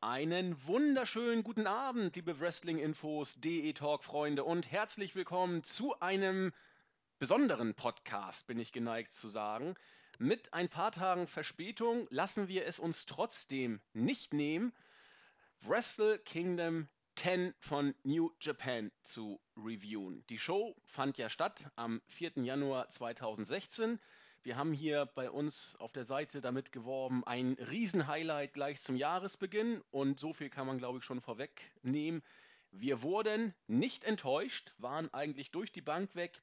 Einen wunderschönen guten Abend, liebe Wrestling-Infos, DE Talk-Freunde und herzlich willkommen zu einem besonderen Podcast, bin ich geneigt zu sagen. Mit ein paar Tagen Verspätung lassen wir es uns trotzdem nicht nehmen, Wrestle Kingdom 10 von New Japan zu reviewen. Die Show fand ja statt am 4. Januar 2016. Wir haben hier bei uns auf der Seite damit geworben, ein Riesenhighlight gleich zum Jahresbeginn und so viel kann man, glaube ich, schon vorwegnehmen. Wir wurden nicht enttäuscht, waren eigentlich durch die Bank weg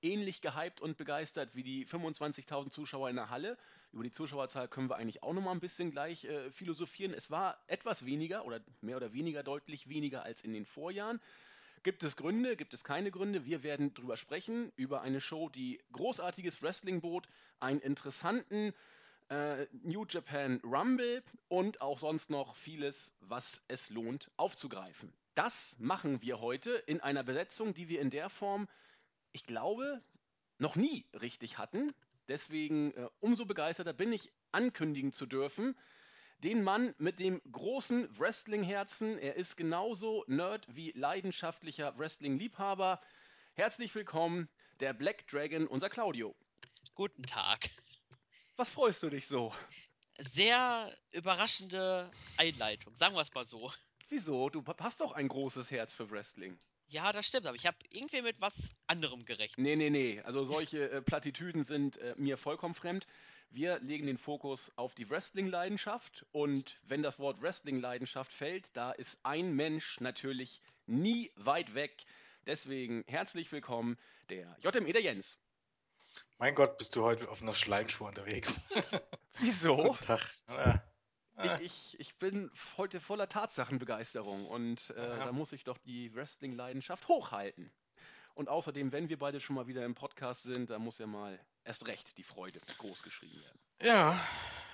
ähnlich gehypt und begeistert wie die 25.000 Zuschauer in der Halle. Über die Zuschauerzahl können wir eigentlich auch noch mal ein bisschen gleich äh, philosophieren. Es war etwas weniger oder mehr oder weniger deutlich weniger als in den Vorjahren. Gibt es Gründe? Gibt es keine Gründe? Wir werden drüber sprechen, über eine Show, die großartiges Wrestling bot, einen interessanten äh, New Japan Rumble und auch sonst noch vieles, was es lohnt aufzugreifen. Das machen wir heute in einer Besetzung, die wir in der Form, ich glaube, noch nie richtig hatten. Deswegen äh, umso begeisterter bin ich, ankündigen zu dürfen, den Mann mit dem großen Wrestling-Herzen. Er ist genauso Nerd wie leidenschaftlicher Wrestling-Liebhaber. Herzlich willkommen, der Black Dragon, unser Claudio. Guten Tag. Was freust du dich so? Sehr überraschende Einleitung, sagen wir es mal so. Wieso? Du hast doch ein großes Herz für Wrestling. Ja, das stimmt, aber ich habe irgendwie mit was anderem gerechnet. Nee, nee, nee. Also solche äh, Plattitüden sind äh, mir vollkommen fremd. Wir legen den Fokus auf die Wrestling-Leidenschaft und wenn das Wort Wrestling-Leidenschaft fällt, da ist ein Mensch natürlich nie weit weg. Deswegen herzlich willkommen, der JME der Jens. Mein Gott, bist du heute auf einer Schleimspur unterwegs. Wieso? Guten Tag. Ja. Ich, ich, ich bin heute voller Tatsachenbegeisterung und äh, da muss ich doch die Wrestling-Leidenschaft hochhalten. Und außerdem, wenn wir beide schon mal wieder im Podcast sind, da muss ja mal erst recht die Freude groß geschrieben werden.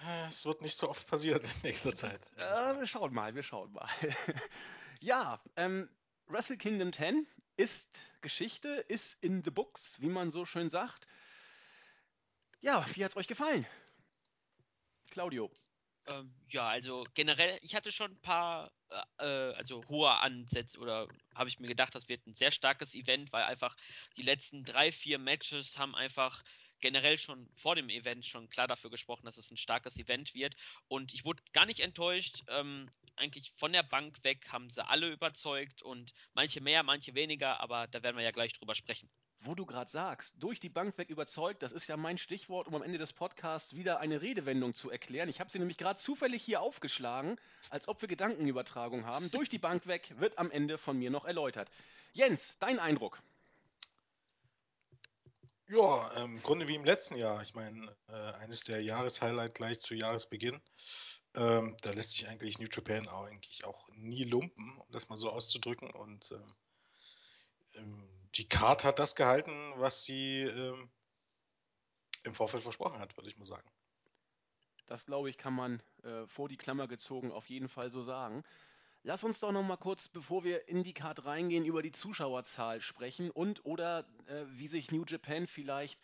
ja, es wird nicht so oft passieren in nächster Zeit. Äh, wir schauen mal, wir schauen mal. ja, ähm, Wrestle Kingdom 10 ist Geschichte, ist in the books, wie man so schön sagt. Ja, wie hat's euch gefallen? Claudio. Ähm, ja, also generell, ich hatte schon ein paar, äh, also hohe Ansätze oder habe ich mir gedacht, das wird ein sehr starkes Event, weil einfach die letzten drei, vier Matches haben einfach generell schon vor dem Event schon klar dafür gesprochen, dass es ein starkes Event wird. Und ich wurde gar nicht enttäuscht. Ähm, eigentlich von der Bank weg haben sie alle überzeugt und manche mehr, manche weniger, aber da werden wir ja gleich drüber sprechen. Wo du gerade sagst, durch die Bank weg überzeugt, das ist ja mein Stichwort, um am Ende des Podcasts wieder eine Redewendung zu erklären. Ich habe sie nämlich gerade zufällig hier aufgeschlagen, als ob wir Gedankenübertragung haben. Durch die Bank weg wird am Ende von mir noch erläutert. Jens, dein Eindruck? Ja, ähm, im Grunde wie im letzten Jahr. Ich meine, äh, eines der Jahreshighlight gleich zu Jahresbeginn. Ähm, da lässt sich eigentlich New Japan auch eigentlich auch nie lumpen, um das mal so auszudrücken. Und ähm, die Card hat das gehalten, was sie ähm, im Vorfeld versprochen hat, würde ich mal sagen. Das glaube ich, kann man äh, vor die Klammer gezogen auf jeden Fall so sagen. Lass uns doch noch mal kurz, bevor wir in die Card reingehen, über die Zuschauerzahl sprechen und oder äh, wie sich New Japan vielleicht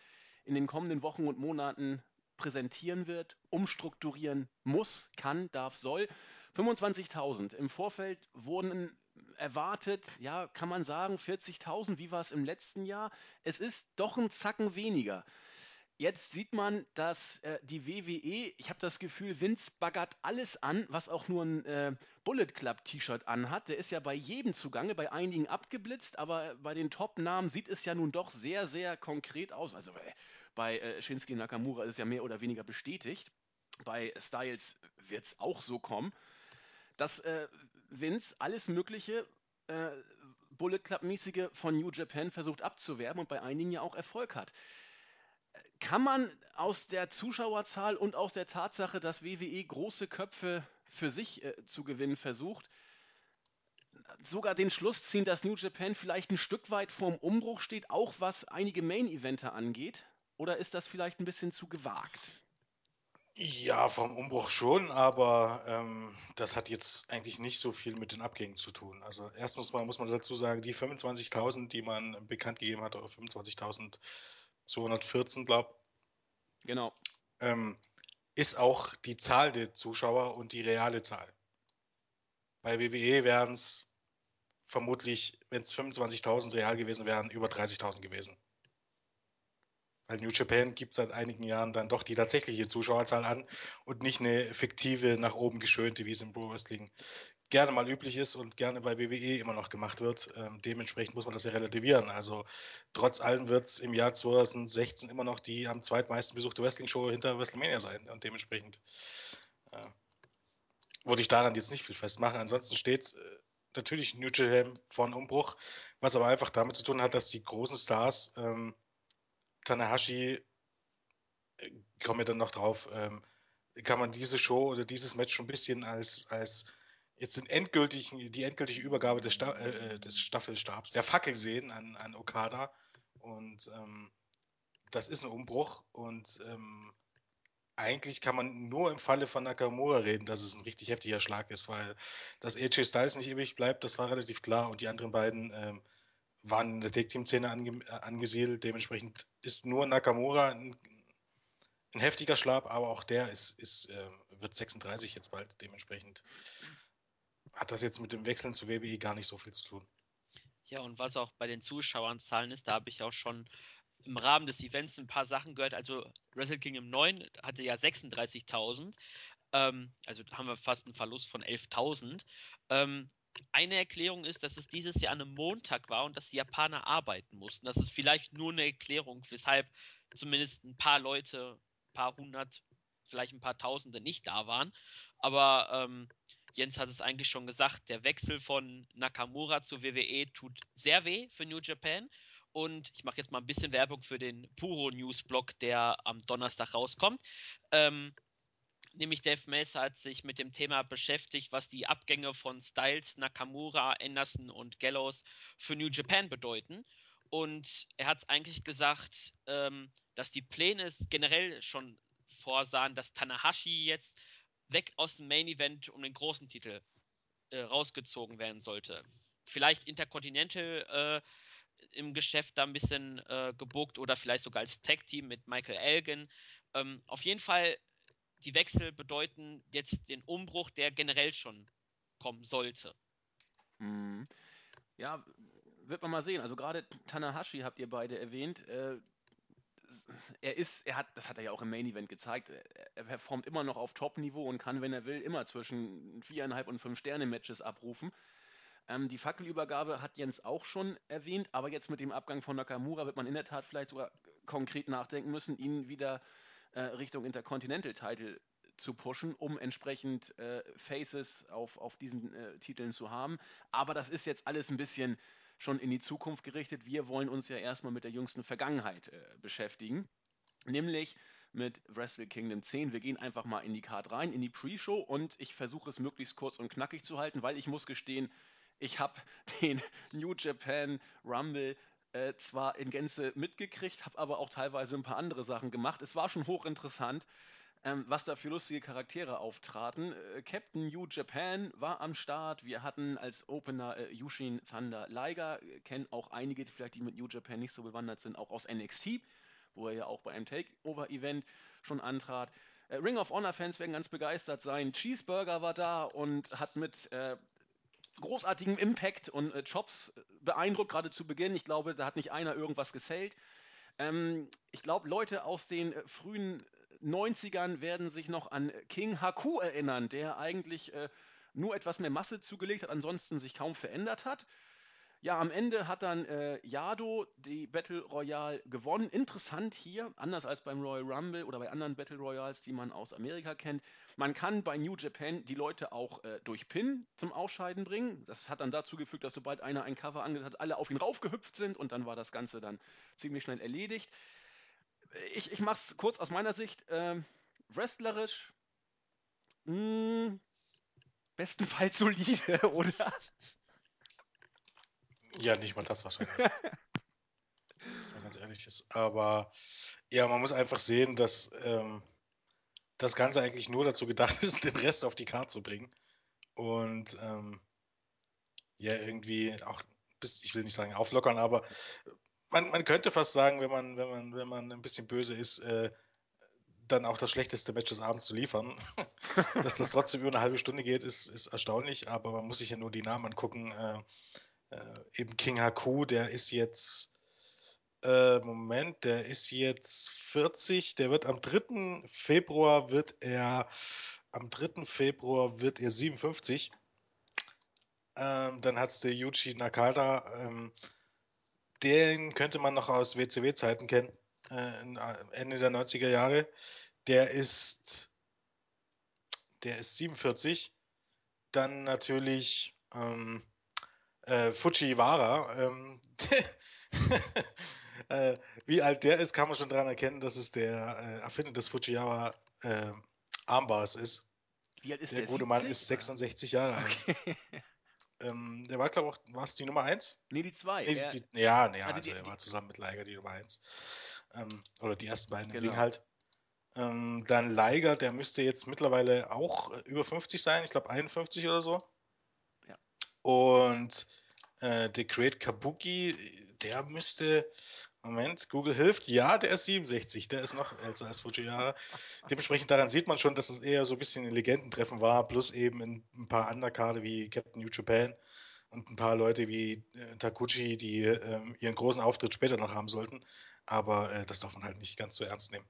in den kommenden Wochen und Monaten präsentieren wird, umstrukturieren muss, kann, darf, soll. 25.000 im Vorfeld wurden erwartet, ja, kann man sagen, 40.000, wie war es im letzten Jahr? Es ist doch ein Zacken weniger. Jetzt sieht man, dass äh, die WWE, ich habe das Gefühl, Vince baggert alles an, was auch nur ein äh, Bullet Club T-Shirt anhat. Der ist ja bei jedem zugange, bei einigen abgeblitzt, aber bei den Top-Namen sieht es ja nun doch sehr, sehr konkret aus. Also äh, bei äh, Shinsuke Nakamura ist es ja mehr oder weniger bestätigt. Bei Styles wird es auch so kommen, dass äh, Vince alles Mögliche äh, Bullet Club-mäßige von New Japan versucht abzuwerben und bei einigen ja auch Erfolg hat kann man aus der Zuschauerzahl und aus der Tatsache, dass WWE große Köpfe für sich äh, zu gewinnen versucht, sogar den Schluss ziehen, dass New Japan vielleicht ein Stück weit vorm Umbruch steht, auch was einige Main-Eventer angeht? Oder ist das vielleicht ein bisschen zu gewagt? Ja, vom Umbruch schon, aber ähm, das hat jetzt eigentlich nicht so viel mit den Abgängen zu tun. Also erst muss man, muss man dazu sagen, die 25.000, die man bekannt gegeben hat, oder 25.214, glaube Genau. ähm, ist auch die Zahl der Zuschauer und die reale Zahl. Bei WWE wären es vermutlich, wenn es 25.000 real gewesen wären, über 30.000 gewesen. Weil New Japan gibt seit einigen Jahren dann doch die tatsächliche Zuschauerzahl an und nicht eine fiktive, nach oben geschönte, wie es im Pro Wrestling gerne mal üblich ist und gerne bei WWE immer noch gemacht wird. Ähm, dementsprechend muss man das ja relativieren. Also trotz allem wird es im Jahr 2016 immer noch die am zweitmeisten besuchte Wrestling-Show hinter WrestleMania sein. Und dementsprechend äh, würde ich daran jetzt nicht viel festmachen. Ansonsten steht äh, natürlich New Japan vor einem Umbruch, was aber einfach damit zu tun hat, dass die großen Stars, ähm, Tanahashi, äh, kommen wir dann noch drauf, ähm, kann man diese Show oder dieses Match schon ein bisschen als, als jetzt den endgültigen, die endgültige Übergabe des, Sta äh, äh, des Staffelstabs, der Fackel sehen an, an Okada. Und ähm, das ist ein Umbruch. Und ähm, eigentlich kann man nur im Falle von Nakamura reden, dass es ein richtig heftiger Schlag ist, weil dass AJ Styles nicht ewig bleibt, das war relativ klar. Und die anderen beiden ähm, waren in der Tag-Team-Szene ange äh, angesiedelt. Dementsprechend ist nur Nakamura ein, ein heftiger Schlag, aber auch der ist, ist äh, wird 36 jetzt bald. Dementsprechend hat das jetzt mit dem Wechseln zu WWE gar nicht so viel zu tun. Ja, und was auch bei den Zuschauerzahlen ist, da habe ich auch schon im Rahmen des Events ein paar Sachen gehört. Also Wrestle Kingdom 9 hatte ja 36.000. Ähm, also haben wir fast einen Verlust von 11.000. Ähm, eine Erklärung ist, dass es dieses Jahr an einem Montag war und dass die Japaner arbeiten mussten. Das ist vielleicht nur eine Erklärung, weshalb zumindest ein paar Leute, ein paar hundert, vielleicht ein paar Tausende nicht da waren. Aber ähm, Jens hat es eigentlich schon gesagt, der Wechsel von Nakamura zu WWE tut sehr weh für New Japan. Und ich mache jetzt mal ein bisschen Werbung für den Puro News Blog, der am Donnerstag rauskommt. Ähm, nämlich Dave Meltzer hat sich mit dem Thema beschäftigt, was die Abgänge von Styles, Nakamura, Anderson und Gallows für New Japan bedeuten. Und er hat eigentlich gesagt, ähm, dass die Pläne generell schon vorsahen, dass Tanahashi jetzt weg aus dem Main Event um den großen Titel äh, rausgezogen werden sollte. Vielleicht Intercontinental äh, im Geschäft da ein bisschen äh, gebuckt oder vielleicht sogar als Tag-Team mit Michael Elgin. Ähm, auf jeden Fall, die Wechsel bedeuten jetzt den Umbruch, der generell schon kommen sollte. Mhm. Ja, wird man mal sehen. Also gerade Tanahashi habt ihr beide erwähnt. Äh, er ist, er hat, das hat er ja auch im Main Event gezeigt, er performt immer noch auf Top-Niveau und kann, wenn er will, immer zwischen viereinhalb und fünf Sterne-Matches abrufen. Ähm, die Fackelübergabe hat Jens auch schon erwähnt, aber jetzt mit dem Abgang von Nakamura wird man in der Tat vielleicht sogar konkret nachdenken müssen, ihn wieder äh, Richtung Intercontinental Title zu pushen, um entsprechend äh, Faces auf, auf diesen äh, Titeln zu haben. Aber das ist jetzt alles ein bisschen schon in die Zukunft gerichtet. Wir wollen uns ja erstmal mit der jüngsten Vergangenheit äh, beschäftigen, nämlich mit Wrestle Kingdom 10. Wir gehen einfach mal in die Card rein, in die Pre-Show und ich versuche es möglichst kurz und knackig zu halten, weil ich muss gestehen, ich habe den New Japan Rumble äh, zwar in Gänze mitgekriegt, habe aber auch teilweise ein paar andere Sachen gemacht. Es war schon hochinteressant ähm, was da für lustige Charaktere auftraten. Äh, Captain New Japan war am Start. Wir hatten als Opener äh, Yushin Thunder Liger. Kennen auch einige, die vielleicht die mit New Japan nicht so bewandert sind, auch aus NXT, wo er ja auch bei einem Takeover-Event schon antrat. Äh, Ring of Honor-Fans werden ganz begeistert sein. Cheeseburger war da und hat mit äh, großartigem Impact und äh, Chops beeindruckt, gerade zu Beginn. Ich glaube, da hat nicht einer irgendwas gesellt. Ähm, ich glaube, Leute aus den äh, frühen 90ern werden sich noch an King Haku erinnern, der eigentlich äh, nur etwas mehr Masse zugelegt hat, ansonsten sich kaum verändert hat. Ja, am Ende hat dann äh, Yado die Battle Royale gewonnen. Interessant hier, anders als beim Royal Rumble oder bei anderen Battle Royals, die man aus Amerika kennt. Man kann bei New Japan die Leute auch äh, durch Pin zum Ausscheiden bringen. Das hat dann dazu gefügt, dass sobald einer ein Cover angesetzt hat, alle auf ihn raufgehüpft sind und dann war das Ganze dann ziemlich schnell erledigt ich, ich mach's kurz aus meiner Sicht. Ähm, wrestlerisch, mh, hm, bestenfalls solide, oder? Ja, nicht mal das wahrscheinlich. Wenn ganz ehrlich ist. Aber ja, man muss einfach sehen, dass ähm, das Ganze eigentlich nur dazu gedacht ist, den Rest auf die Karte zu bringen. Und ähm, ja, irgendwie auch, bis, ich will nicht sagen auflockern, aber man, man könnte fast sagen, wenn man, wenn man, wenn man ein bisschen böse ist, äh, dann auch das schlechteste Match des Abends zu liefern. Dass das trotzdem über eine halbe Stunde geht, ist, ist erstaunlich, aber man muss sich ja nur die Namen angucken. Äh, äh, eben King Haku, der ist jetzt, äh, Moment, der ist jetzt 40, der wird am 3. Februar wird er, am 3. Februar wird er 57. Ähm, dann hat es der Yuji Nakata, ähm, den könnte man noch aus WCW-Zeiten kennen, äh, Ende der 90er Jahre. Der ist, der ist 47. Dann natürlich ähm, äh, Fujiwara. Ähm, äh, wie alt der ist, kann man schon daran erkennen, dass es der äh, Erfinder des Fujiwara äh, Armbars ist. Wie alt ist der? Der gute 70? Mann ist 66 Jahre okay. alt. Ähm, der war, glaube ich, war es die Nummer 1? Nee, die 2. Nee, die, ja, nee, also, also die, er war zusammen mit Leiger die Nummer 1. Ähm, oder die ersten beiden genau. im Ring halt. Ähm, dann Leiger, der müsste jetzt mittlerweile auch äh, über 50 sein, ich glaube 51 oder so. Und äh, der Great Kabuki, der müsste, Moment, Google hilft, ja, der ist 67, der ist noch älter als Fujiwara. Dementsprechend daran sieht man schon, dass es eher so ein bisschen ein Legendentreffen war, plus eben ein paar Underkarte wie Captain New Japan und ein paar Leute wie äh, Takuchi, die äh, ihren großen Auftritt später noch haben sollten. Aber äh, das darf man halt nicht ganz so ernst nehmen.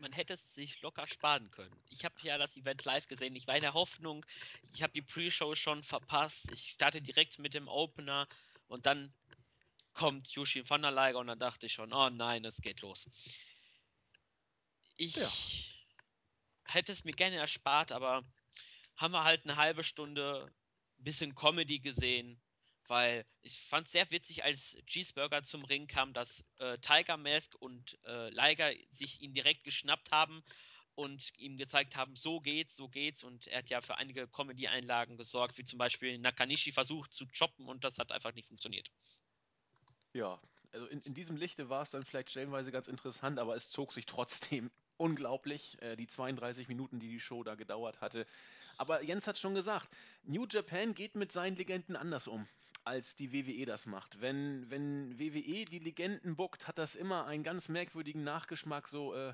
Man hätte es sich locker sparen können. Ich habe ja das Event live gesehen. Ich war in der Hoffnung, ich habe die Pre-Show schon verpasst. Ich starte direkt mit dem Opener und dann kommt Yushin van der Leiger und dann dachte ich schon, oh nein, es geht los. Ich ja. hätte es mir gerne erspart, aber haben wir halt eine halbe Stunde ein bisschen Comedy gesehen, weil ich fand es sehr witzig, als Cheeseburger zum Ring kam, dass äh, Tiger Mask und äh, Liger sich ihn direkt geschnappt haben und ihm gezeigt haben, so geht's, so geht's. Und er hat ja für einige Comedy-Einlagen gesorgt, wie zum Beispiel Nakanishi versucht zu choppen und das hat einfach nicht funktioniert. Ja, also in, in diesem Lichte war es dann vielleicht stellenweise ganz interessant, aber es zog sich trotzdem unglaublich, äh, die 32 Minuten, die die Show da gedauert hatte. Aber Jens hat schon gesagt, New Japan geht mit seinen Legenden anders um als die WWE das macht. Wenn, wenn WWE die Legenden bookt, hat das immer einen ganz merkwürdigen Nachgeschmack, so äh,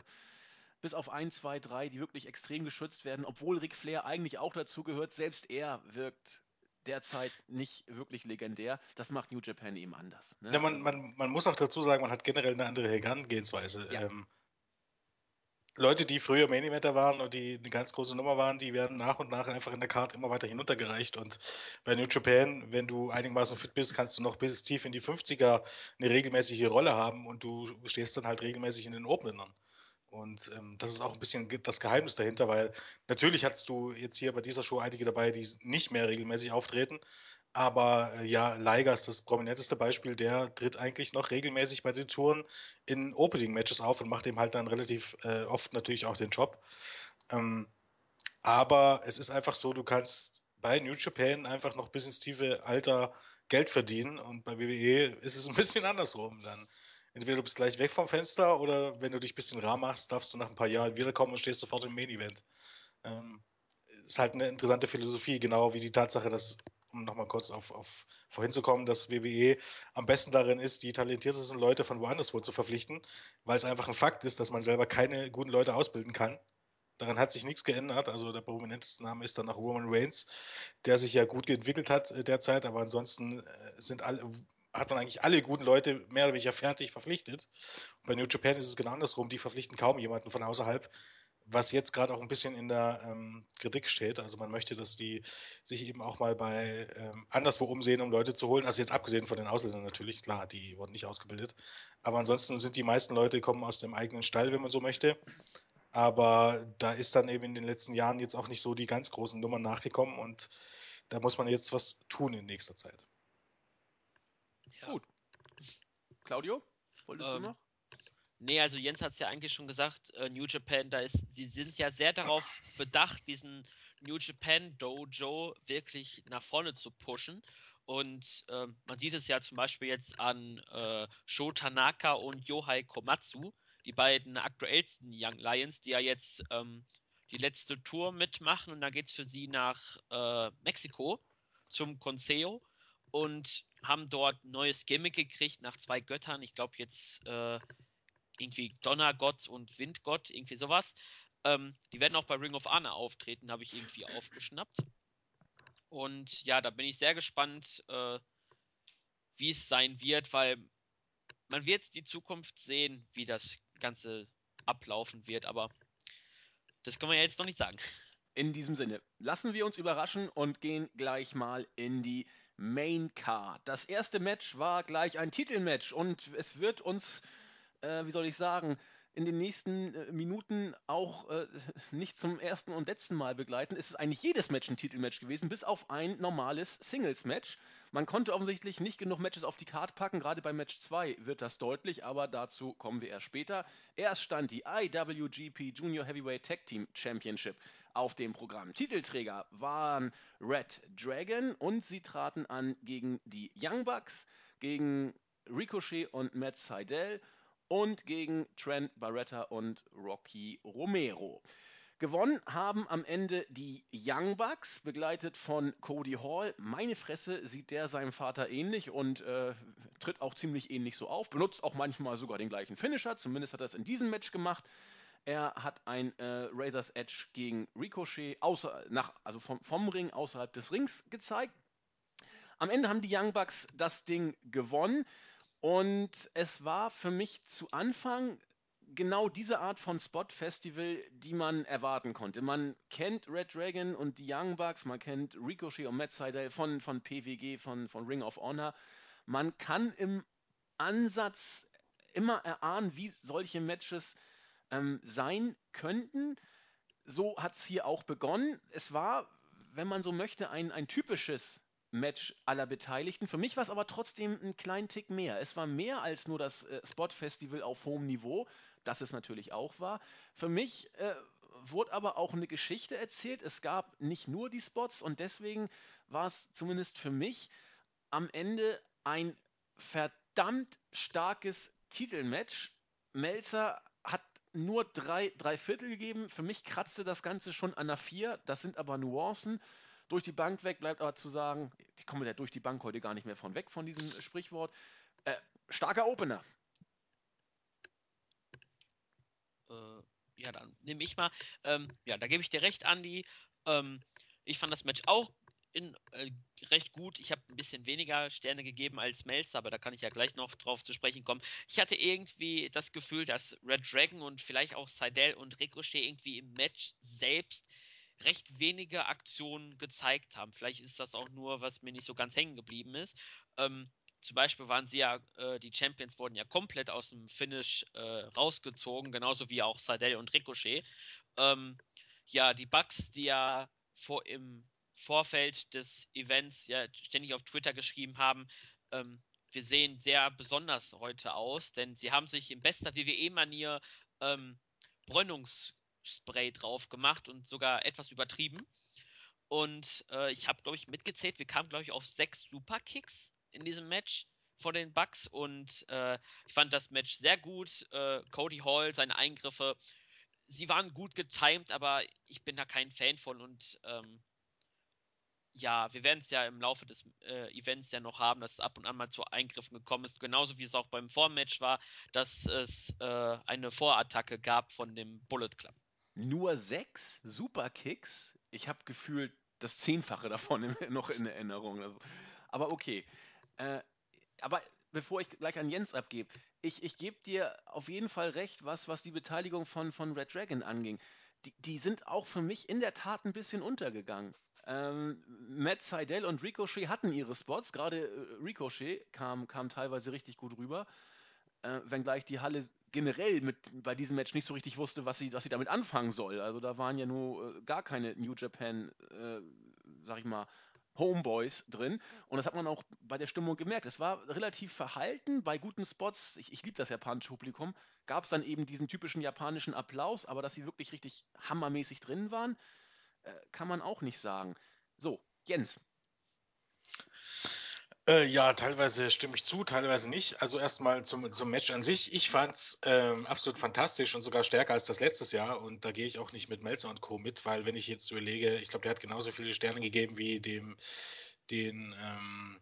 bis auf ein, zwei, drei, die wirklich extrem geschützt werden, obwohl Ric Flair eigentlich auch dazu gehört. Selbst er wirkt derzeit nicht wirklich legendär. Das macht New Japan eben anders. Ne? Ja, man, man, man muss auch dazu sagen, man hat generell eine andere Herangehensweise. Ja. Ähm, Leute, die früher Main Eventer waren und die eine ganz große Nummer waren, die werden nach und nach einfach in der Karte immer weiter hinuntergereicht. Und bei New Japan, wenn du einigermaßen fit bist, kannst du noch bis tief in die 50er eine regelmäßige Rolle haben und du stehst dann halt regelmäßig in den Openern. Und ähm, das ist auch ein bisschen das Geheimnis dahinter, weil natürlich hattest du jetzt hier bei dieser Show einige dabei, die nicht mehr regelmäßig auftreten, aber äh, ja, Liger ist das prominenteste Beispiel. Der tritt eigentlich noch regelmäßig bei den Touren in Opening-Matches auf und macht eben halt dann relativ äh, oft natürlich auch den Job. Ähm, aber es ist einfach so, du kannst bei New Japan einfach noch bis ins tiefe Alter Geld verdienen und bei WWE ist es ein bisschen andersrum dann. Entweder du bist gleich weg vom Fenster oder wenn du dich ein bisschen rar machst, darfst du nach ein paar Jahren wiederkommen und stehst sofort im Main Event. Ähm, ist halt eine interessante Philosophie, genau wie die Tatsache, dass um nochmal kurz auf, auf vorhin zu kommen, dass WWE am besten darin ist, die talentiertesten Leute von woanders zu verpflichten, weil es einfach ein Fakt ist, dass man selber keine guten Leute ausbilden kann. Daran hat sich nichts geändert. Also der prominenteste Name ist dann noch Roman Reigns, der sich ja gut entwickelt hat äh, derzeit, aber ansonsten äh, sind alle, hat man eigentlich alle guten Leute mehr oder weniger fertig verpflichtet. Und bei New Japan ist es genau andersrum. Die verpflichten kaum jemanden von außerhalb, was jetzt gerade auch ein bisschen in der ähm, Kritik steht. Also man möchte, dass die sich eben auch mal bei ähm, anderswo umsehen, um Leute zu holen. Also jetzt abgesehen von den Ausländern natürlich, klar, die wurden nicht ausgebildet. Aber ansonsten sind die meisten Leute kommen aus dem eigenen Stall, wenn man so möchte. Aber da ist dann eben in den letzten Jahren jetzt auch nicht so die ganz großen Nummern nachgekommen und da muss man jetzt was tun in nächster Zeit. Ja. Gut. Claudio, wolltest ähm, du noch? Nee, also Jens hat es ja eigentlich schon gesagt, äh, New Japan, da ist, sie sind ja sehr darauf bedacht, diesen New Japan Dojo wirklich nach vorne zu pushen. Und äh, man sieht es ja zum Beispiel jetzt an äh, Sho Tanaka und Yohai Komatsu, die beiden aktuellsten Young Lions, die ja jetzt ähm, die letzte Tour mitmachen. Und da geht es für sie nach äh, Mexiko zum Consejo und haben dort neues Gimmick gekriegt nach zwei Göttern. Ich glaube jetzt äh, irgendwie Donnergott und Windgott, irgendwie sowas. Ähm, die werden auch bei Ring of Honor auftreten, habe ich irgendwie aufgeschnappt. Und ja, da bin ich sehr gespannt, äh, wie es sein wird, weil man wird die Zukunft sehen, wie das Ganze ablaufen wird, aber das können wir ja jetzt noch nicht sagen. In diesem Sinne, lassen wir uns überraschen und gehen gleich mal in die Main Card. Das erste Match war gleich ein Titelmatch und es wird uns, äh, wie soll ich sagen, in den nächsten äh, Minuten auch äh, nicht zum ersten und letzten Mal begleiten. Es ist eigentlich jedes Match ein Titelmatch gewesen, bis auf ein normales Singles-Match. Man konnte offensichtlich nicht genug Matches auf die Karte packen, gerade bei Match 2 wird das deutlich, aber dazu kommen wir erst später. Erst stand die IWGP Junior Heavyweight Tag Team Championship auf dem Programm. Titelträger waren Red Dragon und sie traten an gegen die Young Bucks, gegen Ricochet und Matt Seidel und gegen Trent Barretta und Rocky Romero. Gewonnen haben am Ende die Young Bucks, begleitet von Cody Hall. Meine Fresse sieht der seinem Vater ähnlich und äh, tritt auch ziemlich ähnlich so auf. Benutzt auch manchmal sogar den gleichen Finisher. Zumindest hat er es in diesem Match gemacht. Er hat ein äh, Razor's Edge gegen Ricochet außer, nach, also vom, vom Ring außerhalb des Rings gezeigt. Am Ende haben die Young Bucks das Ding gewonnen. Und es war für mich zu Anfang genau diese Art von Spot-Festival, die man erwarten konnte. Man kennt Red Dragon und die Young Bucks, man kennt Ricochet und Matt Seidel von, von PWG, von, von Ring of Honor. Man kann im Ansatz immer erahnen, wie solche Matches ähm, sein könnten. So hat es hier auch begonnen. Es war, wenn man so möchte, ein, ein typisches Match aller Beteiligten. Für mich war es aber trotzdem einen kleinen Tick mehr. Es war mehr als nur das äh, Spot-Festival auf hohem Niveau, das es natürlich auch war. Für mich äh, wurde aber auch eine Geschichte erzählt. Es gab nicht nur die Spots und deswegen war es zumindest für mich am Ende ein verdammt starkes Titelmatch. Melzer hat nur drei, drei Viertel gegeben. Für mich kratzte das Ganze schon an der Vier. Das sind aber Nuancen durch die Bank weg, bleibt aber zu sagen, ich komme ja durch die Bank heute gar nicht mehr von weg von diesem Sprichwort. Äh, starker Opener. Äh, ja, dann nehme ich mal. Ähm, ja, da gebe ich dir recht, Andi. Ähm, ich fand das Match auch in, äh, recht gut. Ich habe ein bisschen weniger Sterne gegeben als Melzer, aber da kann ich ja gleich noch drauf zu sprechen kommen. Ich hatte irgendwie das Gefühl, dass Red Dragon und vielleicht auch Seidel und Ricochet irgendwie im Match selbst recht wenige Aktionen gezeigt haben. Vielleicht ist das auch nur, was mir nicht so ganz hängen geblieben ist. Ähm, zum Beispiel waren sie ja, äh, die Champions wurden ja komplett aus dem Finish äh, rausgezogen, genauso wie auch Seidel und Ricochet. Ähm, ja, die Bugs, die ja vor, im Vorfeld des Events ja ständig auf Twitter geschrieben haben, ähm, wir sehen sehr besonders heute aus, denn sie haben sich in bester WWE-Manier ähm, Bräunungs Spray drauf gemacht und sogar etwas übertrieben. Und äh, ich habe, glaube ich, mitgezählt, wir kamen, glaube ich, auf sechs Superkicks in diesem Match vor den Bucks. Und äh, ich fand das Match sehr gut. Äh, Cody Hall, seine Eingriffe, sie waren gut getimed, aber ich bin da kein Fan von. Und ähm, ja, wir werden es ja im Laufe des äh, Events ja noch haben, dass es ab und an mal zu Eingriffen gekommen ist, genauso wie es auch beim Vormatch war, dass es äh, eine Vorattacke gab von dem Bullet Club nur sechs Superkicks. Ich habe gefühlt das Zehnfache davon noch in Erinnerung. Also, aber okay. Äh, aber bevor ich gleich an Jens abgebe, ich, ich gebe dir auf jeden Fall recht, was, was die Beteiligung von, von Red Dragon anging. Die, die sind auch für mich in der Tat ein bisschen untergegangen. Ähm, Matt Seidel und Ricochet hatten ihre Spots, gerade äh, Ricochet kam, kam teilweise richtig gut rüber äh, wenngleich die Halle generell mit, bei diesem Match nicht so richtig wusste, was sie, was sie damit anfangen soll. Also da waren ja nur äh, gar keine New Japan, äh, sag ich mal, Homeboys drin. Und das hat man auch bei der Stimmung gemerkt. Es war relativ verhalten. Bei guten Spots, ich, ich liebe das japanische Publikum, gab es dann eben diesen typischen japanischen Applaus, aber dass sie wirklich richtig hammermäßig drin waren, äh, kann man auch nicht sagen. So, Jens, äh, ja, teilweise stimme ich zu, teilweise nicht. Also erstmal zum, zum Match an sich. Ich fand es ähm, absolut fantastisch und sogar stärker als das letztes Jahr. Und da gehe ich auch nicht mit Melzer und Co. mit, weil wenn ich jetzt überlege, ich glaube, der hat genauso viele Sterne gegeben wie dem den ähm.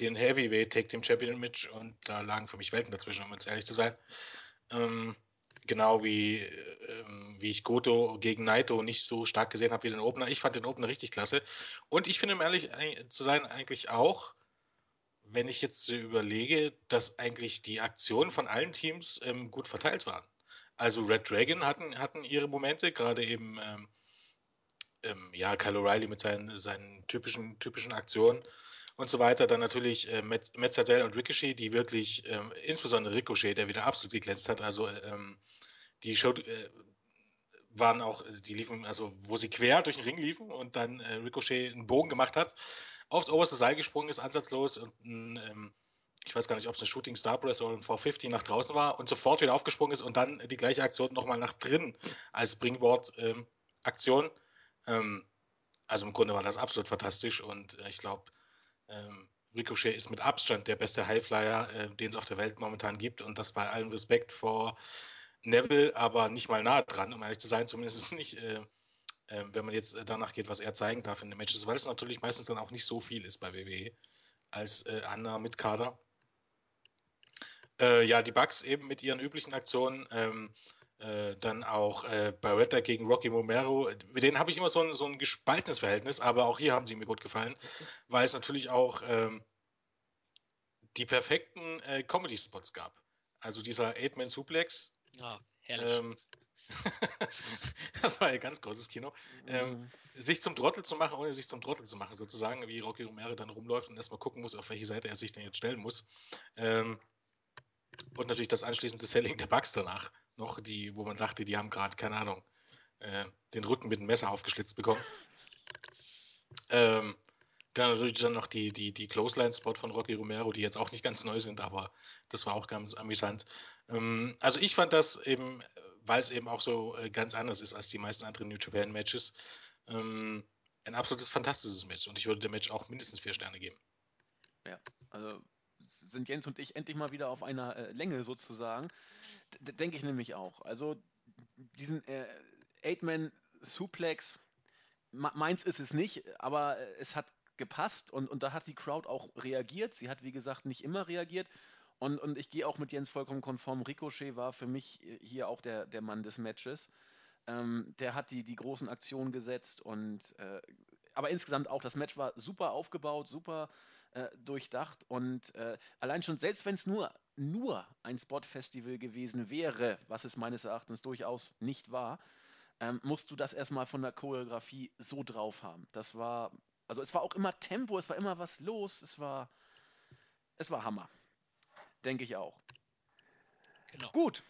Den Heavyweight Take Team Champion Match und da lagen für mich Welten dazwischen, um jetzt ehrlich zu sein. Ähm, genau wie, ähm, wie ich Goto gegen Naito nicht so stark gesehen habe wie den Opener. Ich fand den Opener richtig klasse. Und ich finde, um ehrlich zu sein, eigentlich auch, wenn ich jetzt überlege, dass eigentlich die Aktionen von allen Teams ähm, gut verteilt waren. Also Red Dragon hatten, hatten ihre Momente, gerade eben ähm, ähm, ja, Kyle O'Reilly mit seinen, seinen typischen, typischen Aktionen und so weiter. Dann natürlich äh, Met Metzadel und Ricochet, die wirklich, ähm, insbesondere Ricochet, der wieder absolut geglänzt hat. Also ähm, die Show äh, waren auch, die liefen, also wo sie quer durch den Ring liefen und dann äh, Ricochet einen Bogen gemacht hat, aufs oberste Seil gesprungen ist, ansatzlos und ein, ähm, ich weiß gar nicht, ob es eine Shooting Star Press oder ein V50 nach draußen war und sofort wieder aufgesprungen ist und dann die gleiche Aktion nochmal nach drin als Springboard-Aktion. Ähm, also im Grunde war das absolut fantastisch und äh, ich glaube, ähm, Ricochet ist mit Abstand der beste Highflyer, äh, den es auf der Welt momentan gibt und das bei allem Respekt vor Neville, aber nicht mal nahe dran, um ehrlich zu sein, zumindest nicht, äh, wenn man jetzt danach geht, was er zeigen darf in den Matches, weil es natürlich meistens dann auch nicht so viel ist bei WWE als äh, Anna mit Kader. Äh, ja, die Bugs eben mit ihren üblichen Aktionen. Ähm, äh, dann auch äh, Barretta gegen Rocky Romero. Mit denen habe ich immer so ein, so ein gespaltenes Verhältnis, aber auch hier haben sie mir gut gefallen, weil es natürlich auch ähm, die perfekten äh, Comedy-Spots gab. Also dieser Eight-Man-Suplex. Ja, herrlich. Ähm, das war ein ganz großes Kino. Ähm, mhm. sich zum Trottel zu machen, ohne sich zum Trottel zu machen, sozusagen, wie Rocky Romero dann rumläuft und erstmal gucken muss, auf welche Seite er sich denn jetzt stellen muss. Ähm, und natürlich das anschließende Selling der Bugs danach noch, die, wo man dachte, die haben gerade, keine Ahnung, äh, den Rücken mit dem Messer aufgeschlitzt bekommen. Ähm, dann natürlich dann noch die, die, die Clothesline-Spot von Rocky Romero, die jetzt auch nicht ganz neu sind, aber das war auch ganz amüsant. Ähm, also ich fand das eben, weil es eben auch so äh, ganz anders ist als die meisten anderen New Japan-Matches, ähm, ein absolutes fantastisches Match. Und ich würde dem Match auch mindestens vier Sterne geben. Ja, also sind Jens und ich endlich mal wieder auf einer äh, Länge sozusagen. Denke ich nämlich auch. Also diesen äh, Eight-Man-Suplex, meins ist es nicht, aber äh, es hat gepasst und, und da hat die Crowd auch reagiert. Sie hat, wie gesagt, nicht immer reagiert. Und, und ich gehe auch mit Jens vollkommen konform. Ricochet war für mich hier auch der, der Mann des Matches. Ähm, der hat die, die großen Aktionen gesetzt und äh, aber insgesamt auch das Match war super aufgebaut, super äh, durchdacht und äh, allein schon, selbst wenn es nur, nur ein Spot-Festival gewesen wäre, was es meines Erachtens durchaus nicht war, ähm, musst du das erstmal von der Choreografie so drauf haben. Das war, also es war auch immer Tempo, es war immer was los, es war, es war Hammer. Denke ich auch. Genau. Gut.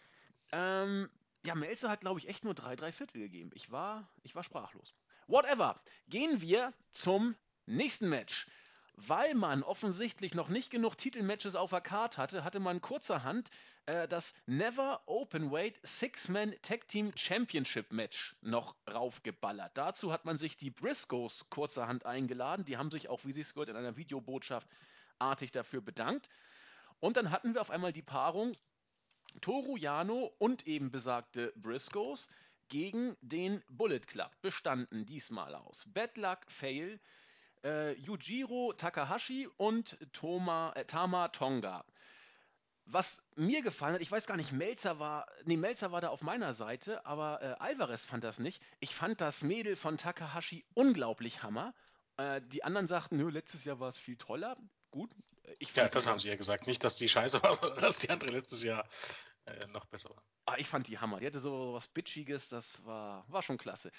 Ähm, ja, Melzer hat, glaube ich, echt nur drei, drei Viertel gegeben. Ich war, ich war sprachlos. Whatever. Gehen wir zum nächsten Match. Weil man offensichtlich noch nicht genug Titelmatches auf der Card hatte, hatte man kurzerhand äh, das Never Openweight Six-Man Tag Team Championship Match noch raufgeballert. Dazu hat man sich die Briscoes kurzerhand eingeladen. Die haben sich auch, wie sie es gehört, in einer Videobotschaft artig dafür bedankt. Und dann hatten wir auf einmal die Paarung Toru Yano und eben besagte Briscoes gegen den Bullet Club. Bestanden diesmal aus Bad Luck Fail, äh, Yujiro Takahashi und Toma, äh, Tama Tonga. Was mir gefallen hat, ich weiß gar nicht, Melzer war, nee, Melzer war da auf meiner Seite, aber äh, Alvarez fand das nicht. Ich fand das Mädel von Takahashi unglaublich Hammer. Äh, die anderen sagten, nö, letztes Jahr war es viel toller. Gut, ich Ja, das haben sie ja gesagt. Nicht, dass die scheiße war, sondern dass die andere letztes Jahr äh, noch besser war. Ah, ich fand die Hammer. Die hatte so was Bitchiges, das war, war schon klasse.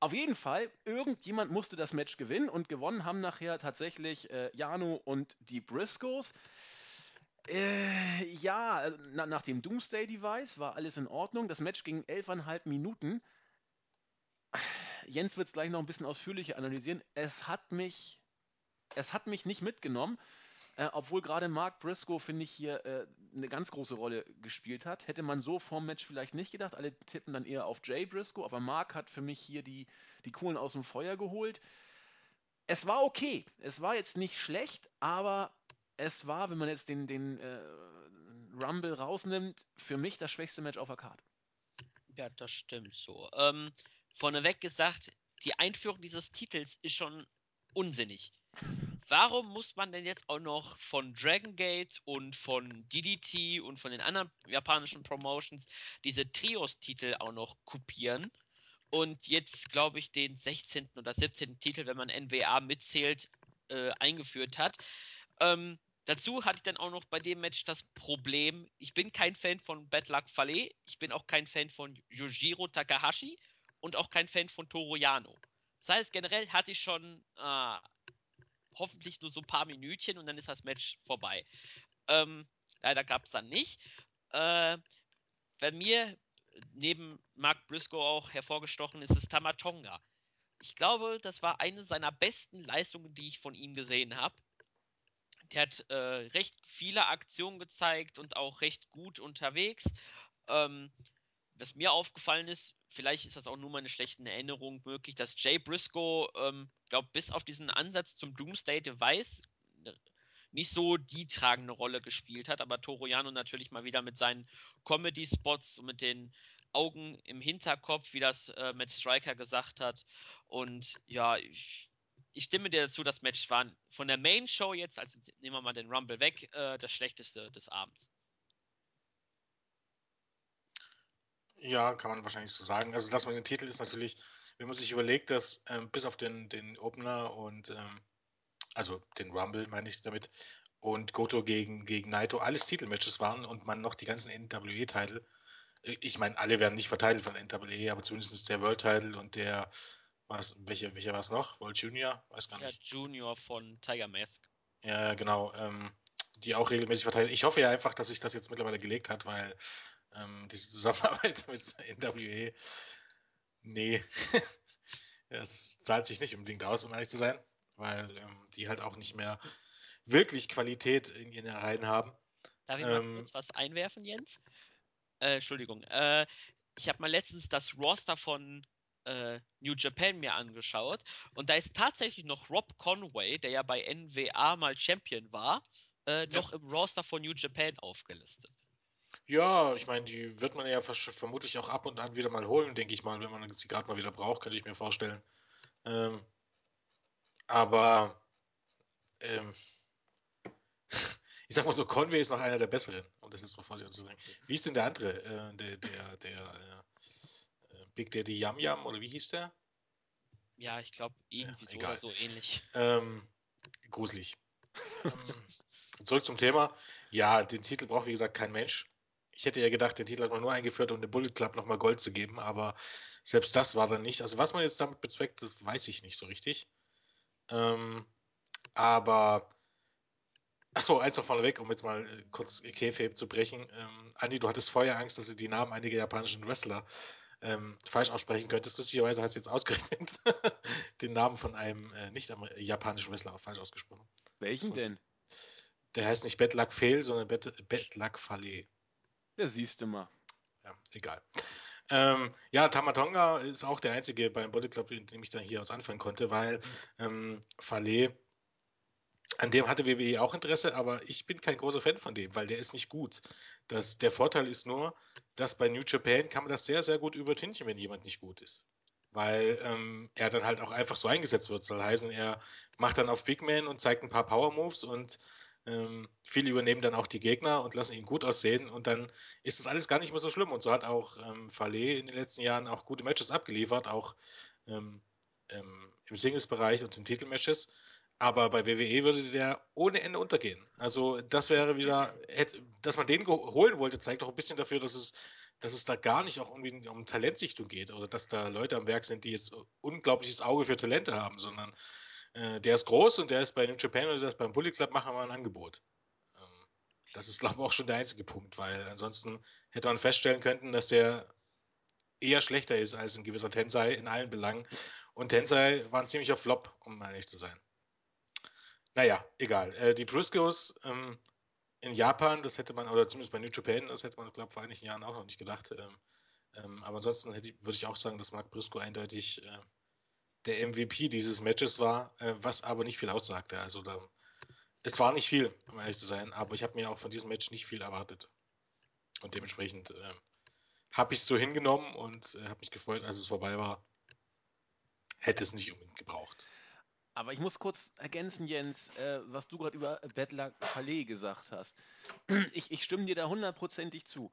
Auf jeden Fall, irgendjemand musste das Match gewinnen und gewonnen haben nachher tatsächlich äh, Jano und die Briscoes. Äh, ja, also na, nach dem Doomsday Device war alles in Ordnung. Das Match ging elfeinhalb Minuten. Jens wird es gleich noch ein bisschen ausführlicher analysieren. Es hat mich, es hat mich nicht mitgenommen. Äh, obwohl gerade Mark Briscoe, finde ich, hier äh, eine ganz große Rolle gespielt hat. Hätte man so vorm Match vielleicht nicht gedacht. Alle tippen dann eher auf Jay Briscoe, aber Mark hat für mich hier die, die Kohlen aus dem Feuer geholt. Es war okay. Es war jetzt nicht schlecht, aber es war, wenn man jetzt den, den äh, Rumble rausnimmt, für mich das schwächste Match auf der Karte. Ja, das stimmt so. Ähm, vorneweg gesagt, die Einführung dieses Titels ist schon unsinnig. Warum muss man denn jetzt auch noch von Dragon Gate und von DDT und von den anderen japanischen Promotions diese Trios-Titel auch noch kopieren? Und jetzt, glaube ich, den 16. oder 17. Titel, wenn man NWA mitzählt, äh, eingeführt hat. Ähm, dazu hatte ich dann auch noch bei dem Match das Problem, ich bin kein Fan von Bad Luck Fale, ich bin auch kein Fan von Yujiro Takahashi und auch kein Fan von Toru Yano. Das heißt, generell hatte ich schon äh, hoffentlich nur so ein paar Minütchen und dann ist das Match vorbei. Ähm, leider gab es dann nicht. Äh, bei mir neben Mark Briscoe auch hervorgestochen ist es Tamatonga. Ich glaube, das war eine seiner besten Leistungen, die ich von ihm gesehen habe. Der hat äh, recht viele Aktionen gezeigt und auch recht gut unterwegs. Ähm, was mir aufgefallen ist, vielleicht ist das auch nur meine schlechte Erinnerung möglich, dass Jay Briscoe, ähm, glaube bis auf diesen Ansatz zum Doomsday Device ne, nicht so die tragende Rolle gespielt hat, aber Toro Yano natürlich mal wieder mit seinen Comedy-Spots und mit den Augen im Hinterkopf, wie das äh, Matt Striker gesagt hat. Und ja, ich, ich, stimme dir dazu, das Match war von der Main Show jetzt, also nehmen wir mal den Rumble weg, äh, das schlechteste des Abends. Ja, kann man wahrscheinlich so sagen. Also das mit dem Titel ist natürlich, wenn man sich überlegt, dass ähm, bis auf den, den Opener und ähm, also den Rumble meine ich damit, und Goto gegen, gegen Naito alles Titelmatches waren und man noch die ganzen NWE-Titel, äh, ich meine, alle werden nicht verteilt von NWE, aber zumindest der World-Title und der, was, welcher, welcher war es noch? World Junior? Weiß gar nicht. Ja, Junior von Tiger Mask. Ja, genau. Ähm, die auch regelmäßig verteilt. Ich hoffe ja einfach, dass sich das jetzt mittlerweile gelegt hat, weil ähm, diese Zusammenarbeit mit NWE, nee, es zahlt sich nicht unbedingt aus, um ehrlich zu sein, weil ähm, die halt auch nicht mehr wirklich Qualität in ihren Reihen haben. Darf ich ähm, mal kurz was einwerfen, Jens? Äh, Entschuldigung. Äh, ich habe mal letztens das Roster von äh, New Japan mir angeschaut und da ist tatsächlich noch Rob Conway, der ja bei NWA mal Champion war, äh, noch ja. im Roster von New Japan aufgelistet. Ja, ich meine, die wird man ja vermutlich auch ab und an wieder mal holen, denke ich mal, wenn man sie gerade mal wieder braucht, könnte ich mir vorstellen. Ähm, aber ähm, ich sag mal so, Conway ist noch einer der besseren, um das jetzt mal vorsichtig zu sagen. Wie ist denn der andere? Äh, der, der, der äh, Big Daddy Yam Yam oder wie hieß der? Ja, ich glaube, irgendwie ja, so oder so ähnlich. Ähm, gruselig. ähm, zurück zum Thema. Ja, den Titel braucht, wie gesagt, kein Mensch. Ich hätte ja gedacht, den Titel hat man nur eingeführt, um dem Bullet Club nochmal Gold zu geben, aber selbst das war dann nicht. Also, was man jetzt damit bezweckt, weiß ich nicht so richtig. Ähm, aber, achso, eins noch vorneweg, um jetzt mal äh, kurz Kayfabe zu brechen. Ähm, Andi, du hattest vorher Angst, dass du die Namen einiger japanischen Wrestler ähm, falsch aussprechen könntest. Lustigerweise hast du jetzt ausgerechnet den Namen von einem äh, nicht japanischen Wrestler falsch ausgesprochen. Welchen denn? Der heißt nicht Bad Luck Fail, sondern Bad, Bad Luck Falle. Ja, siehst du mal. Ja, egal. Ähm, ja, Tamatonga ist auch der einzige beim Body Club, in dem ich dann hier aus anfangen konnte, weil ähm, Fale, an dem hatte WWE auch Interesse, aber ich bin kein großer Fan von dem, weil der ist nicht gut. Das, der Vorteil ist nur, dass bei New Japan kann man das sehr, sehr gut übertünchen, wenn jemand nicht gut ist. Weil ähm, er dann halt auch einfach so eingesetzt wird. Soll heißen, er macht dann auf Big Man und zeigt ein paar Power Moves und ähm, viele übernehmen dann auch die Gegner und lassen ihn gut aussehen und dann ist das alles gar nicht mehr so schlimm. Und so hat auch ähm, Fale in den letzten Jahren auch gute Matches abgeliefert, auch ähm, ähm im Singles-Bereich und in Titelmatches. Aber bei WWE würde der ohne Ende untergehen. Also das wäre wieder, hätte, dass man den holen wollte, zeigt auch ein bisschen dafür, dass es, dass es da gar nicht auch irgendwie um Talentsichtung geht oder dass da Leute am Werk sind, die jetzt unglaubliches Auge für Talente haben, sondern äh, der ist groß und der ist bei New Japan oder der ist beim Bully Club, machen wir ein Angebot. Ähm, das ist, glaube ich, auch schon der einzige Punkt, weil ansonsten hätte man feststellen können, dass der eher schlechter ist als ein gewisser Tensei in allen Belangen. Und Tensei war ein ziemlicher Flop, um ehrlich zu sein. Naja, egal. Äh, die Briscoes ähm, in Japan, das hätte man, oder zumindest bei New Japan, das hätte man, glaube ich, vor einigen Jahren auch noch nicht gedacht. Ähm, ähm, aber ansonsten würde ich auch sagen, dass Mark Briscoe eindeutig äh, der MVP dieses Matches war, äh, was aber nicht viel aussagte. Also da, es war nicht viel, um ehrlich zu sein, aber ich habe mir auch von diesem Match nicht viel erwartet. Und dementsprechend äh, habe ich es so hingenommen und äh, habe mich gefreut, als es vorbei war. Hätte es nicht unbedingt gebraucht. Aber ich muss kurz ergänzen, Jens, äh, was du gerade über Bettler Palais gesagt hast. Ich, ich stimme dir da hundertprozentig zu.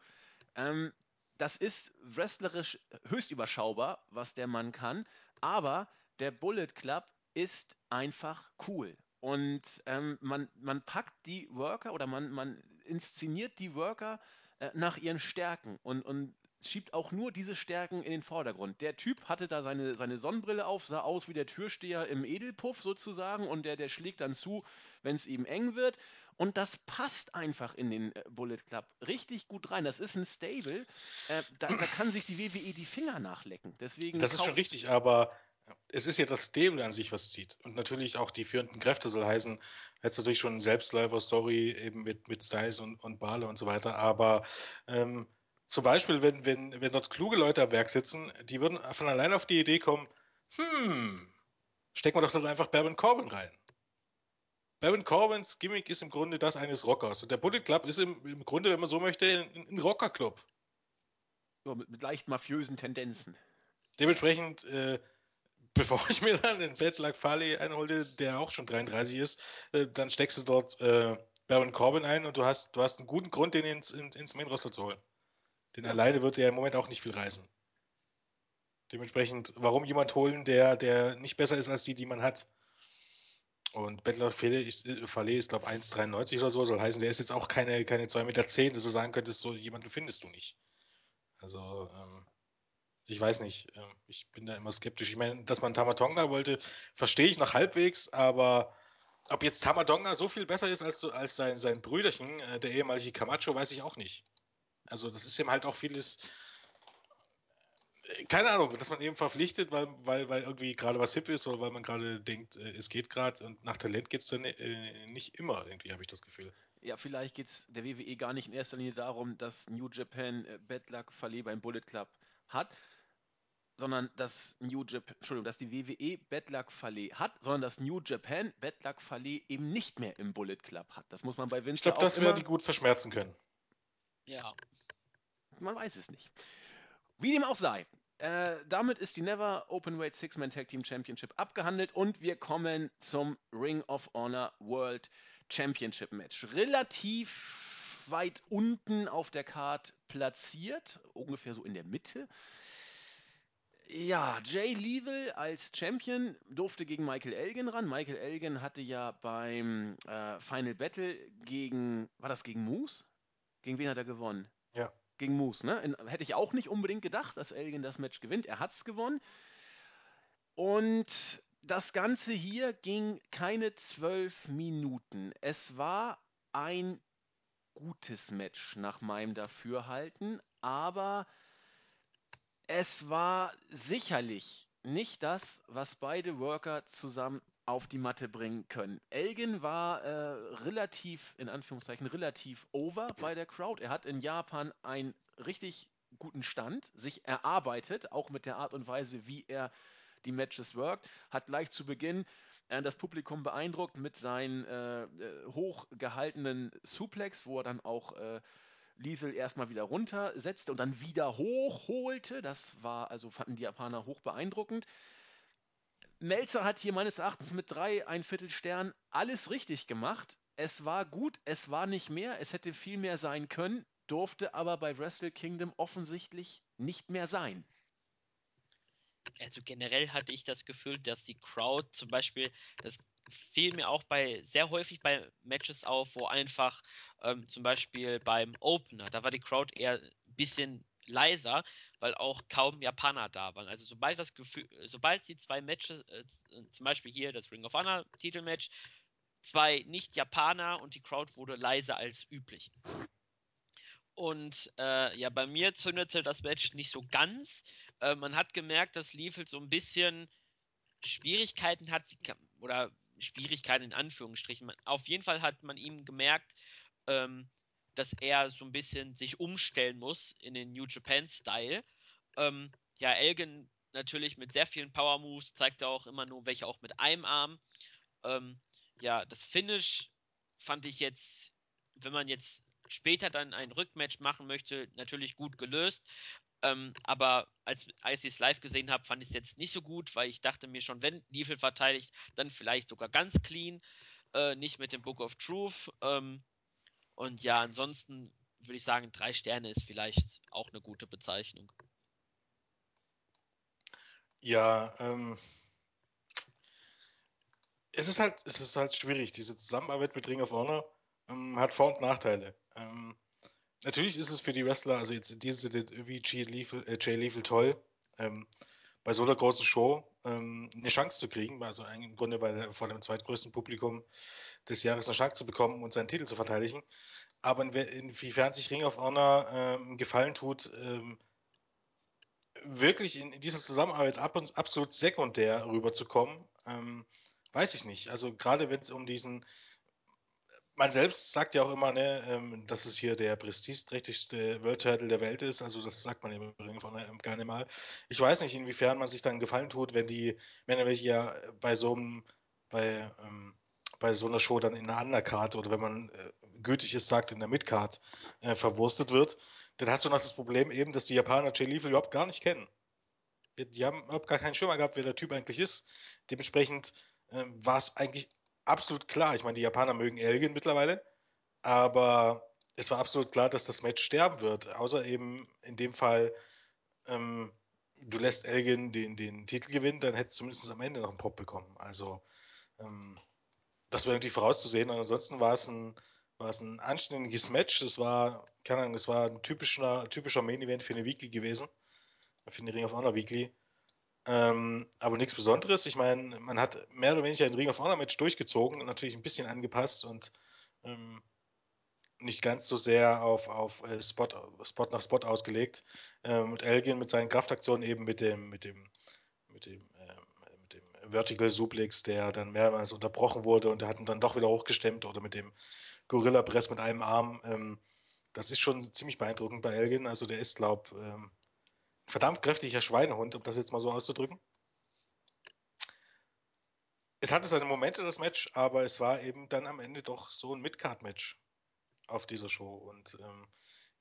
Ähm, das ist wrestlerisch höchst überschaubar, was der Mann kann, aber der Bullet Club ist einfach cool. Und ähm, man, man packt die Worker oder man, man inszeniert die Worker äh, nach ihren Stärken und, und schiebt auch nur diese Stärken in den Vordergrund. Der Typ hatte da seine, seine Sonnenbrille auf, sah aus wie der Türsteher im Edelpuff sozusagen und der, der schlägt dann zu, wenn es ihm eng wird. Und das passt einfach in den äh, Bullet Club richtig gut rein. Das ist ein Stable, äh, da, da kann sich die WWE die Finger nachlecken. Deswegen Das ist schon richtig, aber es ist ja das Stable an sich, was zieht. Und natürlich auch die führenden Kräfte soll heißen, jetzt natürlich schon eine Selbstläufer-Story eben mit, mit Styles und, und Bale und so weiter. Aber ähm, zum Beispiel, wenn, wenn, wenn dort kluge Leute am Werk sitzen, die würden von allein auf die Idee kommen, hm, stecken wir doch dort einfach Baron Corbin rein. Baron Corbins Gimmick ist im Grunde das eines Rockers. Und der Bullet Club ist im, im Grunde, wenn man so möchte, ein, ein Rockerclub. Ja, mit, mit leicht mafiösen Tendenzen. Dementsprechend, äh, bevor ich mir dann den Bad Luck Fale einholte, der auch schon 33 ist, äh, dann steckst du dort äh, Baron Corbin ein und du hast, du hast einen guten Grund, den ins, in, ins Main Roster zu holen. Den Ja. alleine wird der im Moment auch nicht viel reißen. Dementsprechend, warum jemand holen, der, der nicht besser ist als die, die man hat? Und Bettler Fale ist, äh, Fale ist glaube ich, 1,93 oder so, soll heißen, der ist jetzt auch keine, keine 2,10 Meter, dass du sagen könntest, so jemanden findest du nicht. Also, ähm, ich weiß nicht. ähm, Ich bin da immer skeptisch. Ich meine, dass man Tamatonga wollte, verstehe ich noch halbwegs, aber ob jetzt Tamatonga so viel besser ist als, als sein, sein Brüderchen, äh, der ehemalige Camacho, weiß ich auch nicht. Also, das ist ihm halt auch vieles. äh, Keine Ahnung, dass man eben verpflichtet, weil, weil, weil irgendwie gerade was hip ist oder weil man gerade denkt, äh, es geht gerade und nach Talent geht es dann nicht immer, irgendwie, habe ich das Gefühl. Ja, vielleicht geht es der WWE gar nicht in erster Linie darum, dass New Japan Bad Luck Fale beim Bullet Club hat, sondern dass New Japan, Entschuldigung, dass die WWE Bad Luck Fale hat, sondern dass New Japan Bad Luck Fale eben nicht mehr im Bullet Club hat. Das muss man bei Vince Ich glaube, das immer, werden die gut verschmerzen können. Ja. man weiß es nicht. Wie dem auch sei. Äh, damit ist die Never Openweight Six-Man Tag Team Championship abgehandelt und wir kommen zum Ring of Honor World Championship Match. Relativ weit unten auf der Card platziert, ungefähr so in der Mitte. Ja, Jay Lethal als Champion durfte gegen Michael Elgin ran. Michael Elgin hatte ja beim äh, Final Battle gegen, war das gegen Moose? Gegen wen hat er gewonnen? Ja. Gegen Moose, ne? In, hätte ich auch nicht unbedingt gedacht, dass Elgin das Match gewinnt. Er hat's gewonnen. Und das Ganze hier ging keine zwölf Minuten. Es war ein gutes Match nach meinem Dafürhalten, aber es war sicherlich nicht das, was beide Worker zusammen auf die Matte bringen können. Elgin war äh, relativ, in Anführungszeichen, relativ over bei der Crowd. Er hat in Japan einen richtig guten Stand, sich erarbeitet, auch mit der Art und Weise, wie er die Matches workt. Hat gleich zu Beginn äh, das Publikum beeindruckt mit seinen äh, äh, hochgehaltenen Suplex, wo er dann auch äh, Liesel erstmal wieder runtersetzte und dann wieder hochholte. Das war, also fanden die Japaner hoch beeindruckend. Melzer hat hier meines Erachtens mit drei, ein Viertel Stern alles richtig gemacht. Es war gut, es war nicht mehr, es hätte viel mehr sein können, durfte aber bei Wrestle Kingdom offensichtlich nicht mehr sein. Also generell hatte ich das Gefühl, dass die Crowd zum Beispiel, das fiel mir auch bei sehr häufig bei Matches auf, wo einfach ähm, zum Beispiel beim Opener, da war die Crowd eher ein bisschen leiser, weil auch kaum Japaner da waren. Also sobald das Gefühl, sobald sie zwei Matches, äh, zum Beispiel hier das Ring of Honor Titelmatch, zwei Nicht-Japaner und die Crowd wurde leiser als üblich. Und äh, ja, bei mir zündete das Match nicht so ganz. Äh, man hat gemerkt, dass Liefeld so ein bisschen Schwierigkeiten hat, wie oder Schwierigkeiten in Anführungsstrichen. Auf jeden Fall hat man ihm gemerkt, ähm, dass er so ein bisschen sich umstellen muss in den New Japan-Style. Ähm, ja, Elgin natürlich mit sehr vielen Power Moves, zeigt er auch immer nur welche auch mit einem Arm. Ähm, ja, das Finish fand ich jetzt, wenn man jetzt später dann ein Rückmatch machen möchte, natürlich gut gelöst. Ähm, aber als, als ich es live gesehen habe, fand ich es jetzt nicht so gut, weil ich dachte mir schon, wenn Neville verteidigt, dann vielleicht sogar ganz clean, äh, nicht mit dem Book of Truth. Ähm, und ja, ansonsten würde ich sagen, drei Sterne ist vielleicht auch eine gute Bezeichnung. Ja, ähm, es ist halt, es ist halt schwierig. Diese Zusammenarbeit mit Ring of Honor ähm, hat Vor- und Nachteile. Ähm, natürlich ist es für die Wrestler, also jetzt in diesem Sinne wie äh, Jay Lethal toll, ähm, bei so einer großen Show ähm, eine Chance zu kriegen, also im Grunde bei vor dem zweitgrößten Publikum des Jahres eine Chance zu bekommen und seinen Titel zu verteidigen. Aber in, inwiefern sich Ring of Honor ähm, gefallen tut, ähm, wirklich in, in dieser Zusammenarbeit ab und, absolut sekundär rüberzukommen, ähm, weiß ich nicht. Also gerade wenn es um diesen, man selbst sagt ja auch immer, ne, ähm, dass es hier der prestigeträchtigste World Title der Welt ist. Also das sagt man im Übrigen von ähm, gerne mal. Ich weiß nicht, inwiefern man sich dann gefallen tut, wenn die Männer welche ja bei so einem, bei, ähm, bei so einer Show dann in einer Undercard oder wenn man äh, gültig ist, sagt in der Midcard äh, verwurstet wird dann hast du noch das Problem eben, dass die Japaner Jay Lethal überhaupt gar nicht kennen. Die haben überhaupt gar keinen Schimmer gehabt, wer der Typ eigentlich ist. Dementsprechend äh, war es eigentlich absolut klar. Ich meine, die Japaner mögen Elgin mittlerweile, aber es war absolut klar, dass das Match sterben wird. Außer eben in dem Fall, ähm, du lässt Elgin den, den Titel gewinnen, dann hättest du zumindest am Ende noch einen Pop bekommen. Also, ähm, das wäre irgendwie vorauszusehen. Und ansonsten war es ein, war es ein anständiges Match. Das war, keine Ahnung, das war ein typischer, typischer Main Event für eine Weekly gewesen. Für eine Ring of Honor Weekly. Ähm, aber nichts Besonderes. Ich meine, man hat mehr oder weniger ein Ring of Honor Match durchgezogen und natürlich ein bisschen angepasst und ähm, nicht ganz so sehr auf, auf äh, Spot, Spot nach Spot ausgelegt. Ähm, und Elgin mit seinen Kraftaktionen eben mit dem, mit dem, mit dem, äh, mit dem Vertical Suplex, der dann mehrmals unterbrochen wurde und der hat ihn dann doch wieder hochgestemmt oder mit dem Gorilla Press mit einem Arm. Ähm, das ist schon ziemlich beeindruckend bei Elgin. Also der ist, glaube ich, ähm, verdammt kräftiger Schweinehund, um das jetzt mal so auszudrücken. Es hatte seine Momente, das Match, aber es war eben dann am Ende doch so ein Midcard-Match auf dieser Show. Und ähm,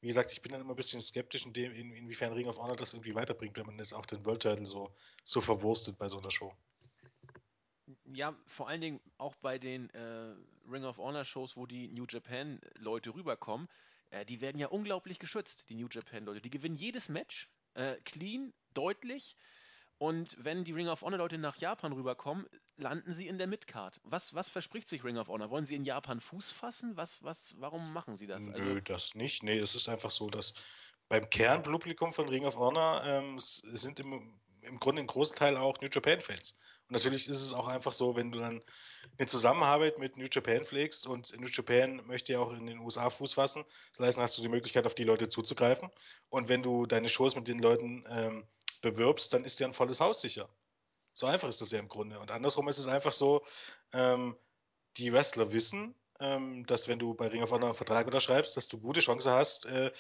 wie gesagt, ich bin dann immer ein bisschen skeptisch, in dem, in, inwiefern Ring of Honor das irgendwie weiterbringt, wenn man jetzt auch den World Title so, so verwurstet bei so einer Show. Ja, vor allen Dingen auch bei den äh, Ring of Honor Shows, wo die New Japan Leute rüberkommen, äh, die werden ja unglaublich geschützt, die New Japan Leute. Die gewinnen jedes Match, äh, clean, deutlich. Und wenn die Ring of Honor Leute nach Japan rüberkommen, landen sie in der Midcard. Was, was verspricht sich Ring of Honor? Wollen sie in Japan Fuß fassen? Was, was, warum machen sie das? Nö, also, das nicht. Nee, es ist einfach so, dass beim Kernpublikum von Ring of Honor ähm, sind im, im Grunde ein großen Teil auch New Japan-Fans. Und natürlich ist es auch einfach so, wenn du dann eine Zusammenarbeit mit New Japan pflegst und New Japan möchte ja auch in den USA Fuß fassen, das heißt, dann hast du die Möglichkeit, auf die Leute zuzugreifen. Und wenn du deine Shows mit den Leuten ähm, bewirbst, dann ist dir ein volles Haus sicher. So einfach ist das ja im Grunde. Und andersrum ist es einfach so, ähm, die Wrestler wissen, ähm, dass wenn du bei Ring of Honor einen Vertrag unterschreibst, dass du gute Chance hast, äh,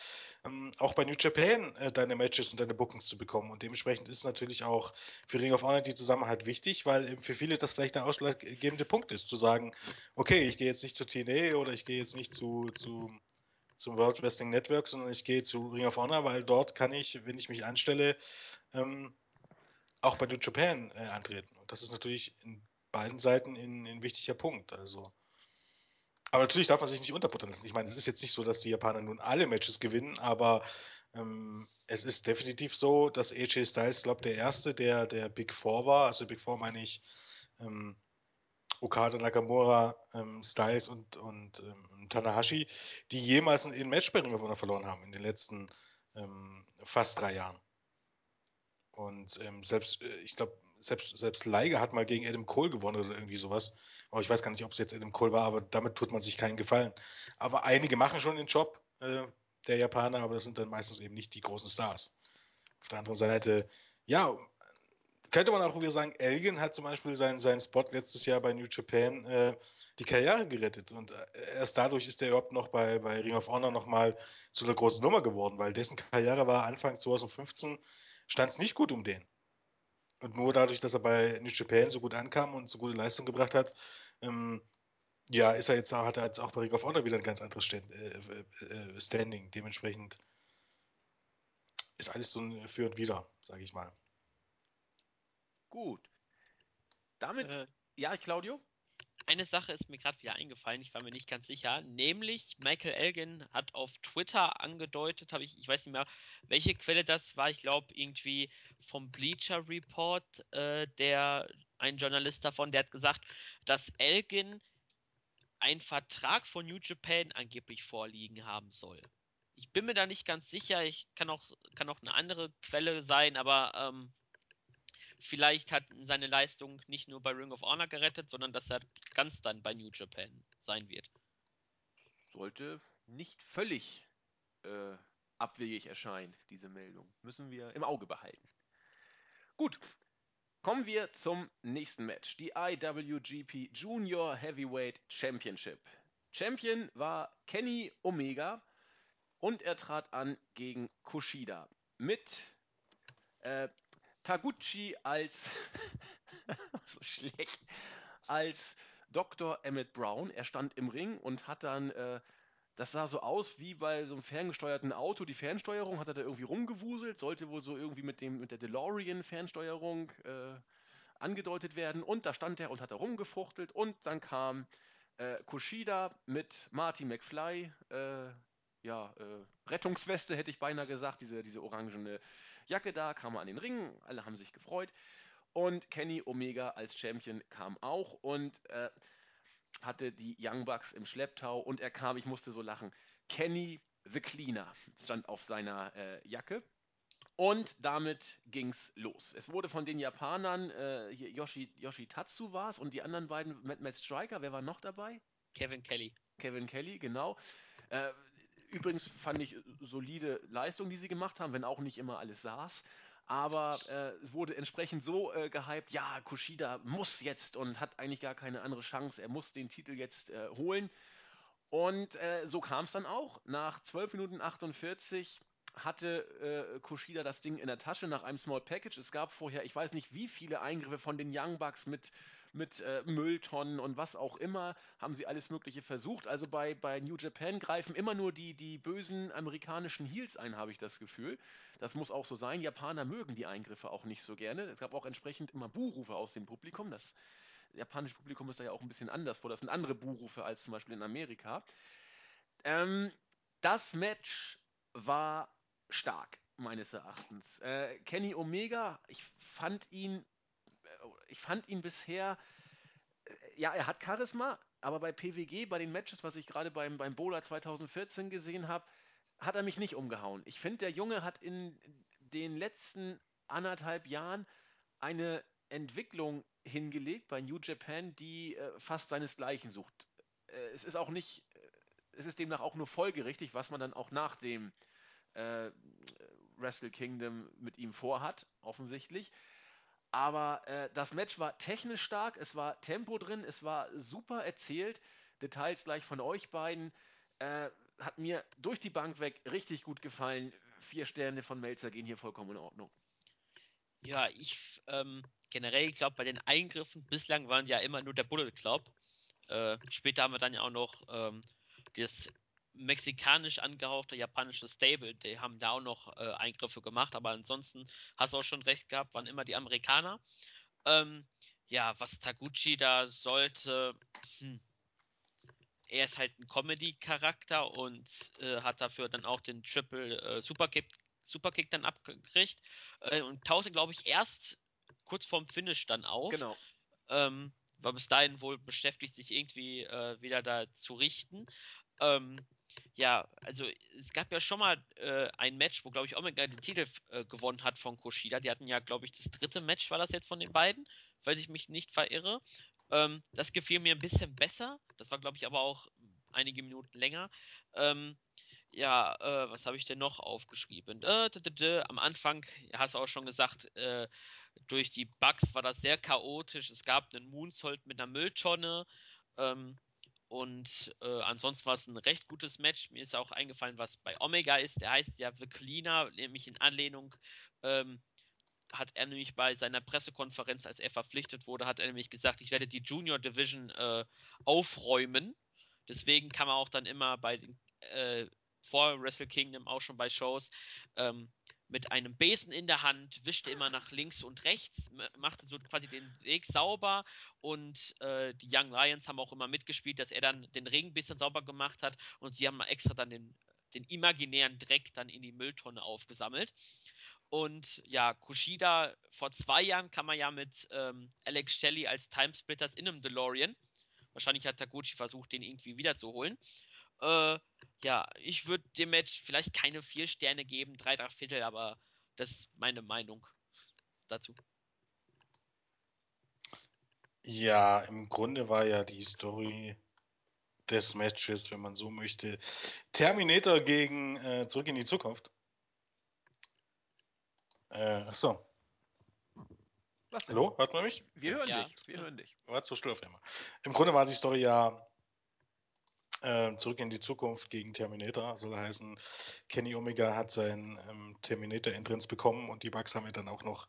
ähm, auch bei New Japan äh, deine Matches und deine Bookings zu bekommen. Und dementsprechend ist natürlich auch für Ring of Honor die Zusammenhalt wichtig, weil eben für viele das vielleicht der ausschlaggebende Punkt ist, zu sagen, okay, ich gehe jetzt nicht zu TNA oder ich gehe jetzt nicht zu, zu zum World Wrestling Network, sondern ich gehe zu Ring of Honor, weil dort kann ich, wenn ich mich anstelle, ähm, auch bei New Japan äh, antreten. Und das ist natürlich in beiden Seiten ein, ein wichtiger Punkt. Also aber natürlich darf man sich nicht unterbuttern lassen. Ich meine, es ist jetzt nicht so, dass die Japaner nun alle Matches gewinnen, aber ähm, es ist definitiv so, dass AJ Styles, glaube der erste der, der Big Four war. Also Big Four meine ich ähm, Okada, Nakamura, ähm, Styles und, und ähm, Tanahashi, die jemals ein Match bei Ring verloren haben in den letzten ähm, fast drei Jahren. Und ähm, selbst, äh, ich glaube, selbst, selbst Liger hat mal gegen Adam Cole gewonnen oder irgendwie sowas. Aber ich weiß gar nicht, ob es jetzt Adam Cole war, aber damit tut man sich keinen Gefallen. Aber einige machen schon den Job äh, der Japaner, aber das sind dann meistens eben nicht die großen Stars. Auf der anderen Seite, ja, könnte man auch wieder sagen, Elgin hat zum Beispiel seinen, seinen Spot letztes Jahr bei New Japan äh, die Karriere gerettet. Und äh, erst dadurch ist er überhaupt noch bei, bei Ring of Honor nochmal zu einer großen Nummer geworden, weil dessen Karriere war Anfang 2015 stand es nicht gut um den. Und nur dadurch, dass er bei New Japan so gut ankam und so gute Leistung gebracht hat, ähm, ja, ist er jetzt, hat er jetzt auch bei Ring of Honor wieder ein ganz anderes Stand, äh, äh, Standing. Dementsprechend ist alles so ein Für und Wider, sage ich mal. Gut. Damit, Äh, ja, Claudio? Eine Sache ist mir gerade wieder eingefallen, ich war mir nicht ganz sicher, nämlich Michael Elgin hat auf Twitter angedeutet, habe ich, ich weiß nicht mehr, welche Quelle das war, ich glaube irgendwie vom Bleacher Report, äh, der ein Journalist davon, der hat gesagt, dass Elgin einen Vertrag von New Japan angeblich vorliegen haben soll. Ich bin mir da nicht ganz sicher, ich kann auch, kann auch eine andere Quelle sein, aber ähm, vielleicht hat seine Leistung nicht nur bei Ring of Honor gerettet, sondern dass er ganz dann bei New Japan sein wird. Sollte nicht völlig äh, abwegig erscheinen, diese Meldung. Müssen wir im Auge behalten. Gut, kommen wir zum nächsten Match. Die IWGP Junior Heavyweight Championship. Champion war Kenny Omega und er trat an gegen Kushida mit äh, Taguchi als so schlecht als Dr. Emmett Brown. Er stand im Ring und hat dann äh, das sah so aus wie bei so einem ferngesteuerten Auto. Die Fernsteuerung hat er da irgendwie rumgewuselt, sollte wohl so irgendwie mit dem mit der DeLorean Fernsteuerung äh, angedeutet werden. Und da stand er und hat da rumgefuchtelt. Und dann kam äh, Kushida mit Marty McFly, äh, ja, äh, Rettungsweste hätte ich beinahe gesagt, diese, diese orangene Jacke da, kam er an den Ring, alle haben sich gefreut. Und Kenny Omega als Champion kam auch und äh, hatte die Young Bucks im Schlepptau und er kam, ich musste so lachen, Kenny the Cleaner stand auf seiner äh, Jacke. Und damit ging's los. Es wurde von den Japanern, äh, hier Yoshi, Yoshitatsu war es und die anderen beiden, Matt, Matt Striker, wer war noch dabei? Kevin Kelly. Kevin Kelly, genau. Äh, übrigens fand ich solide Leistung, die sie gemacht haben, wenn auch nicht immer alles saß. Aber äh, es wurde entsprechend so äh, gehypt, ja, Kushida muss jetzt und hat eigentlich gar keine andere Chance. Er muss den Titel jetzt äh, holen. Und äh, so kam es dann auch. Nach 12 Minuten 48 hatte äh, Kushida das Ding in der Tasche nach einem Small Package. Es gab vorher, ich weiß nicht, wie viele Eingriffe von den Young Bucks mit, mit äh, Mülltonnen und was auch immer, haben sie alles Mögliche versucht. Also bei, bei New Japan greifen immer nur die, die bösen amerikanischen Heels ein, habe ich das Gefühl. Das muss auch so sein. Japaner mögen die Eingriffe auch nicht so gerne. Es gab auch entsprechend immer Buhrufe aus dem Publikum. Das japanische Publikum ist da ja auch ein bisschen anders vor. Das sind andere Buhrufe als zum Beispiel in Amerika. Ähm, das Match war stark, meines Erachtens. Äh, Kenny Omega, ich fand ihn, ich fand ihn bisher, äh, ja, er hat Charisma, aber bei PWG, bei den Matches, was ich gerade beim, beim Bola 2014 gesehen habe, hat er mich nicht umgehauen. Ich finde, der Junge hat in den letzten anderthalb Jahren eine Entwicklung hingelegt bei New Japan, die äh, fast seinesgleichen sucht. Äh, es ist auch nicht, es ist demnach auch nur folgerichtig, was man dann auch nach dem äh, Wrestle Kingdom mit ihm vorhat, offensichtlich. Aber äh, das Match war technisch stark, es war Tempo drin, es war super erzählt. Details gleich von euch beiden. Äh, hat mir durch die Bank weg richtig gut gefallen. Vier Sterne von Melzer gehen hier vollkommen in Ordnung. Ja, ich ähm, generell, glaube, bei den Eingriffen bislang waren ja immer nur der Bullet Club. Äh, später haben wir dann ja auch noch ähm, das mexikanisch angehauchte japanische Stable, die haben da auch noch äh, Eingriffe gemacht, aber ansonsten hast du auch schon recht gehabt, waren immer die Amerikaner. Ähm, ja, was Taguchi da sollte, hm, er ist halt ein Comedy-Charakter und äh, hat dafür dann auch den Triple äh, Superkick, Superkick dann abgekriegt äh, und tauchte, glaube ich, erst kurz vorm Finish dann auf. Genau. Ähm, war bis dahin wohl beschäftigt, sich irgendwie äh, wieder da zu richten. Ähm, ja, also es gab ja schon mal äh, ein Match, wo, glaube ich, Omega den Titel äh, gewonnen hat von Kushida. Die hatten ja, glaube ich, das dritte Match war das jetzt von den beiden, weil ich mich nicht verirre. Ähm, das gefiel mir ein bisschen besser. Das war, glaube ich, aber auch einige Minuten länger. Ähm, ja, äh, was habe ich denn noch aufgeschrieben? Äh, Am Anfang, hast du auch schon gesagt, äh, durch die Bugs war das sehr chaotisch. Es gab einen Moonsault mit einer Mülltonne. Ähm, und äh, ansonsten war es ein recht gutes Match. Mir ist auch eingefallen, was bei Omega ist. Der heißt ja The Cleaner, nämlich in Anlehnung ähm, hat er nämlich bei seiner Pressekonferenz, als er verpflichtet wurde, hat er nämlich gesagt, ich werde die Junior Division äh, aufräumen. Deswegen kann man auch dann immer bei den, äh, vor Wrestle Kingdom auch schon bei Shows ähm, mit einem Besen in der Hand, wischte immer nach links und rechts, machte so quasi den Weg sauber und äh, die Young Lions haben auch immer mitgespielt, dass er dann den Ring ein bisschen sauber gemacht hat und sie haben extra dann den, den imaginären Dreck dann in die Mülltonne aufgesammelt. Und ja, Kushida, vor zwei Jahren kam er ja mit ähm, Alex Shelley als Timesplitters in einem DeLorean. Wahrscheinlich hat Taguchi versucht, den irgendwie wiederzuholen. Äh, ja, ich würde dem Match vielleicht keine vier Sterne geben, drei, drei Viertel, aber das ist meine Meinung dazu. Ja, im Grunde war ja die Story des Matches, wenn man so möchte, Terminator gegen äh, Zurück in die Zukunft. Äh, achso. Hallo, hört man mich? Wir hören ja. dich, wir hören dich. War zu still auf einmal. Im Grunde war die Story ja äh, Zurück in die Zukunft gegen Terminator. Soll heißen, Kenny Omega hat sein ähm, Terminator-Entrance bekommen und die Bugs haben ja dann auch noch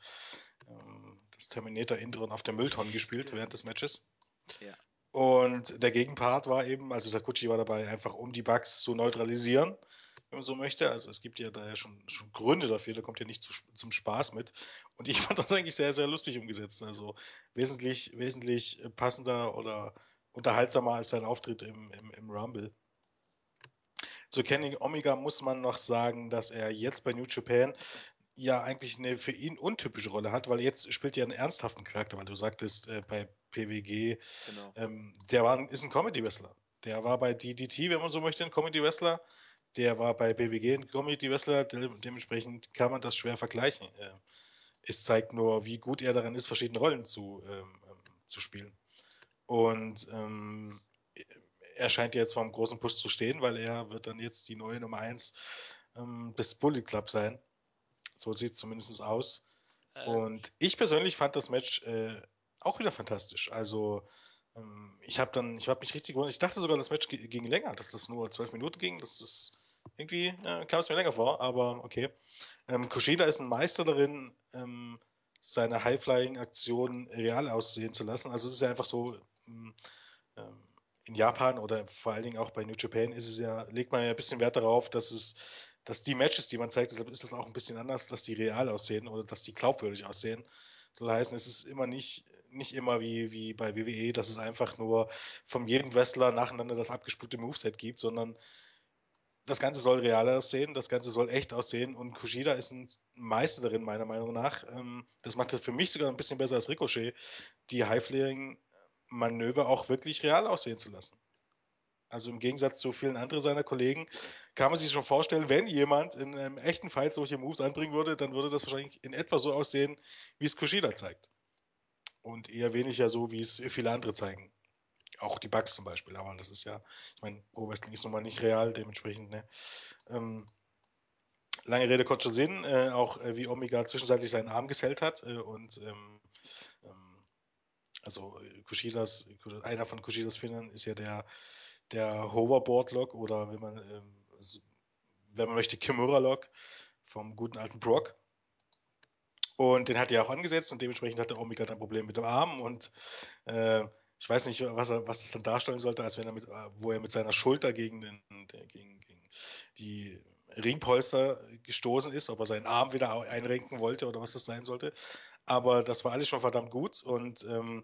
ähm, das Terminator-Intron auf der Mülltonne gespielt während des Matches. Ja. Und der Gegenpart war eben, also Sakuchi war dabei, einfach um die Bugs zu neutralisieren, wenn man so möchte. Also es gibt ja da ja schon, schon Gründe dafür, da kommt ja nicht zu, zum Spaß mit. Und ich fand das eigentlich sehr, sehr lustig umgesetzt. Also wesentlich, wesentlich passender oder unterhaltsamer als sein Auftritt im, im, im Rumble. Zu Kenny Omega muss man noch sagen, dass er jetzt bei New Japan ja eigentlich eine für ihn untypische Rolle hat, weil jetzt spielt er einen ernsthaften Charakter, weil du sagtest äh, bei PWG, genau. ähm, der war, ist ein Comedy-Wrestler. Der war bei DDT, wenn man so möchte, ein Comedy-Wrestler. Der war bei PWG ein Comedy-Wrestler. De dementsprechend kann man das schwer vergleichen. Äh, es zeigt nur, wie gut er daran ist, verschiedene Rollen zu, ähm, ähm zu spielen. Und ähm, er scheint jetzt vom großen Push zu stehen, weil er wird dann jetzt die neue Nummer 1 ähm, des Bullet Club sein. So sieht es zumindest aus. Äh. Und ich persönlich fand das Match äh, auch wieder fantastisch. Also ähm, ich habe dann, ich habe mich richtig gewundert. Ich dachte sogar, das Match ging länger, dass das nur zwölf Minuten ging. Das ist irgendwie äh, kam es mir länger vor, aber okay. Ähm, Kushida ist ein Meister darin, ähm, seine High-Flying-Aktionen real aussehen zu lassen. Also es ist ja einfach so, ähm, ähm, in Japan oder vor allen Dingen auch bei New Japan ist es ja, legt man ja ein bisschen Wert darauf, dass es, dass die Matches, die man zeigt, ist das auch ein bisschen anders, dass die real aussehen oder dass die glaubwürdig aussehen. Soll heißen, es ist immer nicht, nicht immer wie, wie bei WWE, dass es einfach nur von jedem Wrestler nacheinander das abgespulte Moveset gibt, sondern das Ganze soll real aussehen, das Ganze soll echt aussehen und Kushida ist ein Meister darin, meiner Meinung nach. Ähm, das macht es für mich sogar ein bisschen besser als Ricochet, die High-Flying-Manöver auch wirklich real aussehen zu lassen. Also im Gegensatz zu vielen anderen seiner Kollegen kann man sich schon vorstellen, wenn jemand in einem echten Fight solche Moves anbringen würde, dann würde das wahrscheinlich in etwa so aussehen, wie es Kushida zeigt. Und eher weniger so, wie es viele andere zeigen. Auch die Bugs zum Beispiel, aber das ist ja, ich meine, Pro Wrestling ist nun mal nicht real, dementsprechend, ne? Ähm, lange Rede, kurzer Sinn, äh, auch äh, wie Omega zwischenzeitlich seinen Arm gesellt hat äh, und ähm, also äh, Kushidas, einer von Kushidas Finnern ist ja der, der Hoverboard-Lock oder wenn man, ähm, wenn man möchte, Kimura-Lock vom guten alten Brock. Und den hat er auch angesetzt und dementsprechend hat der Omega dann ein Problem mit dem Arm und äh, ich weiß nicht, was, er, was das dann darstellen sollte, als wenn er mit, äh, wo er mit seiner Schulter gegen, den, gegen, gegen die Ringpolster gestoßen ist, ob er seinen Arm wieder einrenken wollte oder was das sein sollte. Aber das war alles schon verdammt gut und ähm,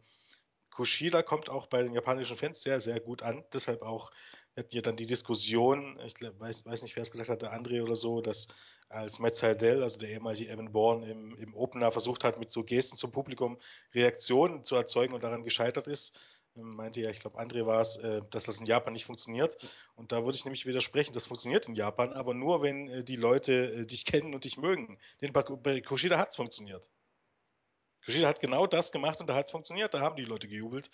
Kushida kommt auch bei den japanischen Fans sehr, sehr gut an. Deshalb auch hatten ja dann die Diskussion, ich weiß, weiß nicht, wer es gesagt hat, der André oder so, dass als Matt Seidel, also der ehemalige Evan Bourne, im, im Opener versucht hat, mit so Gesten zum Publikum Reaktionen zu erzeugen und daran gescheitert ist, ähm, meinte ja, ich glaube, André war es, äh, dass das in Japan nicht funktioniert. Und da würde ich nämlich widersprechen, das funktioniert in Japan, aber nur, wenn äh, die Leute äh, dich kennen und dich mögen. Denn bei Kushida hat es funktioniert. Kushida hat genau das gemacht und da hat es funktioniert, da haben die Leute gejubelt.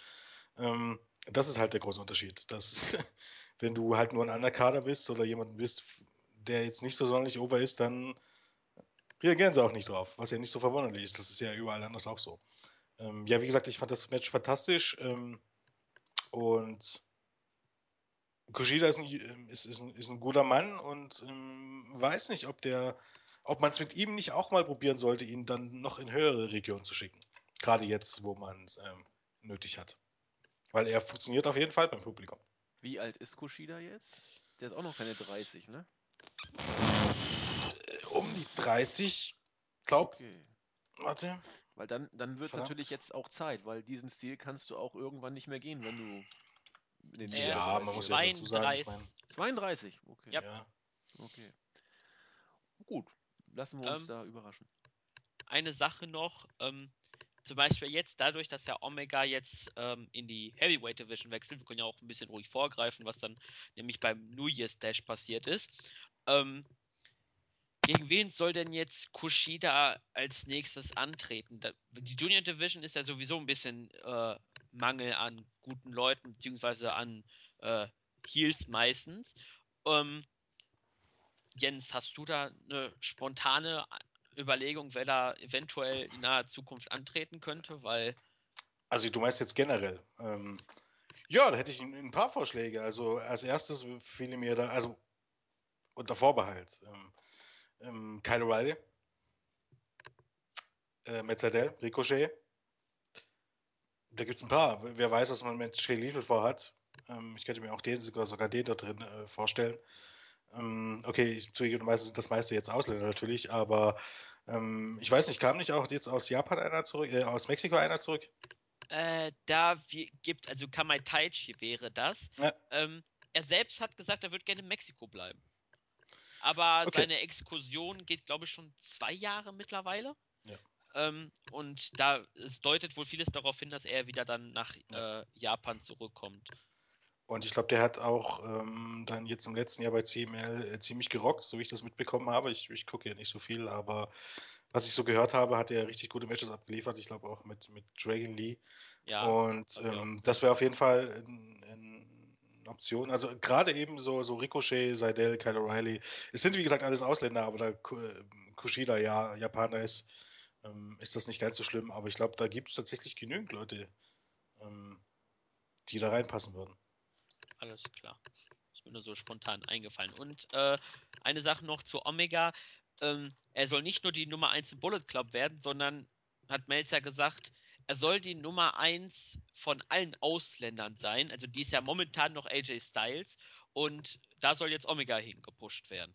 Ähm, das ist halt der große Unterschied. Dass, wenn du halt nur ein Underkader bist oder jemand bist, der jetzt nicht so sonderlich over ist, dann reagieren sie auch nicht drauf, was ja nicht so verwunderlich ist. Das ist ja überall anders auch so. Ähm, ja, wie gesagt, ich fand das Match fantastisch ähm, und Kushida ist ein, ähm, ist, ist, ein, ist ein guter Mann und ähm, weiß nicht, ob der, ob man es mit ihm nicht auch mal probieren sollte, ihn dann noch in höhere Regionen zu schicken. Gerade jetzt, wo man es ähm, nötig hat. Weil er funktioniert auf jeden Fall beim Publikum. Wie alt ist Kushida jetzt? Der ist auch noch keine 30, ne? Um die 30, glaub, Okay. warte. Weil dann, dann wird es natürlich jetzt auch Zeit, weil diesen Stil kannst du auch irgendwann nicht mehr gehen, wenn du den Ja, ist man muss ja dazu sagen, ich 32. mein- 32. Okay. Ja. Ja. Okay. Gut. Lassen wir uns Ähm, da überraschen. eine Sache noch, ähm, zum Beispiel jetzt dadurch, dass ja Omega jetzt ähm, in die Heavyweight Division wechselt, wir können ja auch ein bisschen ruhig vorgreifen, was dann nämlich beim New Year's Dash passiert ist. Ähm, gegen wen soll denn jetzt Kushida als nächstes antreten? Die Junior Division ist ja sowieso ein bisschen äh, Mangel an guten Leuten, beziehungsweise an äh, Heels meistens. Ähm, Jens, hast du da eine spontane Überlegung, wer da eventuell in naher Zukunft antreten könnte? Weil, Also du meinst jetzt generell. Ähm, ja, da hätte ich ein, ein paar Vorschläge. Also als erstes fiel mir da, also unter Vorbehalt, ähm, ähm, Kyle O'Reilly, äh, Metzadel, Ricochet. Da gibt es ein paar. Wer weiß, was man mit Shay Lethal vorhat. Ähm, ich könnte mir auch den, sogar, sogar den da drin äh, vorstellen. Ähm, okay, ich zugebe, das meiste jetzt Ausländer natürlich, aber ähm, ich weiß nicht, kam nicht auch jetzt aus Japan einer zurück, äh, aus Mexiko einer zurück? äh, da gibt, also Kamai Taichi wäre das. Ja. Ähm, er selbst hat gesagt, er würde gerne in Mexiko bleiben. Aber Okay. seine Exkursion geht, glaube ich, schon zwei Jahre mittlerweile. Ja. Ähm, und da es deutet wohl vieles darauf hin, dass er wieder dann nach äh, Japan zurückkommt. Und ich glaube, der hat auch ähm, dann jetzt im letzten Jahr bei CML äh, ziemlich gerockt, so wie ich das mitbekommen habe. Ich, ich gucke ja nicht so viel, aber was ich so gehört habe, hat er richtig gute Matches abgeliefert. Ich glaube auch mit, mit Dragon Lee. Ja, Und ähm, das wäre auf jeden Fall ein, ein, eine Option. Also gerade eben so, so Ricochet, Seidel, Kyle O'Reilly. Es sind wie gesagt alles Ausländer, aber da Ku- äh, Kushida ja Japaner ist, ähm, ist das nicht ganz so schlimm. Aber ich glaube, da gibt es tatsächlich genügend Leute, ähm, die da reinpassen würden. Alles klar. Ist mir nur so spontan eingefallen. Und äh, eine Sache noch zu Omega. Ähm, er soll nicht nur die Nummer 1 im Bullet Club werden, sondern, hat Melzer gesagt, er soll die Nummer 1 von allen Ausländern sein. Also die ist ja momentan noch AJ Styles. Und da soll jetzt Omega hingepusht werden.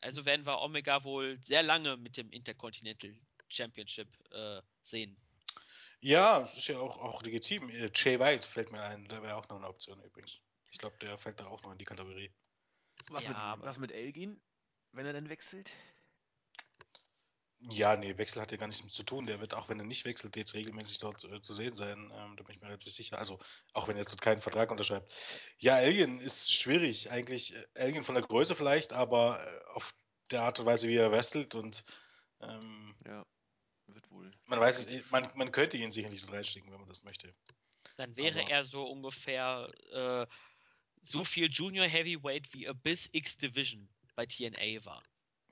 Also werden wir Omega wohl sehr lange mit dem Intercontinental Championship äh, sehen. Ja, es ist ja auch, auch legitim. Äh, Jay White fällt mir ein, der wäre auch noch eine Option übrigens. Ich glaube, der fällt da auch noch in die Kategorie. Was, ja, mit, was mit Elgin, wenn er denn wechselt? Ja, nee, Wechsel hat ja gar nichts mit zu tun. Der wird, auch wenn er nicht wechselt, jetzt regelmäßig dort äh, zu sehen sein. Ähm, da bin ich mir relativ sicher. Also, auch wenn er jetzt dort keinen Vertrag unterschreibt. Ja, Elgin ist schwierig. Eigentlich, äh, Elgin von der Größe vielleicht, aber äh, auf der Art und Weise, wie er wrestelt und ähm, Ja, wird wohl. man weiß es, eh, man, man könnte ihn sicherlich reinstecken, wenn man das möchte. Dann wäre Aber- er so ungefähr äh, so viel Junior Heavyweight wie Abyss X Division bei TNA war.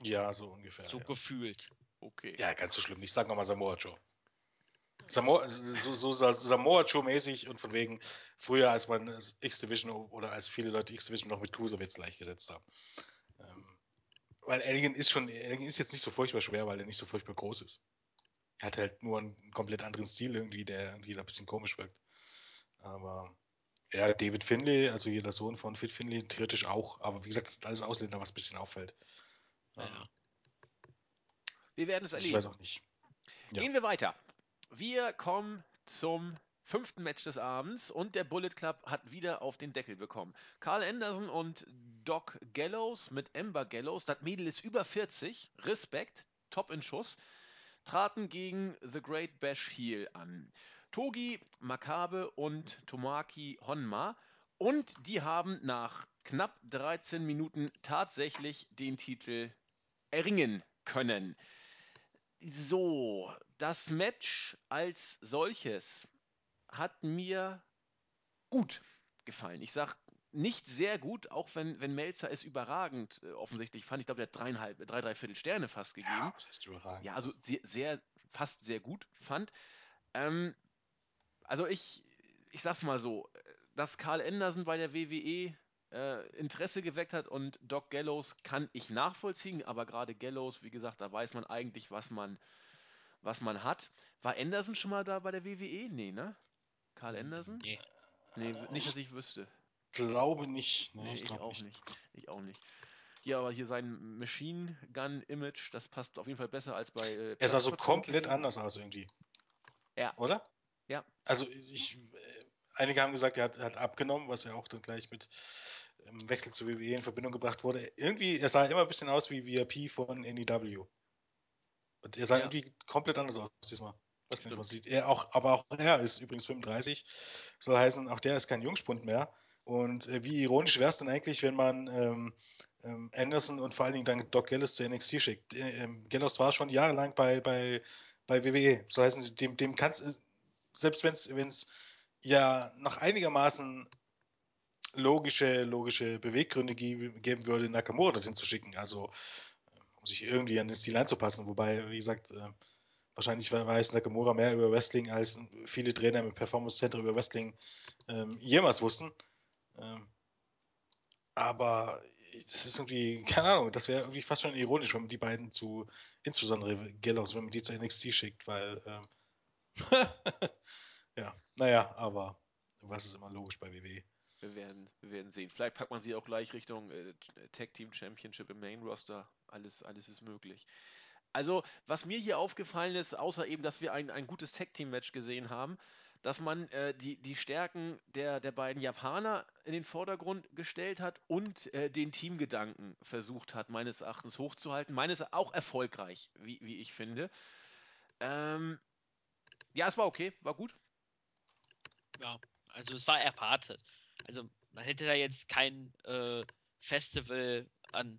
Ja, so ungefähr. So ja. gefühlt. Okay. Ja, ganz so schlimm nicht. Sagen wir mal Samoa Joe. Samoa, so, so, so Samoa Joe-mäßig und von wegen früher, als man X-Division oder als viele Leute X-Division noch mit Cruiserweights gleichgesetzt haben. Ähm, weil Elgin ist schon, Elgin ist jetzt nicht so furchtbar schwer, weil er nicht so furchtbar groß ist. Er hat halt nur einen komplett anderen Stil irgendwie, der irgendwie da ein bisschen komisch wirkt. Aber ja, David Finlay, also hier der Sohn von Fit Finlay, theoretisch auch. Aber wie gesagt, das sind alles Ausländer, was ein bisschen auffällt. Ja. Ähm, Wir werden es ich erleben. weiß auch nicht. Ja. Gehen wir weiter. Wir kommen zum fünften Match des Abends und der Bullet Club hat wieder auf den Deckel bekommen. Carl Anderson und Doc Gallows mit Amber Gallows, das Mädel ist über 40, Respekt, top in Schuss, traten gegen The Great Bash Heel an. Togi Makabe und Tomoaki Honma und die haben nach knapp 13 Minuten tatsächlich den Titel erringen können. So, das Match als solches hat mir gut gefallen. Ich sag nicht sehr gut, auch wenn, wenn Melzer es überragend äh, offensichtlich fand. Ich glaube, der hat dreieinhalb, drei, dreiviertel Sterne fast gegeben. Ja, was heißt überragend? Ja, also sehr, sehr, fast sehr gut fand. Ähm, also ich, ich sag's mal so, dass Carl Anderson bei der WWE äh, Interesse geweckt hat und Doc Gallows kann ich nachvollziehen, aber gerade Gallows, wie gesagt, da weiß man eigentlich, was man, was man hat. War Anderson schon mal da bei der WWE? Nee, ne? Carl Anderson? Nee. Nee, nicht, dass ich wüsste. Glaube nicht. Nee, Nee, ich ich glaube auch nicht. nicht. Ich auch nicht. hier aber hier sein Machine Gun Image, das passt auf jeden Fall besser als bei. Äh, Er sah so komplett anders aus irgendwie. Ja. Oder? Ja. Also ich, äh, einige haben gesagt, er hat, hat abgenommen, was ja auch dann gleich mit im Wechsel zu WWE in Verbindung gebracht wurde. Irgendwie, er sah immer ein bisschen aus wie VIP von NEW. Und er sah Ja. irgendwie komplett anders aus diesmal. Was sieht. Er auch, aber auch er ist übrigens 35. Soll heißen, auch der ist kein Jungspund mehr. Und äh, wie ironisch wäre es denn eigentlich, wenn man ähm, ähm, Anderson und vor allen Dingen dann Doc Gallows zu NXT schickt? Äh, ähm, Gallows war schon jahrelang bei, bei, bei WWE. Soll heißen, dem, dem kannst du, selbst wenn es ja noch einigermaßen logische, logische Beweggründe ge geben würde, Nakamura dorthin zu schicken. Also, äh, um sich irgendwie an den Stil anzupassen. Wobei, wie gesagt, äh, wahrscheinlich weiß Nakamura mehr über Wrestling, als viele Trainer im Performance Center über Wrestling ähm, jemals wussten. Ähm, aber das ist irgendwie, keine Ahnung, das wäre irgendwie fast schon ironisch, wenn man die beiden zu, insbesondere Gallows, wenn man die zu NXT schickt, weil, ähm, ja, naja, aber was ist immer logisch bei WWE? Wir werden, wir werden sehen. Vielleicht packt man sie auch gleich Richtung äh, Tag Team Championship im Main Roster. Alles, alles ist möglich. Also, was mir hier aufgefallen ist, außer eben, dass wir ein, ein gutes Tag Team Match gesehen haben, dass man äh, die, die Stärken der, der beiden Japaner in den Vordergrund gestellt hat und äh, den Teamgedanken versucht hat, meines Erachtens hochzuhalten. Meines auch erfolgreich, wie, wie ich finde. Ähm, ja, es war okay, war gut. Ja, also es war erwartet. Also man hätte da jetzt kein äh, Festival an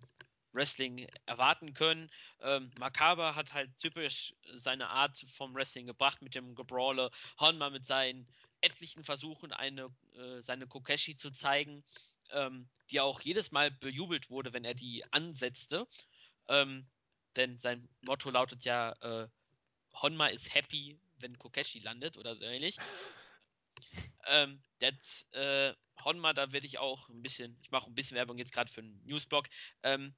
Wrestling erwarten können. Ähm, Makaber hat halt typisch seine Art vom Wrestling gebracht mit dem Gebrawler. Honma mit seinen etlichen Versuchen, eine, äh, seine Kokeshi zu zeigen, ähm, die auch jedes Mal bejubelt wurde, wenn er die ansetzte. Ähm, denn sein Motto lautet ja, äh, Honma ist happy, wenn Kokeshi landet oder so ähnlich. Ähm, das, äh, Honma, da werde ich auch ein bisschen, ich mache ein bisschen Werbung jetzt gerade für einen Newsblog. Ähm,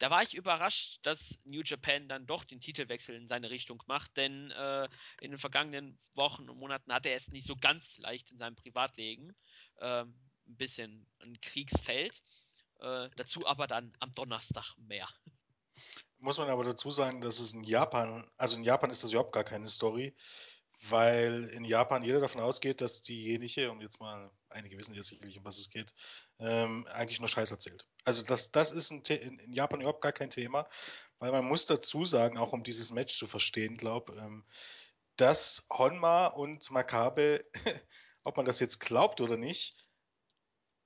da war ich überrascht, dass New Japan dann doch den Titelwechsel in seine Richtung macht, denn äh, in den vergangenen Wochen und Monaten hatte er es nicht so ganz leicht in seinem Privatleben. Ähm, ein bisschen ein Kriegsfeld. Äh, dazu aber dann am Donnerstag mehr. Muss man aber dazu sagen, dass es in Japan, also in Japan ist das überhaupt gar keine Story, weil in Japan jeder davon ausgeht, dass diejenige, und jetzt mal, einige wissen ja sicherlich, um was es geht, ähm, eigentlich nur Scheiß erzählt. Also das, das ist in, in, Japan überhaupt gar kein Thema, weil man muss dazu sagen, auch um dieses Match zu verstehen, glaube ähm, dass Honma und Makabe, ob man das jetzt glaubt oder nicht,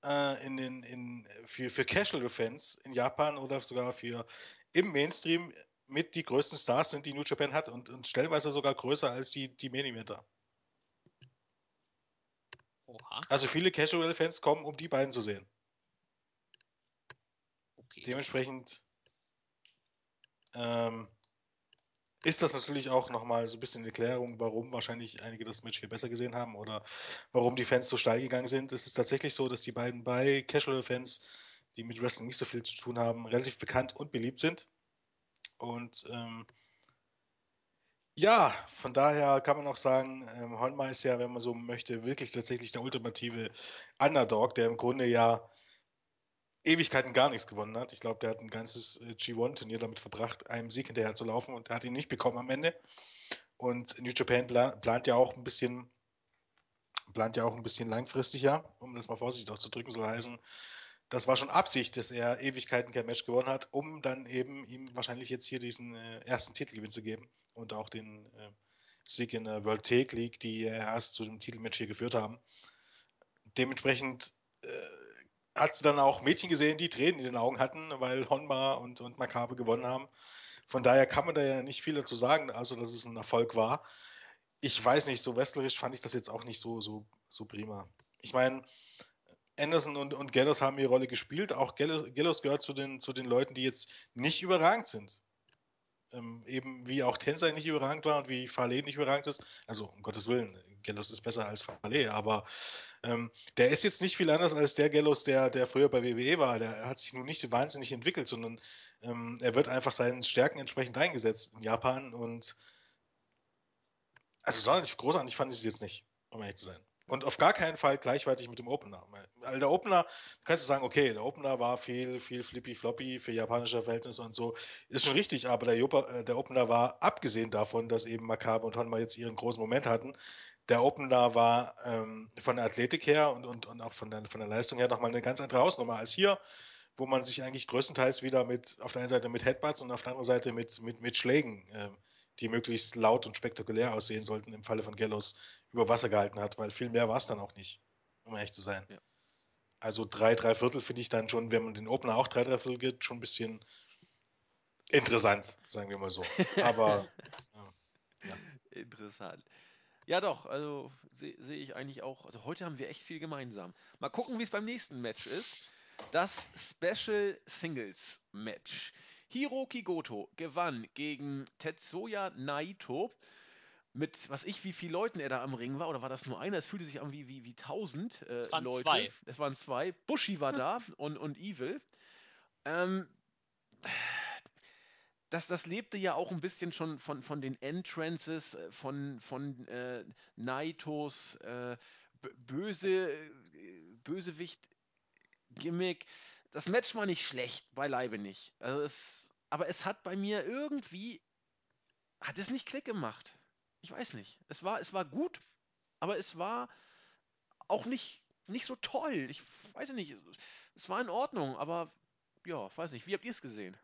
äh, in den, in, für, für Casual-Fans in Japan oder sogar für im Mainstream mit die größten Stars sind, die New Japan hat und, und stellenweise sogar größer als die, die Main Eventer. Oha. Also viele Casual-Fans kommen, um die beiden zu sehen. Okay, Dementsprechend ähm, ist das natürlich auch nochmal so ein bisschen eine Erklärung, warum wahrscheinlich einige das Match viel besser gesehen haben oder warum die Fans so steil gegangen sind. Es ist tatsächlich so, dass die beiden bei Casual-Fans, die mit Wrestling nicht so viel zu tun haben, relativ bekannt und beliebt sind. Und ähm, ja, von daher kann man auch sagen, ähm, Honma ist ja, wenn man so möchte, wirklich tatsächlich der ultimative Underdog, der im Grunde ja Ewigkeiten gar nichts gewonnen hat. Ich glaube, der hat ein ganzes äh, G1-Turnier damit verbracht, einem Sieg hinterher zu laufen und hat ihn nicht bekommen am Ende. Und New Japan pla plant ja auch ein bisschen, plant ja auch ein bisschen langfristiger, um das mal vorsichtig auszudrücken, soll heißen, das war schon Absicht, dass er Ewigkeiten kein Match gewonnen hat, um dann eben ihm wahrscheinlich jetzt hier diesen äh, ersten Titelgewinn zu geben und auch den äh, Sieg in der World Take League, die er erst zu dem Titelmatch hier geführt haben. Dementsprechend äh, hat sie dann auch Mädchen gesehen, die Tränen in den Augen hatten, weil Honma und, und Makabe gewonnen haben. Von daher kann man da ja nicht viel dazu sagen, also dass es ein Erfolg war. Ich weiß nicht, so wrestlerisch fand ich das jetzt auch nicht so, so, so prima. Ich meine, Anderson und, und Gallows haben ihre Rolle gespielt. Auch Gallows, Gallows gehört zu den, zu den Leuten, die jetzt nicht überragend sind. Ähm, eben wie auch Tensei nicht überragend war und wie Fale nicht überragend ist. Also, um Gottes Willen, Gallows ist besser als Fale, aber ähm, der ist jetzt nicht viel anders als der Gallows, der, der früher bei WWE war. Der hat sich nun nicht wahnsinnig entwickelt, sondern ähm, er wird einfach seinen Stärken entsprechend eingesetzt in Japan und also sonderlich großartig fand ich es jetzt nicht, um ehrlich zu sein. Und auf gar keinen Fall gleichwertig mit dem Opener. Weil der Opener, kannst du sagen, okay, der Opener war viel, viel flippy-floppy für japanische Verhältnisse und so. Ist schon richtig, aber der, Jopa, äh, der Opener war, abgesehen davon, dass eben Makabe und Honma jetzt ihren großen Moment hatten, der Opener war ähm, von der Athletik her und, und, und auch von der, von der Leistung her nochmal eine ganz andere Hausnummer als hier, wo man sich eigentlich größtenteils wieder mit, auf der einen Seite mit Headbutts und auf der anderen Seite mit, mit, mit Schlägen äh, die möglichst laut und spektakulär aussehen sollten, im Falle von Gallows über Wasser gehalten hat, weil viel mehr war es dann auch nicht, um ehrlich zu sein. Ja. Also drei, drei Viertel finde ich dann schon, wenn man den Opener auch drei, drei Viertel gibt, schon ein bisschen interessant, sagen wir mal so. Aber ja. Interessant. Ja, doch, also sehe seh ich eigentlich auch. Also heute haben wir echt viel gemeinsam. Mal gucken, wie es beim nächsten Match ist. Das Special Singles Match. Hiroki Goto gewann gegen Tetsuya Naito mit, was ich, wie viele Leuten er da am Ring war, oder war das nur einer? Es fühlte sich an wie, wie, wie tausend äh, es waren Leute. Zwei. Es waren zwei. Bushi war da und, und Evil. Ähm, das, das lebte ja auch ein bisschen schon von, von den Entrances, äh, von, von äh, Naitos äh, böse, äh, Bösewicht-Gimmick das Match war nicht schlecht, beileibe nicht. Also es, aber es hat bei mir irgendwie, hat es nicht Klick gemacht. Ich weiß nicht. Es war, es war gut, aber es war auch nicht, nicht so toll. Ich weiß nicht. Es war in Ordnung, aber ja, weiß nicht. Wie habt ihr es gesehen?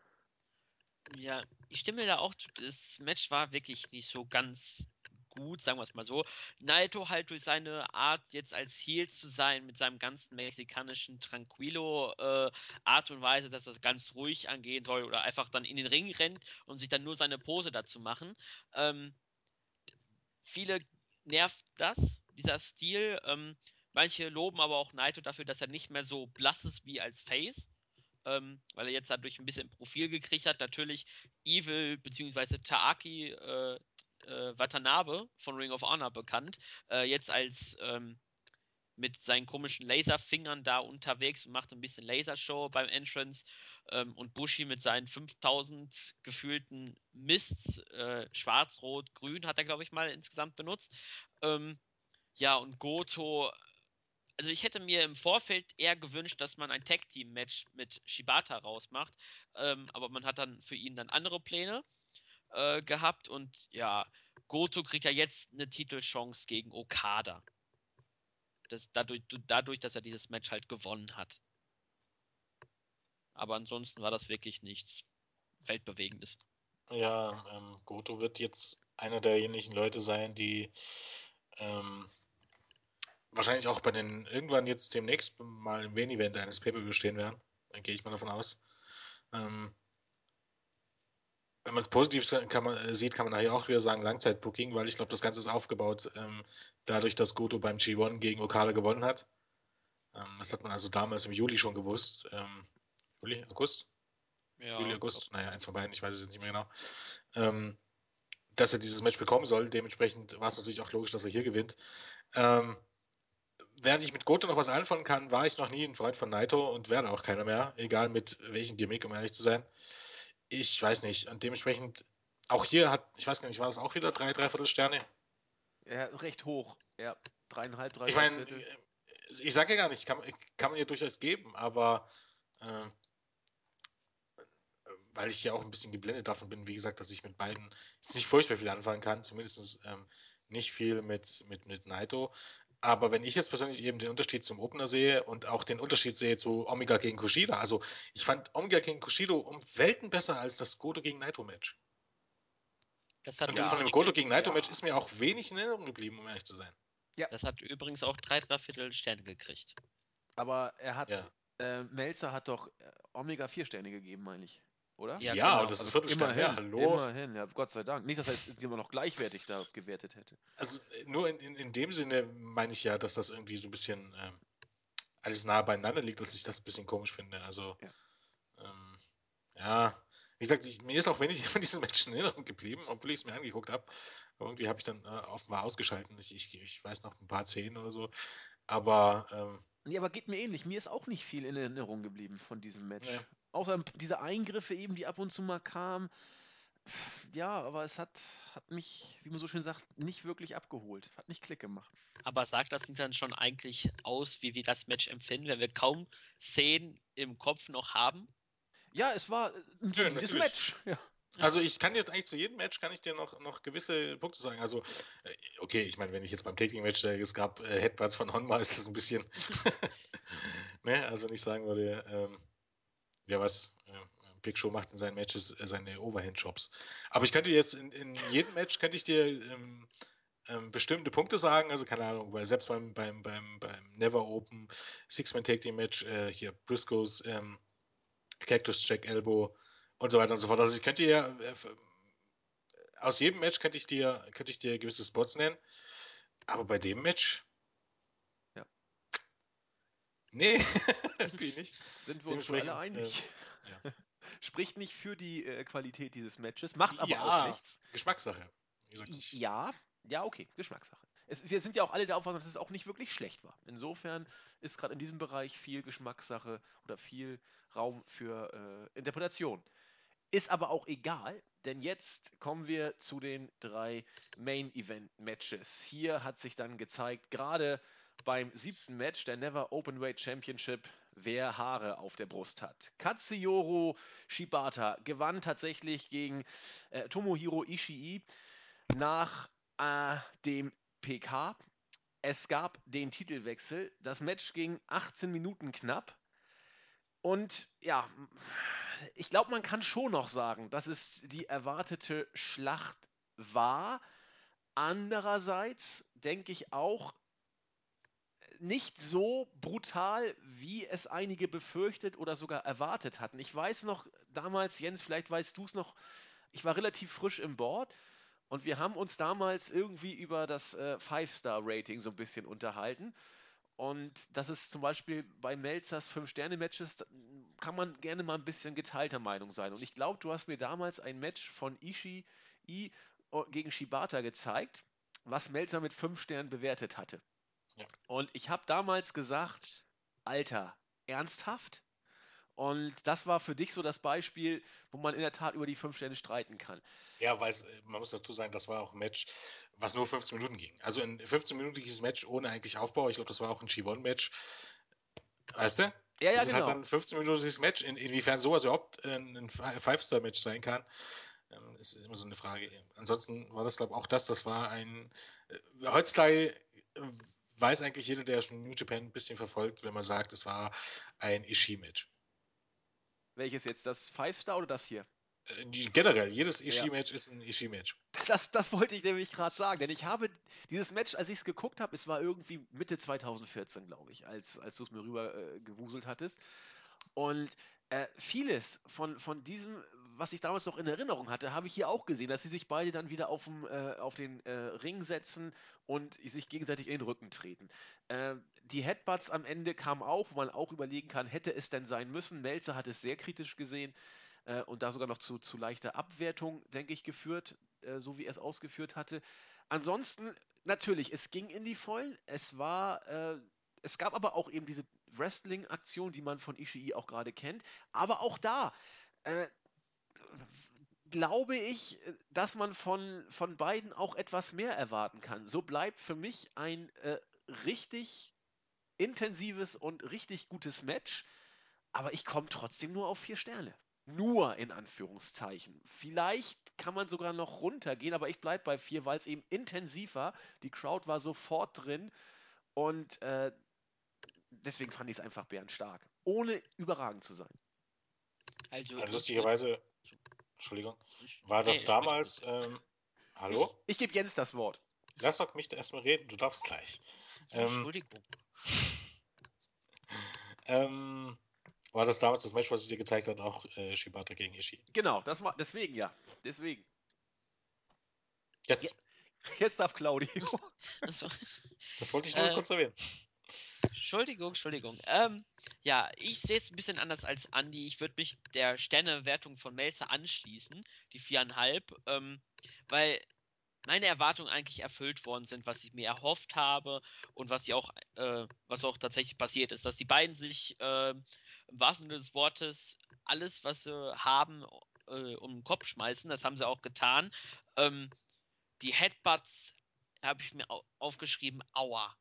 Ja, ich stimme da auch. Das Match war wirklich nicht so ganz gut, sagen wir es mal so. Naito halt durch seine Art, jetzt als Heel zu sein, mit seinem ganzen mexikanischen Tranquilo äh, Art und Weise, dass das ganz ruhig angehen soll oder einfach dann in den Ring rennt und sich dann nur seine Pose dazu machen. Ähm, viele nervt das, dieser Stil. Ähm, manche loben aber auch Naito dafür, dass er nicht mehr so blass ist wie als Face. Ähm, weil er jetzt dadurch ein bisschen Profil gekriegt hat. Natürlich Evil bzw. Taaki äh, äh, Watanabe von Ring of Honor bekannt, äh, jetzt als ähm, mit seinen komischen Laserfingern da unterwegs und macht ein bisschen Lasershow beim Entrance ähm, und Bushi mit seinen 5000 gefühlten Mists, äh, schwarz, rot, grün hat er glaube ich mal insgesamt benutzt. Ähm, ja und Goto also ich hätte mir im Vorfeld eher gewünscht, dass man ein Tag-Team-Match mit Shibata rausmacht, ähm, aber man hat dann für ihn dann andere Pläne äh, gehabt und ja, Goto kriegt ja jetzt eine Titelchance gegen Okada. Das, dadurch, dadurch, dass er dieses Match halt gewonnen hat. Aber ansonsten war das wirklich nichts Weltbewegendes. Ja, ähm, Goto wird jetzt einer derjenigen Leute sein, die ähm, wahrscheinlich auch bei den irgendwann jetzt demnächst mal im Main Event eines Pay-Per-View stehen werden. Dann gehe ich mal davon aus. Ähm, wenn man es positiv kann man, äh, sieht, kann man nachher auch wieder sagen Langzeitbooking, weil ich glaube, das Ganze ist aufgebaut ähm, dadurch, dass Goto beim G1 gegen Okada gewonnen hat. Ähm, das hat man also damals im Juli schon gewusst. Ähm, Juli, August? Ja, Juli, August? Naja, eins von beiden, ich weiß es nicht mehr genau. Ähm, dass er dieses Match bekommen soll. Dementsprechend war es natürlich auch logisch, dass er hier gewinnt. Ähm, während ich mit Goto noch was anfangen kann, war ich noch nie ein Freund von Naito und werde auch keiner mehr, egal mit welchem Gimmick, um ehrlich zu sein. Ich weiß nicht. Und dementsprechend, auch hier hat, ich weiß gar nicht, war das auch wieder drei, dreiviertel Sterne? Ja, recht hoch. Ja, dreieinhalb, drei Ich meine, ich sage ja gar nicht, kann, kann man ja durchaus geben, aber äh, weil ich ja auch ein bisschen geblendet davon bin, wie gesagt, dass ich mit beiden nicht furchtbar viel anfangen kann, zumindest ähm, nicht viel mit, mit, mit Naito. Aber wenn ich jetzt persönlich eben den Unterschied zum Opener sehe und auch den Unterschied sehe zu Omega gegen Kushida, also ich fand Omega gegen Kushida um Welten besser als das Goto gegen Naito Match. Das hat und ja, von dem Goto gegen Naito Match ja. ist mir auch wenig in Erinnerung geblieben, um ehrlich zu sein. Ja. Das hat übrigens auch drei, dreiviertel Sterne gekriegt. Aber er hat, ja. äh, Melzer hat doch äh, Omega vier Sterne gegeben, meine ich oder? Ja, ja genau. das ist also Viertelstern immerhin, hallo. Immerhin, ja, Gott sei Dank. Nicht, dass er jetzt immer noch gleichwertig da gewertet hätte. Also nur in, in, in dem Sinne meine ich ja, dass das irgendwie so ein bisschen ähm, alles nah beieinander liegt, dass ich das ein bisschen komisch finde. Also, ja, ähm, ja. wie gesagt, ich, mir ist auch wenig von diesen Menschen in Erinnerung geblieben, obwohl ich es mir angeguckt habe. Irgendwie habe ich dann äh, offenbar ausgeschalten. Ich, ich, ich, weiß noch ein paar Szenen oder so. Aber. Ähm, Nee, aber geht mir ähnlich. Mir ist auch nicht viel in Erinnerung geblieben von diesem Match. Ja. Außer diese Eingriffe eben, die ab und zu mal kamen. Ja, aber es hat, hat mich, wie man so schön sagt, nicht wirklich abgeholt. Hat nicht Klick gemacht. Aber sagt das nicht dann schon eigentlich aus, wie wir das Match empfinden, wenn wir kaum Szenen im Kopf noch haben? Ja, es war ein solides natürlich. Match. Ja. Also ich kann dir eigentlich zu jedem Match kann ich dir noch, noch gewisse Punkte sagen. Also, äh, okay, ich meine, wenn ich jetzt beim Taking-Match, äh, es gab äh, Headbutts von Honma, ist das ein bisschen. ne? Also wenn ich sagen würde, ähm, wer was äh, Big Show macht in seinen Matches, äh, seine Overhand-Jobs. Aber ich könnte jetzt in, in jedem Match könnte ich dir ähm, ähm, bestimmte Punkte sagen, also keine Ahnung, weil selbst beim, beim, beim, beim Never Open Six-Man Tag Team Match, äh, hier Briscoes ähm, Cactus Jack Elbow und so weiter und so fort. Also ich könnte dir äh, aus jedem Match könnte ich dir könnte ich dir gewisse Spots nennen, aber bei dem Match Ja. Nee, natürlich nicht. Sind wir uns wohl alle einig. ja. Spricht nicht für die äh, Qualität dieses Matches, macht aber Ja. auch nichts. Geschmackssache. Ja, ja, okay, Geschmackssache. Es, wir sind ja auch alle der Auffassung, dass es auch nicht wirklich schlecht war. Insofern ist gerade in diesem Bereich viel Geschmackssache oder viel Raum für äh, Interpretation. Ist aber auch egal, denn jetzt kommen wir zu den drei Main Event Matches. Hier hat sich dann gezeigt, gerade beim siebten Match der Never Openweight Championship, wer Haare auf der Brust hat. Katsuyoro Shibata gewann tatsächlich gegen äh, Tomohiro Ishii nach äh, dem PK. Es gab den Titelwechsel. Das Match ging 18 Minuten knapp. Und ja, ich glaube, man kann schon noch sagen, dass es die erwartete Schlacht war. Andererseits denke ich auch nicht so brutal, wie es einige befürchtet oder sogar erwartet hatten. Ich weiß noch, damals, Jens, vielleicht weißt du es noch, ich war relativ frisch im Board und wir haben uns damals irgendwie über das äh, Five-Star-Rating so ein bisschen unterhalten. Und das ist zum Beispiel bei Melzers Fünf-Sterne-Matches, da kann man gerne mal ein bisschen geteilter Meinung sein. Und ich glaube, du hast mir damals ein Match von Ishii o- gegen Shibata gezeigt, was Melzer mit fünf Sternen bewertet hatte. Ja. Und ich habe damals gesagt, Alter, ernsthaft? Und das war für dich so das Beispiel, wo man in der Tat über die fünf Sterne streiten kann. Ja, weil man muss dazu sagen, das war auch ein Match, was nur 15 Minuten ging. Also ein 15-minütiges Match ohne eigentlich Aufbau. Ich glaube, das war auch ein G1-Match. Weißt du? Ja, ja, das ist halt genau. dann ein 15-minütiges Match. In, inwiefern sowas überhaupt ein Five-Star-Match sein kann, ähm, ist immer so eine Frage. Ansonsten war das, glaube ich, auch das. Das war ein. Äh, heutzutage äh, weiß eigentlich jeder, der schon New Japan ein bisschen verfolgt, wenn man sagt, es war ein Ishii-Match. Welches jetzt, das Five-Star oder das hier? Äh, generell, jedes Ishii-Match ist ein Ishii-Match. Das, das wollte ich nämlich gerade sagen, denn ich habe dieses Match, als ich es geguckt habe, es war irgendwie Mitte 2014, glaube ich, als, als du es mir rüber äh, gewuselt hattest. Und äh, vieles von, von diesem, was ich damals noch in Erinnerung hatte, habe ich hier auch gesehen, dass sie sich beide dann wieder auf, äh, auf den äh, Ring setzen und sich gegenseitig in den Rücken treten. Äh, die Headbutts am Ende kamen auch, wo man auch überlegen kann, hätte es denn sein müssen. Melzer hat es sehr kritisch gesehen äh, und da sogar noch zu, zu leichter Abwertung, denke ich, geführt, äh, so wie er es ausgeführt hatte. Ansonsten, natürlich, es ging in die Vollen. Es war, äh, es gab aber auch eben diese Wrestling-Aktion, die man von Ishii auch gerade kennt. Aber auch da, äh, glaube ich, dass man von, von beiden auch etwas mehr erwarten kann. So bleibt für mich ein äh, richtig intensives und richtig gutes Match, aber ich komme trotzdem nur auf vier Sterne. Nur in Anführungszeichen. Vielleicht kann man sogar noch runtergehen, aber ich bleibe bei vier, weil es eben intensiv war. Die Crowd war sofort drin und äh, deswegen fand ich es einfach bärenstark. Ohne überragend zu sein. Also, lustigerweise, Entschuldigung, war das nee, damals. Ähm, hallo? Ich, ich gebe Jens das Wort. Lass doch mich erstmal reden, du darfst gleich. ähm, Entschuldigung. Ähm, war das damals das Match, was ich dir gezeigt habe, auch äh, Shibata gegen Ishii? Genau, das war, deswegen ja. Deswegen. Jetzt, Ja. Jetzt darf Claudio. Das war- das wollte ich nur Äh, kurz erwähnen. Entschuldigung, Entschuldigung. Ähm, ja, ich sehe es ein bisschen anders als Andi. Ich würde mich der Sternewertung von Melzer anschließen, die viereinhalb, ähm, weil meine Erwartungen eigentlich erfüllt worden sind, was ich mir erhofft habe und was ja auch, äh, was auch tatsächlich passiert ist, dass die beiden sich äh, im wahrsten Sinne des Wortes alles, was sie haben, äh, um den Kopf schmeißen. Das haben sie auch getan. Ähm, die Headbutts habe ich mir aufgeschrieben, aua.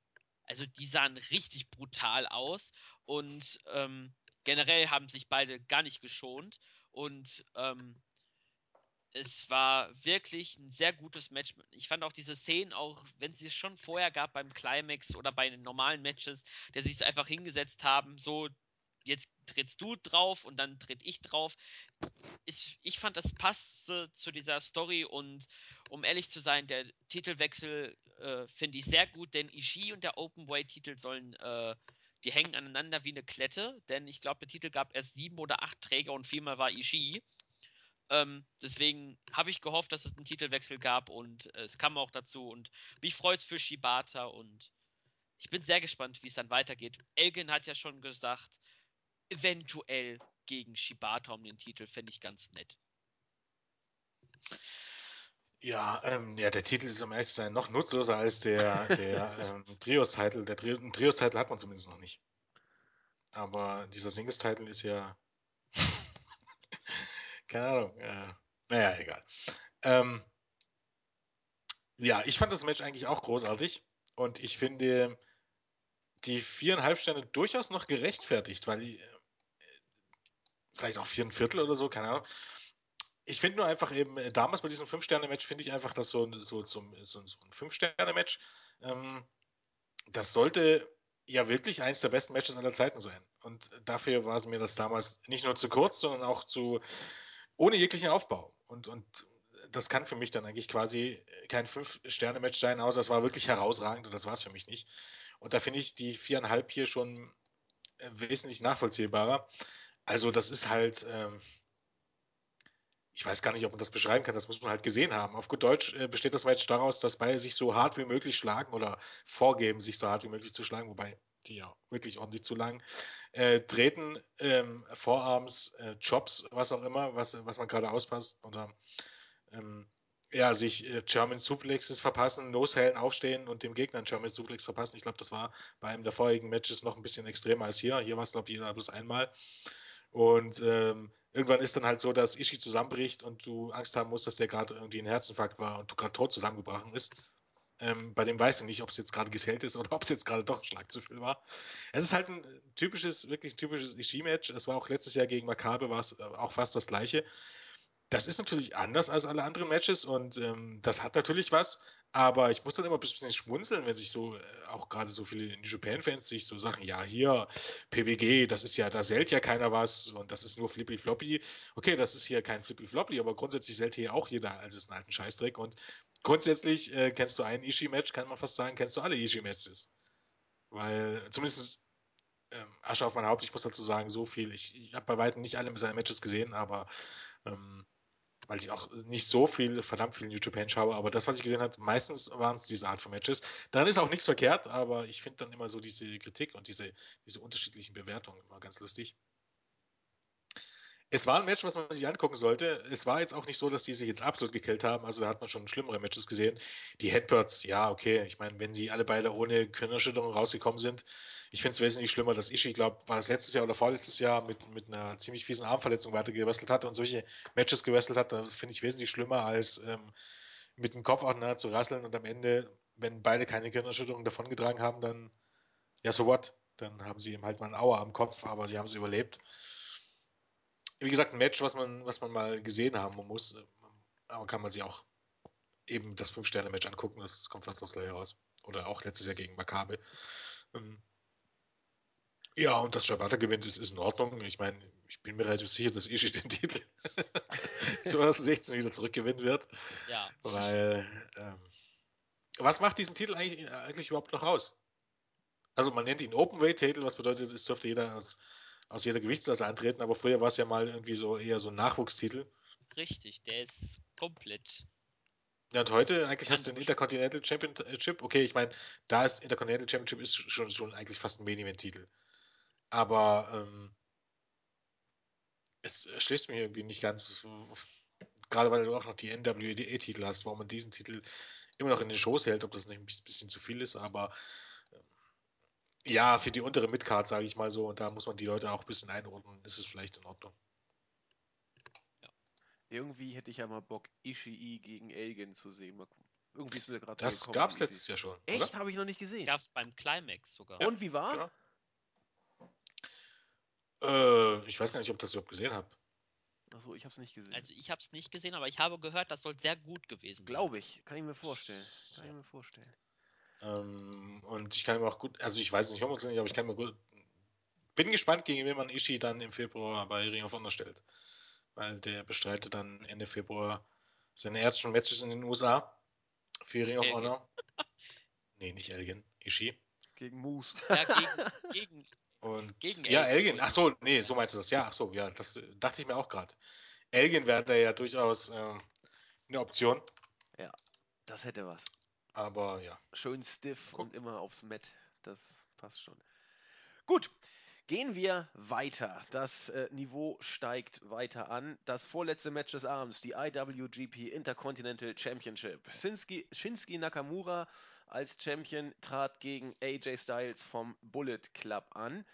Also die sahen richtig brutal aus und ähm, generell haben sich beide gar nicht geschont und ähm, es war wirklich ein sehr gutes Match. Ich fand auch diese Szenen, auch wenn sie es schon vorher gab beim Climax oder bei den normalen Matches, der sich einfach hingesetzt haben, so jetzt trittst du drauf und dann tritt ich drauf. Ich, ich fand, das passte zu dieser Story und um ehrlich zu sein, der Titelwechsel äh, finde ich sehr gut, denn Ishii und der Openweight-Titel sollen, äh, die hängen aneinander wie eine Klette, denn ich glaube, der Titel gab erst sieben oder acht Träger und viermal war Ishii. Ähm, deswegen habe ich gehofft, dass es einen Titelwechsel gab und äh, es kam auch dazu und mich freut es für Shibata und ich bin sehr gespannt, wie es dann weitergeht. Elgin hat ja schon gesagt, eventuell gegen Shibata um den Titel fände ich ganz nett. Ja, ähm, ja, der Titel ist um ehrlich zu sein noch nutzloser als der, der ähm, Trios-Titel. Der Tri Trios-Titel hat man zumindest noch nicht. Aber dieser Singles-Titel ist ja. Keine Ahnung. Äh, naja, egal. Ähm, ja, ich fand das Match eigentlich auch großartig. Und ich finde die viereinhalb Sterne durchaus noch gerechtfertigt, weil die, äh, vielleicht auch vier Viertel oder so, keine Ahnung ich finde nur einfach eben, äh, damals bei diesem Fünf-Sterne-Match finde ich einfach, dass so, so, so, so, so ein Fünf-Sterne-Match, ähm, das sollte ja wirklich eins der besten Matches aller Zeiten sein. Und dafür war es mir das damals nicht nur zu kurz, sondern auch zu ohne jeglichen Aufbau. Und, und das kann für mich dann eigentlich quasi kein Fünf-Sterne-Match sein, außer es war wirklich herausragend und das war es für mich nicht. Und da finde ich die viereinhalb hier schon äh, wesentlich nachvollziehbarer. Also das ist halt, ähm, ich weiß gar nicht, ob man das beschreiben kann, das muss man halt gesehen haben. Auf gut Deutsch äh, besteht das Match daraus, dass beide sich so hart wie möglich schlagen oder vorgeben, sich so hart wie möglich zu schlagen, wobei die ja wirklich ordentlich zu lang äh, treten, ähm, Vorarms, äh, Chops, was auch immer, was, was man gerade auspasst oder ähm, ja, sich äh, German Suplexes verpassen, Nosellen aufstehen und dem Gegner einen German Suplex verpassen. Ich glaube, das war bei einem der vorherigen Matches noch ein bisschen extremer als hier. Hier war es, glaube ich, jeder bloß einmal. Und ähm, irgendwann ist dann halt so, dass Ishii zusammenbricht und du Angst haben musst, dass der gerade irgendwie ein Herzinfarkt war und du gerade tot zusammengebrochen ist. Ähm, bei dem weißt du nicht, ob es jetzt gerade gesellt ist oder ob es jetzt gerade doch ein Schlag zu viel war. Es ist halt ein typisches, wirklich typisches Ishii-Match. Es war auch letztes Jahr gegen Makabe, war es äh, auch fast das gleiche. Das ist natürlich anders als alle anderen Matches und ähm, das hat natürlich was, aber ich muss dann immer ein bisschen schmunzeln, wenn sich so, äh, auch gerade so viele New Japan-Fans sich so sagen, ja, hier, PWG, das ist ja, da sellt ja keiner was und das ist nur Flippy Floppy. Okay, das ist hier kein Flippy Floppy, aber grundsätzlich sellt hier auch jeder als ist ein alten Scheißdreck und grundsätzlich äh, kennst du ein Ishii-Match, kann man fast sagen, kennst du alle Ishii-Matches. Weil zumindest ähm, Asche auf mein Haupt, ich muss dazu sagen, so viel. Ich, ich habe bei weitem nicht alle seine Matches gesehen, aber ähm, weil ich auch nicht so viel, verdammt viel Japan schaue, aber das, was ich gesehen habe, meistens waren es diese Art von Matches. Dann ist auch nichts verkehrt, aber ich finde dann immer so diese Kritik und diese, diese unterschiedlichen Bewertungen immer ganz lustig. Es war ein Match, was man sich angucken sollte. Es war jetzt auch nicht so, dass die sich jetzt absolut gekillt haben. Also da hat man schon schlimmere Matches gesehen. Die Headbirds, ja, okay. Ich meine, wenn sie alle beide ohne Körnerschütterung rausgekommen sind, ich finde es wesentlich schlimmer, dass Ishii, glaube war es letztes Jahr oder vorletztes Jahr mit, mit einer ziemlich fiesen Armverletzung weitergewesselt hat und solche Matches gewesselt hat. Das finde ich wesentlich schlimmer, als ähm, mit dem Kopf auseinander zu rasseln und am Ende, wenn beide keine Gehirnerschütterung davongetragen haben, dann, ja, so what? Dann haben sie ihm halt mal einen Auer am Kopf, aber sie haben es überlebt wie gesagt, ein Match, was man, was man mal gesehen haben muss. Aber kann man sich auch eben das Fünf-Sterne-Match angucken, das kommt fast aufs Gleiche raus. Oder auch letztes Jahr gegen Makabe. Ähm, ja, und dass Shibata gewinnt, ist, ist in Ordnung. Ich meine, ich bin mir relativ sicher, dass Ishii den Titel 2016 wieder zurückgewinnen wird. Ja. Weil, ähm, was macht diesen Titel eigentlich, eigentlich überhaupt noch aus? Also man nennt ihn Openweight-Titel, was bedeutet, es dürfte jeder aus aus jeder Gewichtsklasse antreten, aber früher war es ja mal irgendwie so eher so ein Nachwuchstitel. Richtig, der ist komplett. Ja, und heute eigentlich hast du den Intercontinental Championship. Okay, ich meine, da ist Intercontinental Championship ist schon, schon eigentlich fast ein Main Event Titel. Aber ähm, es schließt mir irgendwie nicht ganz, gerade weil du auch noch die NWDA-Titel hast, warum man diesen Titel immer noch in den Shows hält, ob das nicht ein bisschen zu viel ist, aber ja, für die untere Midcard, sage ich mal so, und da muss man die Leute auch ein bisschen einordnen, ist es vielleicht in Ordnung. Ja. Irgendwie hätte ich ja mal Bock, Ishii gegen Elgin zu sehen. Mal gucken. Irgendwie ist mir gerade Das die Idee. letztes Jahr schon, Echt? Habe ich noch nicht gesehen. Gab es beim Climax sogar. Und wie war? Genau. Äh, ich weiß gar nicht, ob ich das überhaupt gesehen habe. Achso, ich habe es nicht gesehen. Also ich habe es nicht gesehen, aber ich habe gehört, das soll sehr gut gewesen sein. Glaube ich. Kann ich mir vorstellen. Kann ich mir vorstellen. Ähm, und ich kann mir auch gut, also ich weiß nicht, ob nicht, aber ich kann mir gut. Bin gespannt, gegen wen man Ishii dann im Februar bei Ring of Honor stellt. Weil der bestreitet dann Ende Februar seine ersten Matches in den USA für Ring of Elgin. Honor. nee, nicht Elgin, Ishii. Gegen Moose. Ja, gegen, gegen Und Gegen ja, Elgin? Ach so, nee, so meinst du das. Ja, ach so, ja, das dachte ich mir auch gerade. Elgin wäre da ja durchaus ähm, eine Option, Das hätte was. Aber ja. Schön stiff Guck. und immer aufs Met. Das passt schon. Gut, gehen wir weiter. Das äh, Niveau steigt weiter an. Das vorletzte Match des Abends, die IWGP Intercontinental Championship. Shinsuke, Shinsuke Nakamura als Champion trat gegen AJ Styles vom Bullet Club an.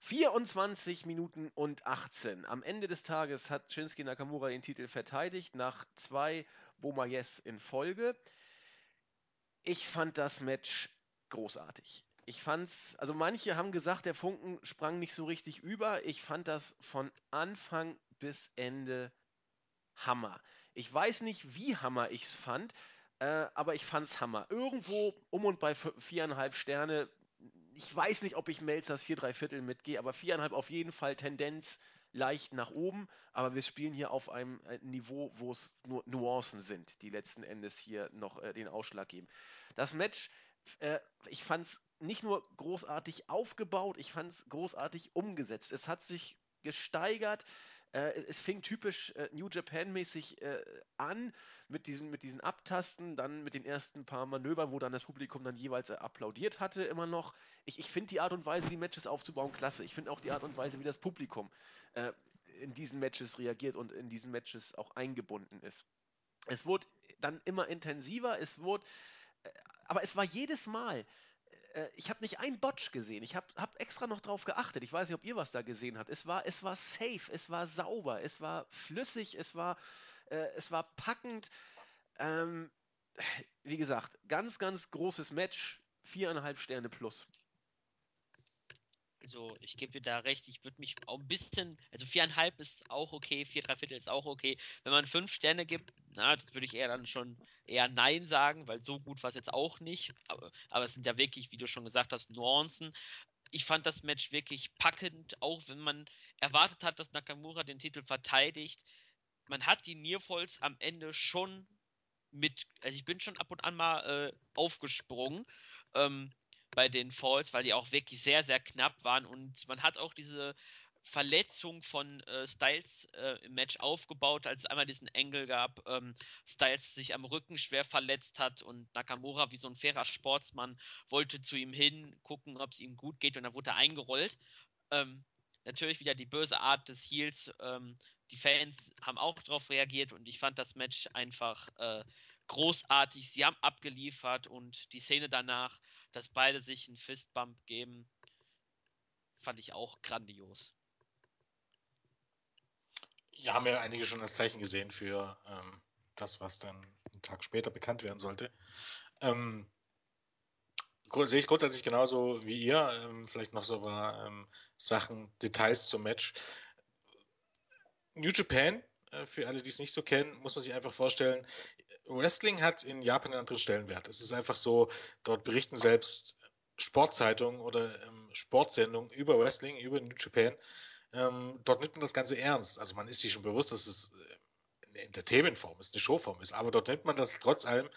24 Minuten und 18. Am Ende des Tages hat Shinsuke Nakamura den Titel verteidigt nach zwei Bomayes in Folge. Ich fand das Match großartig. Ich fand's, also manche haben gesagt, der Funken sprang nicht so richtig über. Ich fand das von Anfang bis Ende Hammer. Ich weiß nicht, wie Hammer ich's fand, äh, aber ich fand's Hammer. Irgendwo um und bei vi- viereinhalb Sterne. Ich weiß nicht, ob ich Melzers vier, drei Viertel mitgehe, aber viereinhalb auf jeden Fall Tendenz leicht nach oben. Aber wir spielen hier auf einem äh, Niveau, wo es nur Nuancen sind, die letzten Endes hier noch äh, den Ausschlag geben. Das Match, äh, ich fand es nicht nur großartig aufgebaut, ich fand es großartig umgesetzt. Es hat sich gesteigert. Äh, es fing typisch äh, New Japan-mäßig äh, an mit diesen, mit diesen Abtasten, dann mit den ersten paar Manövern, wo dann das Publikum dann jeweils äh, applaudiert hatte, immer noch. Ich, ich finde die Art und Weise, die Matches aufzubauen, klasse. Ich finde auch die Art und Weise, wie das Publikum äh, in diesen Matches reagiert und in diesen Matches auch eingebunden ist. Es wurde dann immer intensiver, es wurde aber es war jedes Mal. Äh, Ich habe nicht einen Botch gesehen. Ich habe hab extra noch drauf geachtet. Ich weiß nicht, ob ihr was da gesehen habt. Es war, es war safe, es war sauber, es war flüssig, es war, äh, es war packend. Ähm, wie gesagt, ganz, ganz großes Match. Viereinhalb Sterne plus. Also, ich gebe dir da recht, ich würde mich auch ein bisschen, also viereinhalb ist auch okay, vier, drei Viertel ist auch okay. Wenn man fünf Sterne gibt, na, das würde ich eher dann schon eher Nein sagen, weil so gut war es jetzt auch nicht. Aber, aber es sind ja wirklich, wie du schon gesagt hast, Nuancen. Ich fand das Match wirklich packend, auch wenn man erwartet hat, dass Nakamura den Titel verteidigt. Man hat die Nearfalls am Ende schon mit, also ich bin schon ab und an mal äh, aufgesprungen. Ähm, bei den Falls, weil die auch wirklich sehr, sehr knapp waren und man hat auch diese Verletzung von äh, Styles äh, im Match aufgebaut, als es einmal diesen Engel gab, ähm, Styles sich am Rücken schwer verletzt hat und Nakamura wie so ein fairer Sportsmann wollte zu ihm hin, gucken, ob es ihm gut geht und dann wurde er eingerollt. Ähm, natürlich wieder die böse Art des Heels. Ähm, die Fans haben auch darauf reagiert und ich fand das Match einfach äh, großartig. Sie haben abgeliefert und die Szene danach, dass beide sich einen Fistbump geben, fand ich auch grandios. Ja, haben ja einige schon als Zeichen gesehen für ähm, das, was dann einen Tag später bekannt werden sollte. Ähm, sehe ich grundsätzlich genauso wie ihr. Ähm, vielleicht noch so ein paar ähm, Sachen, Details zum Match. New Japan, äh, für alle, die es nicht so kennen, muss man sich einfach vorstellen, Wrestling hat in Japan einen anderen Stellenwert. Es ist einfach so, dort berichten selbst Sportzeitungen oder ähm, Sportsendungen über Wrestling, über New Japan. Ähm, dort nimmt man das Ganze ernst. Also man ist sich schon bewusst, dass es äh, eine Entertainment-Form ist, eine Showform ist. Aber dort nimmt man das trotz allem,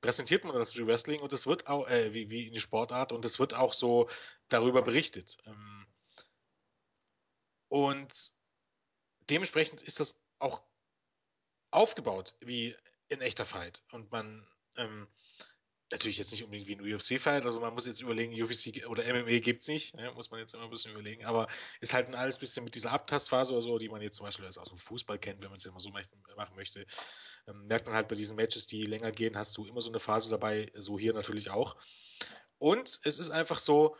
präsentiert man das wie Wrestling und es wird auch, äh, wie, wie eine Sportart und es wird auch so darüber berichtet. Ähm, und dementsprechend ist das auch aufgebaut wie ein echter Fight. Und man, ähm, natürlich jetzt nicht unbedingt wie ein UFC-Fight, also man muss jetzt überlegen, UFC oder MMA gibt es nicht, ne, muss man jetzt immer ein bisschen überlegen, aber ist halt ein alles bisschen mit dieser Abtastphase oder so, die man jetzt zum Beispiel aus dem Fußball kennt, wenn man es immer so machen möchte, ähm, merkt man halt bei diesen Matches, die länger gehen, hast du immer so eine Phase dabei, so hier natürlich auch. Und es ist einfach so,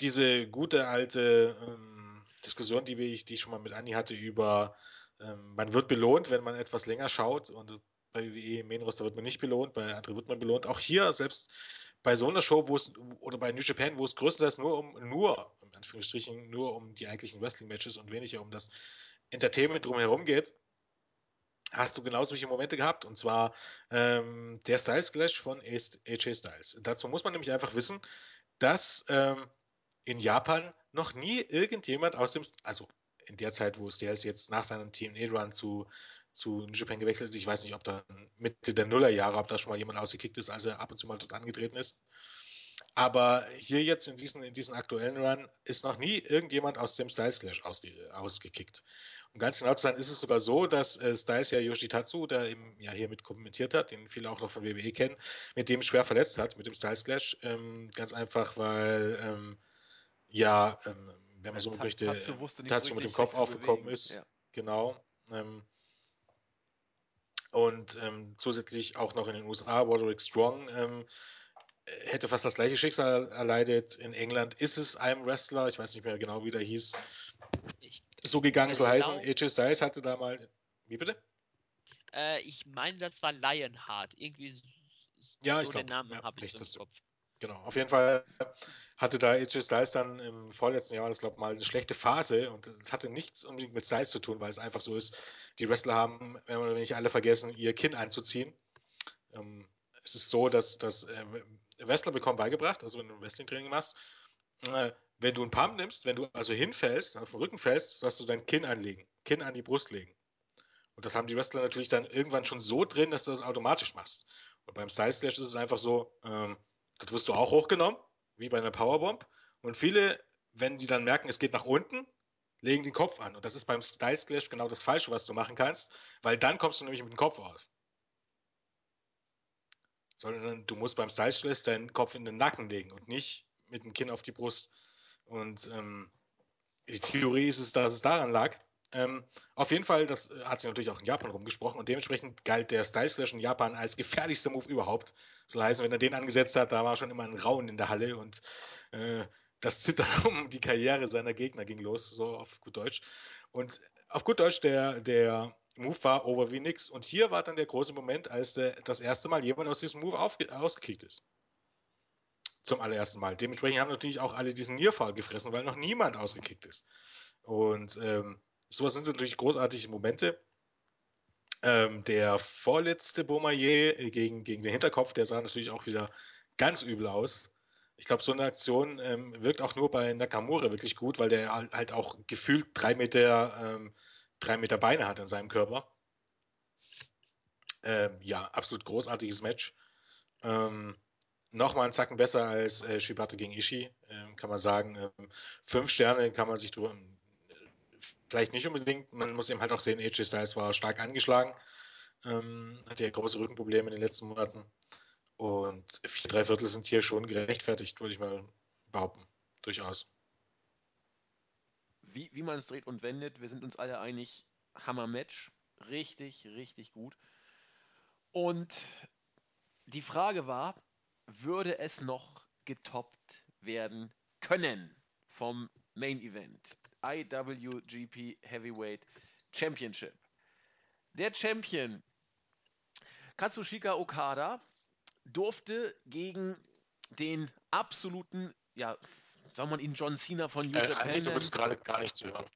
diese gute alte ähm, Diskussion, die, wir, die ich schon mal mit Anni hatte über Ähm, man wird belohnt, wenn man etwas länger schaut und bei WWE Main Roster wird man nicht belohnt, bei anderen wird man belohnt. Auch hier, selbst bei so einer Show, wo es, oder bei New Japan, wo es größtenteils nur um, nur, in Anführungsstrichen, nur um die eigentlichen Wrestling-Matches und weniger um das Entertainment drumherum geht, hast du genau solche Momente gehabt. Und zwar ähm, der Styles Clash von AJ Styles. Dazu muss man nämlich einfach wissen, dass ähm, in Japan noch nie irgendjemand aus dem, also in der Zeit, wo Styles jetzt nach seinem TNA-Run zu, zu Japan gewechselt ist, ich weiß nicht, ob da Mitte der Nullerjahre, ob da schon mal jemand ausgekickt ist, als er ab und zu mal dort angetreten ist. Aber hier jetzt in diesen, in diesen aktuellen Run ist noch nie irgendjemand aus dem Styles Clash ausge, ausgekickt. Um ganz genau zu sein, ist es sogar so, dass äh, Styles ja Yoshitatsu, der eben ja hier mit kommentiert hat, den viele auch noch von WWE kennen, mit dem schwer verletzt hat, mit dem Styles Clash. Ähm, ganz einfach, weil ähm, ja, ähm, wenn man so möchte, Tatsu, Tatsu mit dem Kopf aufgekommen bewegen. ist. Ja. Genau. Ähm, und ähm, zusätzlich auch noch in den USA, Roderick Strong ähm, hätte fast das gleiche Schicksal erleidet. In England ist es einem Wrestler, ich weiß nicht mehr genau, wie der hieß, so gegangen soll heißen. glaub- AJ Styles hatte da mal. Wie bitte? äh, ich meine, das war Lionheart. Irgendwie Ja, so ich glaub, den Namen ja, habe ich im Kopf. Genau, auf jeden Fall hatte da AJ Styles dann im vorletzten Jahr, das glaube ich mal, eine schlechte Phase und es hatte nichts unbedingt mit Styles zu tun, weil es einfach so ist, die Wrestler haben, wenn wir nicht alle vergessen, ihr Kinn einzuziehen. Ähm, es ist so, dass, dass äh, Wrestler bekommen beigebracht, also wenn du ein Wrestling-Training machst, äh, wenn du einen Pump nimmst, wenn du also hinfällst, auf den Rücken fällst, sollst du dein Kinn anlegen, Kinn an die Brust legen. Und das haben die Wrestler natürlich dann irgendwann schon so drin, dass du das automatisch machst. Und beim Style Slash ist es einfach so, ähm, das wirst du auch hochgenommen, wie bei einer Powerbomb. Und viele, wenn sie dann merken, es geht nach unten, legen den Kopf an. Und das ist beim Style Slash genau das Falsche, was du machen kannst, weil dann kommst du nämlich mit dem Kopf auf. Sondern du musst beim Style Slash deinen Kopf in den Nacken legen und nicht mit dem Kinn auf die Brust. Und ähm, die Theorie ist es, dass es daran lag. Ähm, auf jeden Fall, das äh, hat sich natürlich auch in Japan rumgesprochen und dementsprechend galt der Style Slash in Japan als gefährlichster Move überhaupt. So heißt, wenn er den angesetzt hat, da war schon immer ein Rauen in der Halle und äh, das Zittern um die Karriere seiner Gegner ging los, so auf gut Deutsch. Und auf gut Deutsch, der, der Move war over wie nix. Und hier war dann der große Moment, als der, das erste Mal jemand aus diesem Move aufge, ausgekickt ist. Zum allerersten Mal. Dementsprechend haben natürlich auch alle diesen Nearfall gefressen, weil noch niemand ausgekickt ist. Und ähm, sowas sind natürlich großartige Momente. Ähm, der vorletzte Beaumarrier gegen, gegen den Hinterkopf, der sah natürlich auch wieder ganz übel aus. Ich glaube, so eine Aktion ähm, wirkt auch nur bei Nakamura wirklich gut, weil der halt auch gefühlt drei Meter, ähm, drei Meter Beine hat in seinem Körper. Ähm, ja, absolut großartiges Match. Ähm, Nochmal einen Zacken besser als äh, Shibata gegen Ishii, ähm, kann man sagen. Fünf Sterne kann man sich drüber, vielleicht nicht unbedingt. Man muss eben halt auch sehen, AJ Styles war stark angeschlagen. Ähm, hatte ja große Rückenprobleme in den letzten Monaten. Und vier, drei Viertel sind hier schon gerechtfertigt, würde ich mal behaupten. Durchaus. Wie, wie man es dreht und wendet, wir sind uns alle einig, Hammer-Match. Richtig, richtig gut. Und die Frage war, würde es noch getoppt werden können vom Main Event? IWGP Heavyweight Championship. Der Champion Katsushika Okada durfte gegen den absoluten, ja, soll man ihn John Cena von New Äh, Japan Andi, du bist gerade gar nicht zu hören.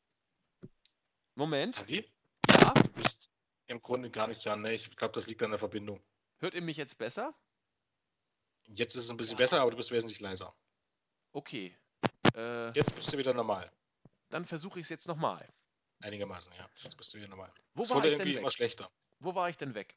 Moment, Andi? ja, Du bist im Grunde gar nicht zu hören. Nee, ich glaube, das liegt an der Verbindung. hört ihr mich jetzt besser? Jetzt ist es ein bisschen Ja. besser, aber du bist wesentlich leiser. Okay, äh, Jetzt bist du wieder normal. Dann versuche ich es jetzt nochmal. Einigermaßen, ja. Jetzt bist du wieder normal. Wo es war wurde ich denn irgendwie weg? immer schlechter. Wo war ich denn weg?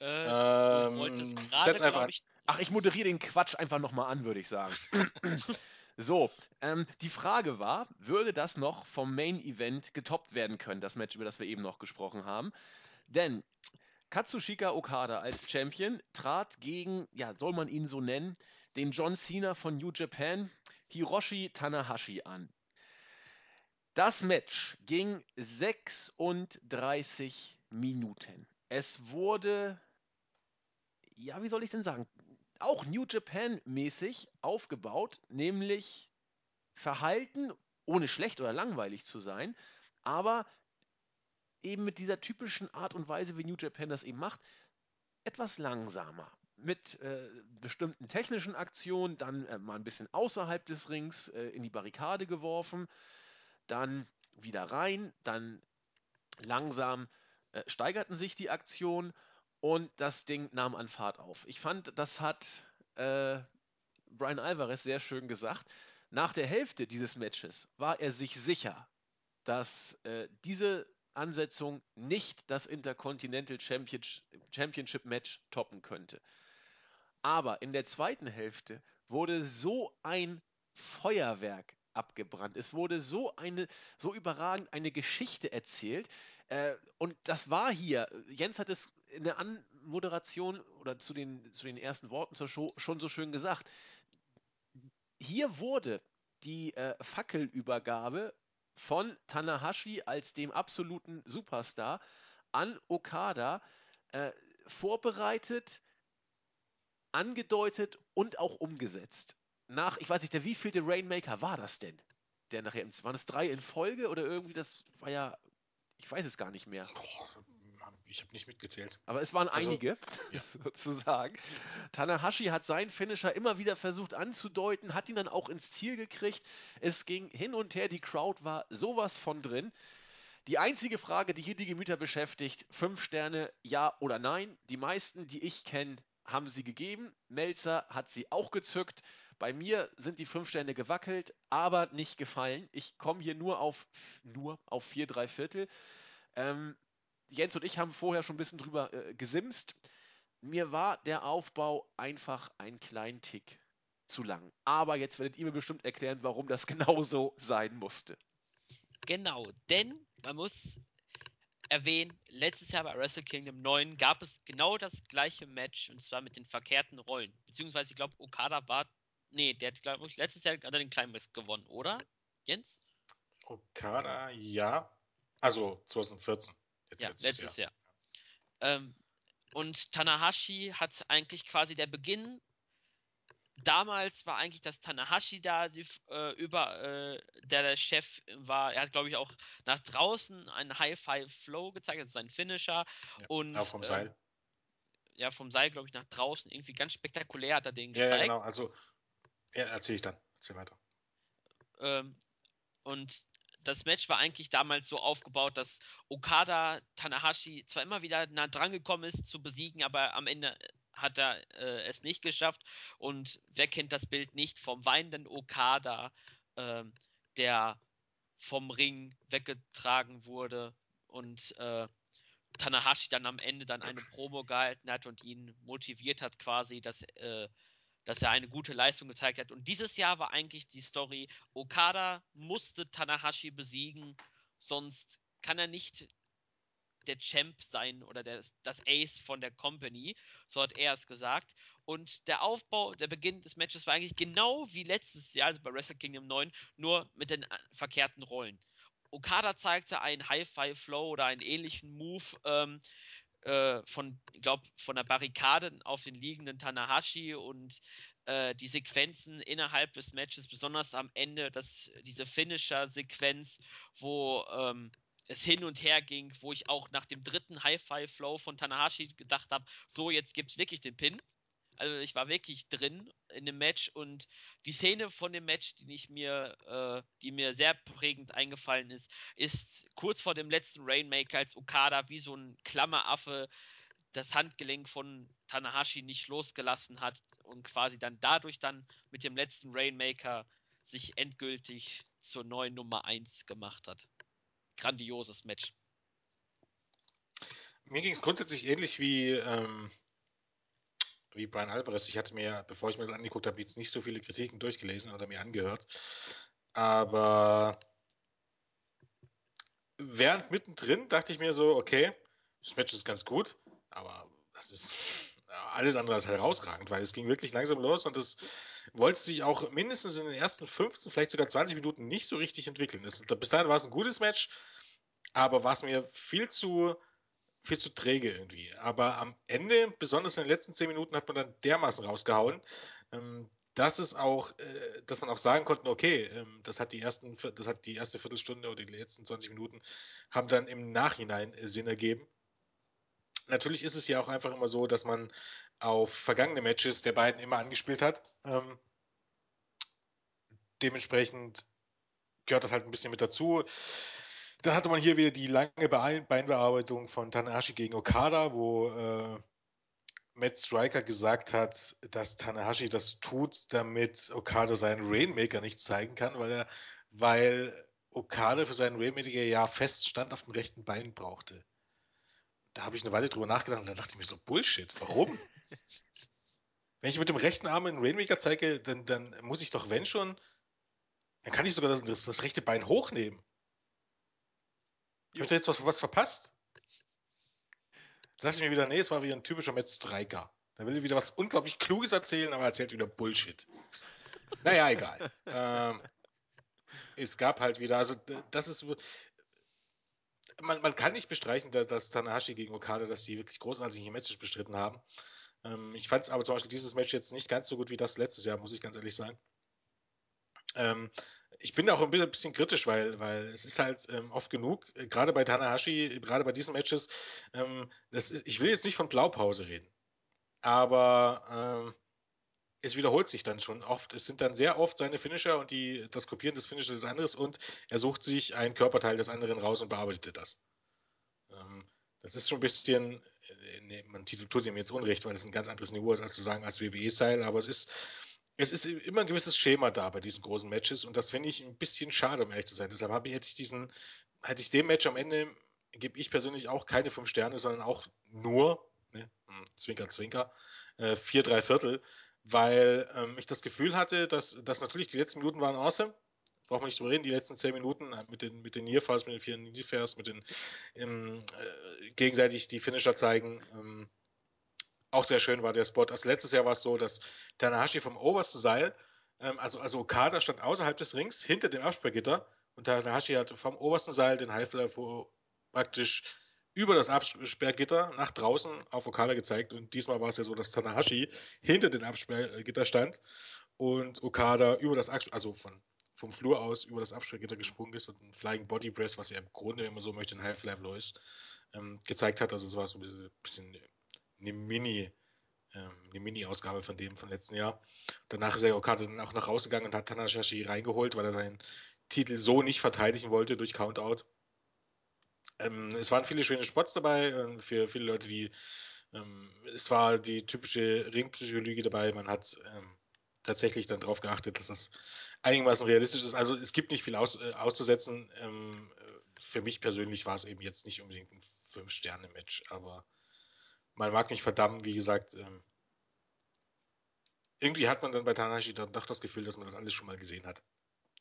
Äh, Ähm, du wolltest setz gerade, einfach ich, Ach, ich moderiere den Quatsch einfach nochmal an, würde ich sagen. so, ähm, die Frage war, würde das noch vom Main Event getoppt werden können, das Match, über das wir eben noch gesprochen haben? Denn Katsushika Okada als Champion trat gegen, ja, soll man ihn so nennen, den John Cena von New Japan, Hiroshi Tanahashi an. Das Match ging 36 Minuten. Es wurde, ja, wie soll ich denn sagen, auch New Japan-mäßig aufgebaut, nämlich verhalten, ohne schlecht oder langweilig zu sein, aber eben mit dieser typischen Art und Weise, wie New Japan das eben macht, etwas langsamer. Mit äh, bestimmten technischen Aktionen, dann äh, mal ein bisschen außerhalb des Rings äh, in die Barrikade geworfen, dann wieder rein, dann langsam äh, steigerten sich die Aktionen und das Ding nahm an Fahrt auf. Ich fand, das hat äh, Brian Alvarez sehr schön gesagt. Nach der Hälfte dieses Matches war er sich sicher, dass äh, diese Ansetzung nicht das Intercontinental Championship Match toppen könnte. Aber in der zweiten Hälfte wurde so ein Feuerwerk abgebrannt. Es wurde so eine, so überragend eine Geschichte erzählt. Äh, und das war hier. Jens hat es in der Anmoderation oder zu den, zu den ersten Worten zur Show schon so schön gesagt. Hier wurde die äh, Fackelübergabe von Tanahashi als dem absoluten Superstar an Okada äh, vorbereitet, angedeutet und auch umgesetzt. Nach, ich weiß nicht, der wievielte Rainmaker war das denn? Der nachher, waren es drei in Folge oder irgendwie, das war ja, ich weiß es gar nicht mehr. Ich habe nicht mitgezählt. Aber es waren also, einige, ja. sozusagen. Tanahashi hat seinen Finisher immer wieder versucht anzudeuten, hat ihn dann auch ins Ziel gekriegt. Es ging hin und her, die Crowd war sowas von drin. Die einzige Frage, die hier die Gemüter beschäftigt, fünf Sterne, ja oder nein. Die meisten, die ich kenne, haben sie gegeben. Melzer hat sie auch gezückt. Bei mir sind die fünf Sterne gewackelt, aber nicht gefallen. Ich komme hier nur auf nur auf vier, drei Viertel. Ähm, Jens und ich haben vorher schon ein bisschen drüber äh, gesimst. Mir war der Aufbau einfach ein kleinen Tick zu lang. Aber jetzt werdet ihr mir bestimmt erklären, warum das genau so sein musste. Genau, denn man muss erwähnen, letztes Jahr bei Wrestle Kingdom 9 gab es genau das gleiche Match und zwar mit den verkehrten Rollen. Beziehungsweise, ich glaube, Okada war. Nee, der hat, glaube ich, letztes Jahr hat er den Climax gewonnen, oder? Jens? Okada, ja. Also 2014. Ja, letztes, letztes Jahr. Jahr. Ähm, und Tanahashi hat eigentlich quasi der Beginn. Damals war eigentlich das Tanahashi da, die, äh, über, äh, der der Chef war. Er hat, glaube ich, auch nach draußen einen High-Five-Flow gezeigt, also seinen Finisher. Ja, und, auch vom Seil. Ähm, ja, vom Seil, glaube ich, nach draußen. Irgendwie ganz spektakulär hat er den gezeigt. Ja, genau. Also, ja, erzähle ich dann. Erzähl weiter. Ähm, und das Match war eigentlich damals so aufgebaut, dass Okada Tanahashi zwar immer wieder nah dran gekommen ist zu besiegen, aber am Ende hat er äh, es nicht geschafft. Und wer kennt das Bild nicht vom weinenden Okada, äh, der vom Ring weggetragen wurde und äh, Tanahashi dann am Ende dann eine Promo gehalten hat und ihn motiviert hat quasi, dass äh, dass er eine gute Leistung gezeigt hat. Und dieses Jahr war eigentlich die Story, Okada musste Tanahashi besiegen, sonst kann er nicht der Champ sein oder der, das Ace von der Company, so hat er es gesagt. Und der Aufbau, der Beginn des Matches war eigentlich genau wie letztes Jahr, also bei Wrestle Kingdom 9, nur mit den äh, verkehrten Rollen. Okada zeigte einen High-Five-Flow oder einen ähnlichen Move, ähm, äh, von, ich glaube, von der Barrikade auf den liegenden Tanahashi und äh, die Sequenzen innerhalb des Matches, besonders am Ende, das, diese Finisher-Sequenz, wo ähm, es hin und her ging, wo ich auch nach dem dritten High-Five-Flow von Tanahashi gedacht habe, so, jetzt gibt es wirklich den Pin. Also ich war wirklich drin in dem Match und die Szene von dem Match, die ich mir, äh, die mir sehr prägend eingefallen ist, ist kurz vor dem letzten Rainmaker, als Okada wie so ein Klammeraffe das Handgelenk von Tanahashi nicht losgelassen hat und quasi dann dadurch dann mit dem letzten Rainmaker sich endgültig zur neuen Nummer 1 gemacht hat. Grandioses Match. Mir ging es grundsätzlich ähnlich wie ähm, wie Brian Alvarez. Ich hatte mir, bevor ich mir das angeguckt habe, jetzt nicht so viele Kritiken durchgelesen oder mir angehört. Aber während mittendrin dachte ich mir so, okay, das Match ist ganz gut, aber das ist alles andere als herausragend, weil es ging wirklich langsam los und es wollte sich auch mindestens in den ersten 15, vielleicht sogar 20 Minuten nicht so richtig entwickeln. Das, bis dahin war es ein gutes Match, aber war es mir viel zu viel zu träge irgendwie. Aber am Ende, besonders in den letzten zehn Minuten, hat man dann dermaßen rausgehauen. Ähm, dass es auch, äh, dass man auch sagen konnte, okay, ähm, das hat die ersten, das hat die erste Viertelstunde oder die letzten 20 Minuten haben dann im Nachhinein Sinn ergeben. Natürlich ist es ja auch einfach immer so, dass man auf vergangene Matches der beiden immer angespielt hat. Ähm, dementsprechend gehört das halt ein bisschen mit dazu. Dann hatte man hier wieder die lange Beinbearbeitung von Tanahashi gegen Okada, wo äh, Matt Striker gesagt hat, dass Tanahashi das tut, damit Okada seinen Rainmaker nicht zeigen kann, weil er, weil Okada für seinen Rainmaker ja fest stand auf dem rechten Bein brauchte. Da habe ich eine Weile drüber nachgedacht und dann dachte ich mir so, Bullshit, warum? wenn ich mit dem rechten Arm einen Rainmaker zeige, dann, dann muss ich doch, wenn schon, dann kann ich sogar das, das, das rechte Bein hochnehmen. Habe ich da jetzt was, was verpasst? Da dachte ich mir wieder, nee, es war wieder ein typischer Matt Striker. Da will er wieder was unglaublich Kluges erzählen, aber er erzählt wieder Bullshit. Naja, egal. ähm, es gab halt wieder, also das ist. Man, man kann nicht bestreichen, dass, dass Tanahashi gegen Okada, dass sie wirklich großartige Matches bestritten haben. Ähm, ich fand es aber zum Beispiel dieses Match jetzt nicht ganz so gut wie das letztes Jahr, muss ich ganz ehrlich sagen. Ähm, ich bin auch ein bisschen kritisch, weil, weil es ist halt ähm, oft genug, äh, gerade bei Tanahashi, gerade bei diesen Matches, ähm, ist, ich will jetzt nicht von Blaupause reden, aber ähm, es wiederholt sich dann schon oft. Es sind dann sehr oft seine Finisher und die, das Kopieren des Finishers des anderen und er sucht sich ein Körperteil des anderen raus und bearbeitet das. Ähm, das ist schon ein bisschen, äh, nee, man tut ihm jetzt Unrecht, weil es ein ganz anderes Niveau ist, als zu sagen als WWE-Style, aber es ist, es ist immer ein gewisses Schema da bei diesen großen Matches und das finde ich ein bisschen schade, um ehrlich zu sein. Deshalb ich, hätte ich diesen, hätte ich dem Match am Ende, gebe ich persönlich auch keine fünf Sterne, sondern auch nur, ne, hm, Zwinker, Zwinker, äh, vier, drei Viertel, weil ähm, ich das Gefühl hatte, dass, dass natürlich die letzten Minuten waren awesome. Braucht man nicht drüber reden, die letzten zehn Minuten äh, mit den, mit den Nearfalls, mit den vier Nearfalls, mit den ähm, äh, gegenseitig die Finisher zeigen. Ähm, auch sehr schön war der Spot. Also letztes Jahr war es so, dass Tanahashi vom obersten Seil, ähm, also, also Okada stand außerhalb des Rings, hinter dem Absperrgitter und Tanahashi hat vom obersten Seil den Highflyer praktisch über das Absperrgitter nach draußen auf Okada gezeigt. Und diesmal war es ja so, dass Tanahashi hinter dem Absperrgitter stand und Okada über das also von, vom Flur aus über das Absperrgitter gesprungen ist und ein Flying Body Press, was er im Grunde immer so möchte, ein Fly ist, ähm, gezeigt hat. Also es war so ein bisschen eine Mini, ähm, eine Mini-Ausgabe von dem von letzten Jahr. Danach ist er Okada dann auch nach Hause gegangen und hat Tanahashi reingeholt, weil er seinen Titel so nicht verteidigen wollte durch Countout. Ähm, es waren viele schöne Spots dabei äh, für viele Leute, die ähm, es war die typische Ringpsychologie dabei. Man hat ähm, tatsächlich dann darauf geachtet, dass das einigermaßen realistisch ist. Also es gibt nicht viel aus, äh, auszusetzen. Ähm, für mich persönlich war es eben jetzt nicht unbedingt ein Fünf-Sterne-Match, aber man mag mich verdammen, wie gesagt. Ähm, irgendwie hat man dann bei Tanahashi dann doch das Gefühl, dass man das alles schon mal gesehen hat.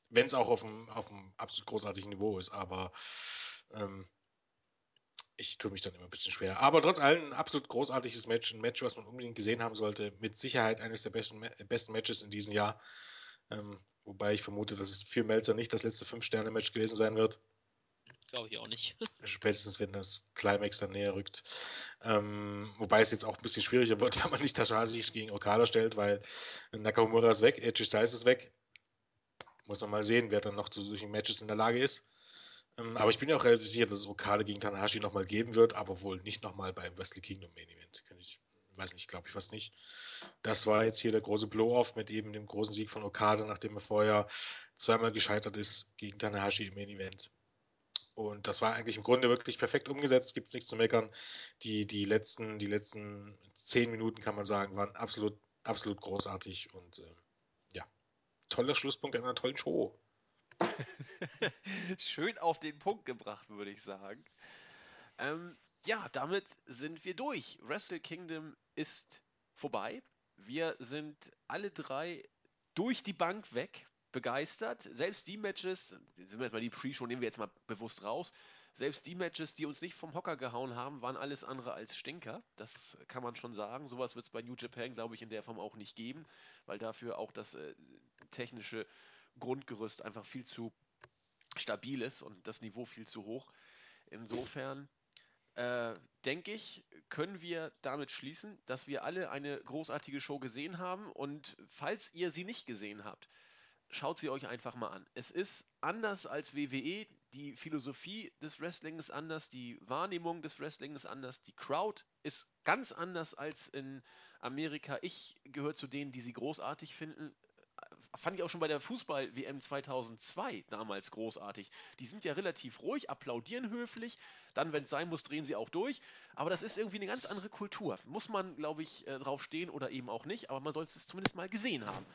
Wenn es auch auf einem, auf einem absolut großartigen Niveau ist, aber ähm, ich tue mich dann immer ein bisschen schwer. Aber trotz allem ein absolut großartiges Match, ein Match, was man unbedingt gesehen haben sollte. Mit Sicherheit eines der besten, besten Matches in diesem Jahr. Ähm, wobei ich vermute, dass es für Melzer nicht das letzte Fünf-Sterne-Match gewesen sein wird. Glaube ich auch nicht. Spätestens, wenn das Climax dann näher rückt. Ähm, wobei es jetzt auch ein bisschen schwieriger wird, wenn man nicht Tanahashi gegen Okada stellt, weil Nakamura ist weg, Edge Styles ist weg. Muss man mal sehen, wer dann noch zu solchen Matches in der Lage ist. Ähm, aber ich bin ja auch relativ sicher, dass es Okada gegen Tanahashi nochmal geben wird, aber wohl nicht nochmal beim Wrestle Kingdom Main Event. Ich weiß nicht, glaube ich fast nicht. Das war jetzt hier der große Blow-Off mit eben dem großen Sieg von Okada, nachdem er vorher zweimal gescheitert ist gegen Tanahashi im Main Event. Und das war eigentlich im Grunde wirklich perfekt umgesetzt, gibt es nichts zu meckern. Die, die, letzten, die letzten zehn Minuten, kann man sagen, waren absolut, absolut großartig und äh, ja, toller Schlusspunkt einer tollen Show. Schön auf den Punkt gebracht, würde ich sagen. Ähm, ja, damit sind wir durch. Wrestle Kingdom ist vorbei. Wir sind alle drei durch die Bank weg begeistert. Selbst die Matches, sind wir jetzt mal die Pre-Show, nehmen wir jetzt mal bewusst raus. Selbst die Matches, die uns nicht vom Hocker gehauen haben, waren alles andere als Stinker. Das kann man schon sagen. Sowas wird es bei New Japan, glaube ich, in der Form auch nicht geben, weil dafür auch das äh, technische Grundgerüst einfach viel zu stabil ist und das Niveau viel zu hoch. Insofern äh, denke ich, können wir damit schließen, dass wir alle eine großartige Show gesehen haben. Und falls ihr sie nicht gesehen habt, schaut sie euch einfach mal an. Es ist anders als WWE. Die Philosophie des Wrestling ist anders, die Wahrnehmung des Wrestling ist anders, die Crowd ist ganz anders als in Amerika. Ich gehöre zu denen, die sie großartig finden fand ich auch schon bei der Fußball-WM 2002 damals großartig. Die sind ja relativ ruhig, applaudieren höflich, dann, wenn es sein muss, drehen sie auch durch. Aber das ist irgendwie eine ganz andere Kultur. Muss man, glaube ich, äh, drauf stehen oder eben auch nicht, aber man sollte es zumindest mal gesehen haben.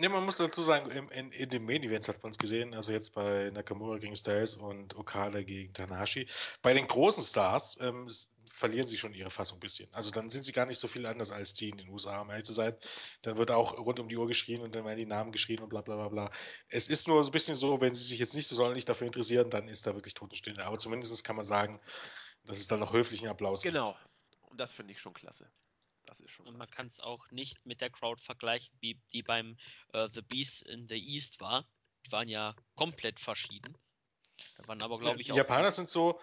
Ne, man muss dazu sagen, in, in, in den Main Events hat man es gesehen, also jetzt bei Nakamura gegen Styles und Okada gegen Tanahashi. Bei den großen Stars ähm, verlieren sie schon ihre Fassung ein bisschen. Also dann sind sie gar nicht so viel anders als die in den USA, um ehrlich zu sein. Dann wird auch rund um die Uhr geschrien und dann werden die Namen geschrien und bla bla bla bla. Es ist nur so ein bisschen so, wenn sie sich jetzt nicht so sonderlich dafür interessieren, dann ist da wirklich Totenstille. Aber zumindest kann man sagen, dass es dann noch höflichen Applaus genau. gibt. Genau. Und das finde ich schon klasse. Das ist schon. Und man kann es auch nicht mit der Crowd vergleichen, wie die beim uh, The Beast in the East war. Die waren ja komplett verschieden. Da waren aber, glaube ich, die auch. Die Japaner sind so,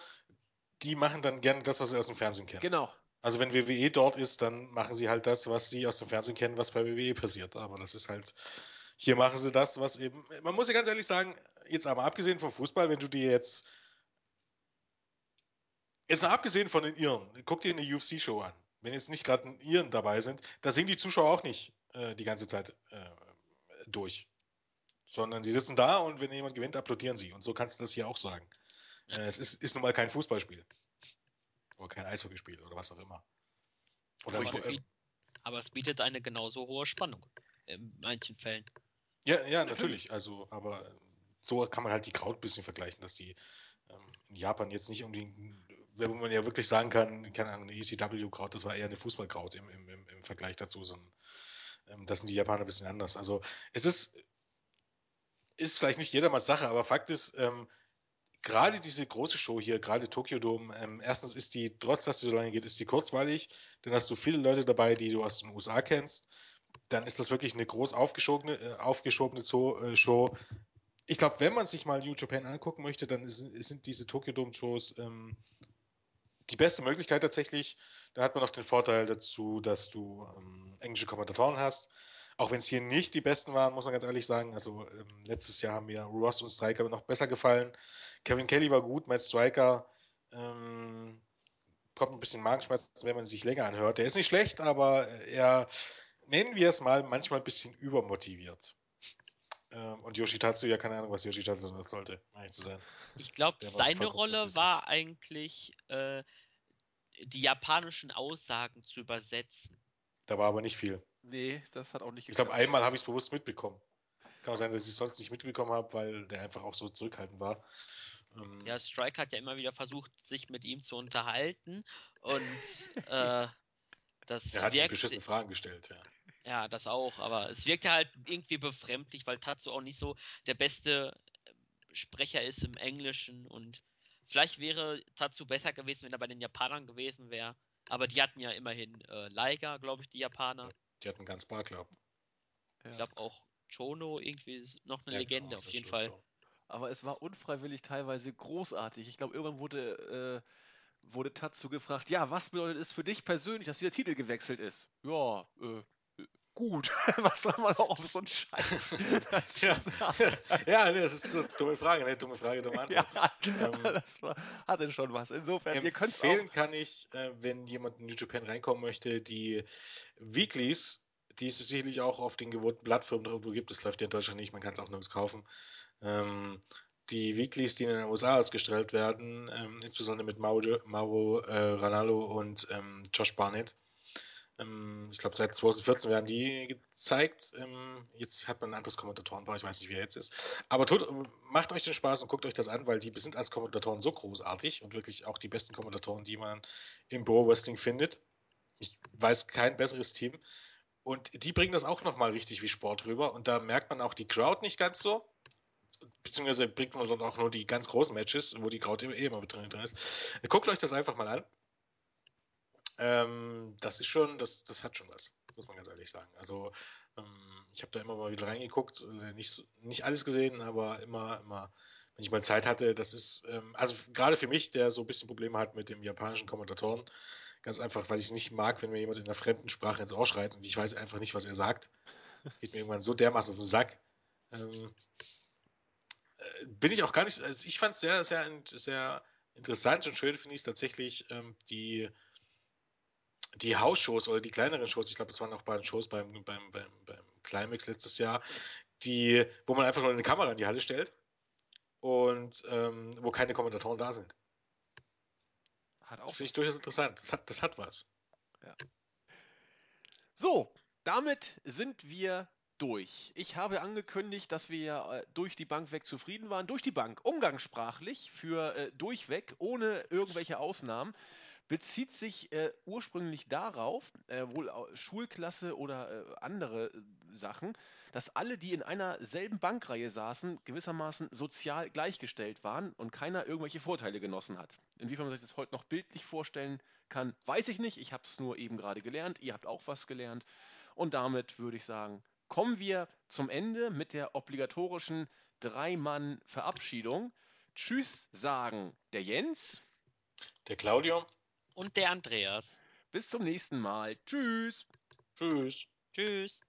die machen dann gerne das, was sie aus dem Fernsehen kennen. Genau. Also wenn WWE dort ist, dann machen sie halt das, was sie aus dem Fernsehen kennen, was bei WWE passiert. Aber das ist halt, hier machen sie das, was eben, man muss ja ganz ehrlich sagen, jetzt aber abgesehen vom Fußball, wenn du dir jetzt, jetzt mal abgesehen von den Iren, guck dir eine UFC-Show an wenn jetzt nicht gerade Iren dabei sind, da singen die Zuschauer auch nicht äh, die ganze Zeit äh, durch. Sondern sie sitzen da und wenn jemand gewinnt, applaudieren sie. Und so kannst du das hier auch sagen. Äh, es ist, ist nun mal kein Fußballspiel. Oder kein Eishockeyspiel oder was auch immer. Oder aber, es bietet, aber es bietet eine genauso hohe Spannung. In manchen Fällen. Ja, ja, natürlich. Also, aber so kann man halt die Kraut ein bisschen vergleichen, dass die ähm, in Japan jetzt nicht unbedingt wo man ja wirklich sagen kann, keine Ahnung, eine ECW-Kraut, das war eher eine Fußballkraut im, im, im, Vergleich dazu. Sondern, ähm, das sind die Japaner ein bisschen anders. Also es ist, ist vielleicht nicht jedermanns Sache, aber Fakt ist, ähm, gerade diese große Show hier, gerade Tokyo Dome, ähm, erstens ist die, trotz dass sie so lange geht, ist die kurzweilig. Dann hast du viele Leute dabei, die du aus den USA kennst. Dann ist das wirklich eine groß aufgeschobene, äh, aufgeschobene äh, Show. Ich glaube, wenn man sich mal New Japan angucken möchte, dann ist, sind diese Tokyo Dome Shows ähm, die beste Möglichkeit tatsächlich. Da hat man noch den Vorteil dazu, dass du ähm, englische Kommentatoren hast. Auch wenn es hier nicht die besten waren, muss man ganz ehrlich sagen. Also ähm, letztes Jahr haben mir Ross und Striker noch besser gefallen. Kevin Kelly war gut, Matt Striker ähm, kommt ein bisschen Magenschmerzen, wenn man sich länger anhört. Der ist nicht schlecht, aber er, nennen wir es mal, manchmal ein bisschen übermotiviert. Ähm, und Yoshitatsu, ja, keine Ahnung, was Yoshitatsu das sollte, eigentlich zu sein. Ich glaube, seine Rolle war eigentlich äh, die japanischen Aussagen zu übersetzen. Da war aber nicht viel. Nee, das hat auch nicht geklappt. Ich glaube, einmal habe ich es bewusst mitbekommen. Kann auch sein, dass ich es sonst nicht mitbekommen habe, weil der einfach auch so zurückhaltend war. Ähm ja, Strike hat ja immer wieder versucht, sich mit ihm zu unterhalten und äh, das Er hat ihm beschissene Fragen gestellt, ja. Ja, das auch, aber es wirkte halt irgendwie befremdlich, weil Tatsu auch nicht so der beste Sprecher ist im Englischen und vielleicht wäre Tatsu besser gewesen, wenn er bei den Japanern gewesen wäre. Aber die hatten ja immerhin äh, Liger, glaube ich, die Japaner. Die hatten ganz Bar Club. Ich glaube auch Chono irgendwie ist noch eine ja, Legende genau, auf jeden Fall. Show. Aber es war unfreiwillig teilweise großartig. Ich glaube, irgendwann wurde, äh, wurde Tatsu gefragt, ja, was bedeutet es für dich persönlich, dass der Titel gewechselt ist? Ja, äh, gut. Was soll man auch auf so einen Scheiß ja. ja, nee, das ist so eine dumme Frage, ne? Dumme Frage, dumme Antwort. Ja, ähm, das war, hatte schon was. Insofern, ihr könnt Empfehlen kann ich, äh, wenn jemand in New Japan reinkommen möchte, die Weeklies, die es sicherlich auch auf den gewohnten Plattformen irgendwo gibt. Das läuft ja in Deutschland nicht, man kann es auch nirgends kaufen. Ähm, die Weeklies, die in den USA ausgestrahlt werden, ähm, insbesondere mit Mauro, Mauro äh, Ranallo und ähm, Josh Barnett ähm, ich glaube, seit 2014 werden die gezeigt. Ähm, jetzt hat man ein anderes Kommentatorenpaar, ich weiß nicht, wer jetzt ist. Aber tut, macht euch den Spaß und guckt euch das an, weil die sind als Kommentatoren so großartig und wirklich auch die besten Kommentatoren, die man im Pro Wrestling findet. Ich weiß kein besseres Team. Und die bringen das auch nochmal richtig wie Sport rüber. Und da merkt man auch die Crowd nicht ganz so. Beziehungsweise bringt man dort auch nur die ganz großen Matches, wo die Crowd eh immer drin ist. Guckt euch das einfach mal an. Ähm, das ist schon, das, das hat schon was, muss man ganz ehrlich sagen. Also ähm, ich habe da immer mal wieder reingeguckt, äh, nicht, nicht alles gesehen, aber immer, immer wenn ich mal Zeit hatte, das ist, ähm, also gerade für mich, der so ein bisschen Probleme hat mit dem japanischen Kommentatoren, ganz einfach, weil ich es nicht mag, wenn mir jemand in einer fremden Sprache ins Ohr schreit und ich weiß einfach nicht, was er sagt. Das geht mir irgendwann so dermaßen auf den Sack. Ähm, äh, bin ich auch gar nicht, also ich fand es sehr, sehr, sehr interessant und schön finde ich es tatsächlich, ähm, die, die Hausshows oder die kleineren Shows, ich glaube, es waren auch beide Shows beim, beim, beim, beim Climax letztes Jahr, die, wo man einfach nur eine Kamera in die Halle stellt und ähm, wo keine Kommentatoren da sind. Hat auch Das finde ich durchaus interessant. Das hat, das hat was. So, damit sind wir durch. Ich habe angekündigt, dass wir äh, durch die Bank weg zufrieden waren. Durch die Bank, umgangssprachlich, für äh, durchweg, ohne irgendwelche Ausnahmen, bezieht sich äh, ursprünglich darauf, äh, wohl Schulklasse oder äh, andere äh, Sachen, dass alle, die in einer selben Bankreihe saßen, gewissermaßen sozial gleichgestellt waren und keiner irgendwelche Vorteile genossen hat. Inwiefern man sich das heute noch bildlich vorstellen kann, weiß ich nicht. Ich habe es nur eben gerade gelernt. Ihr habt auch was gelernt. Und damit würde ich sagen, kommen wir zum Ende mit der obligatorischen Drei-Mann-Verabschiedung. Tschüss sagen der Jens. Der Claudio. Und der Andreas. Bis zum nächsten Mal. Tschüss. Tschüss. Tschüss.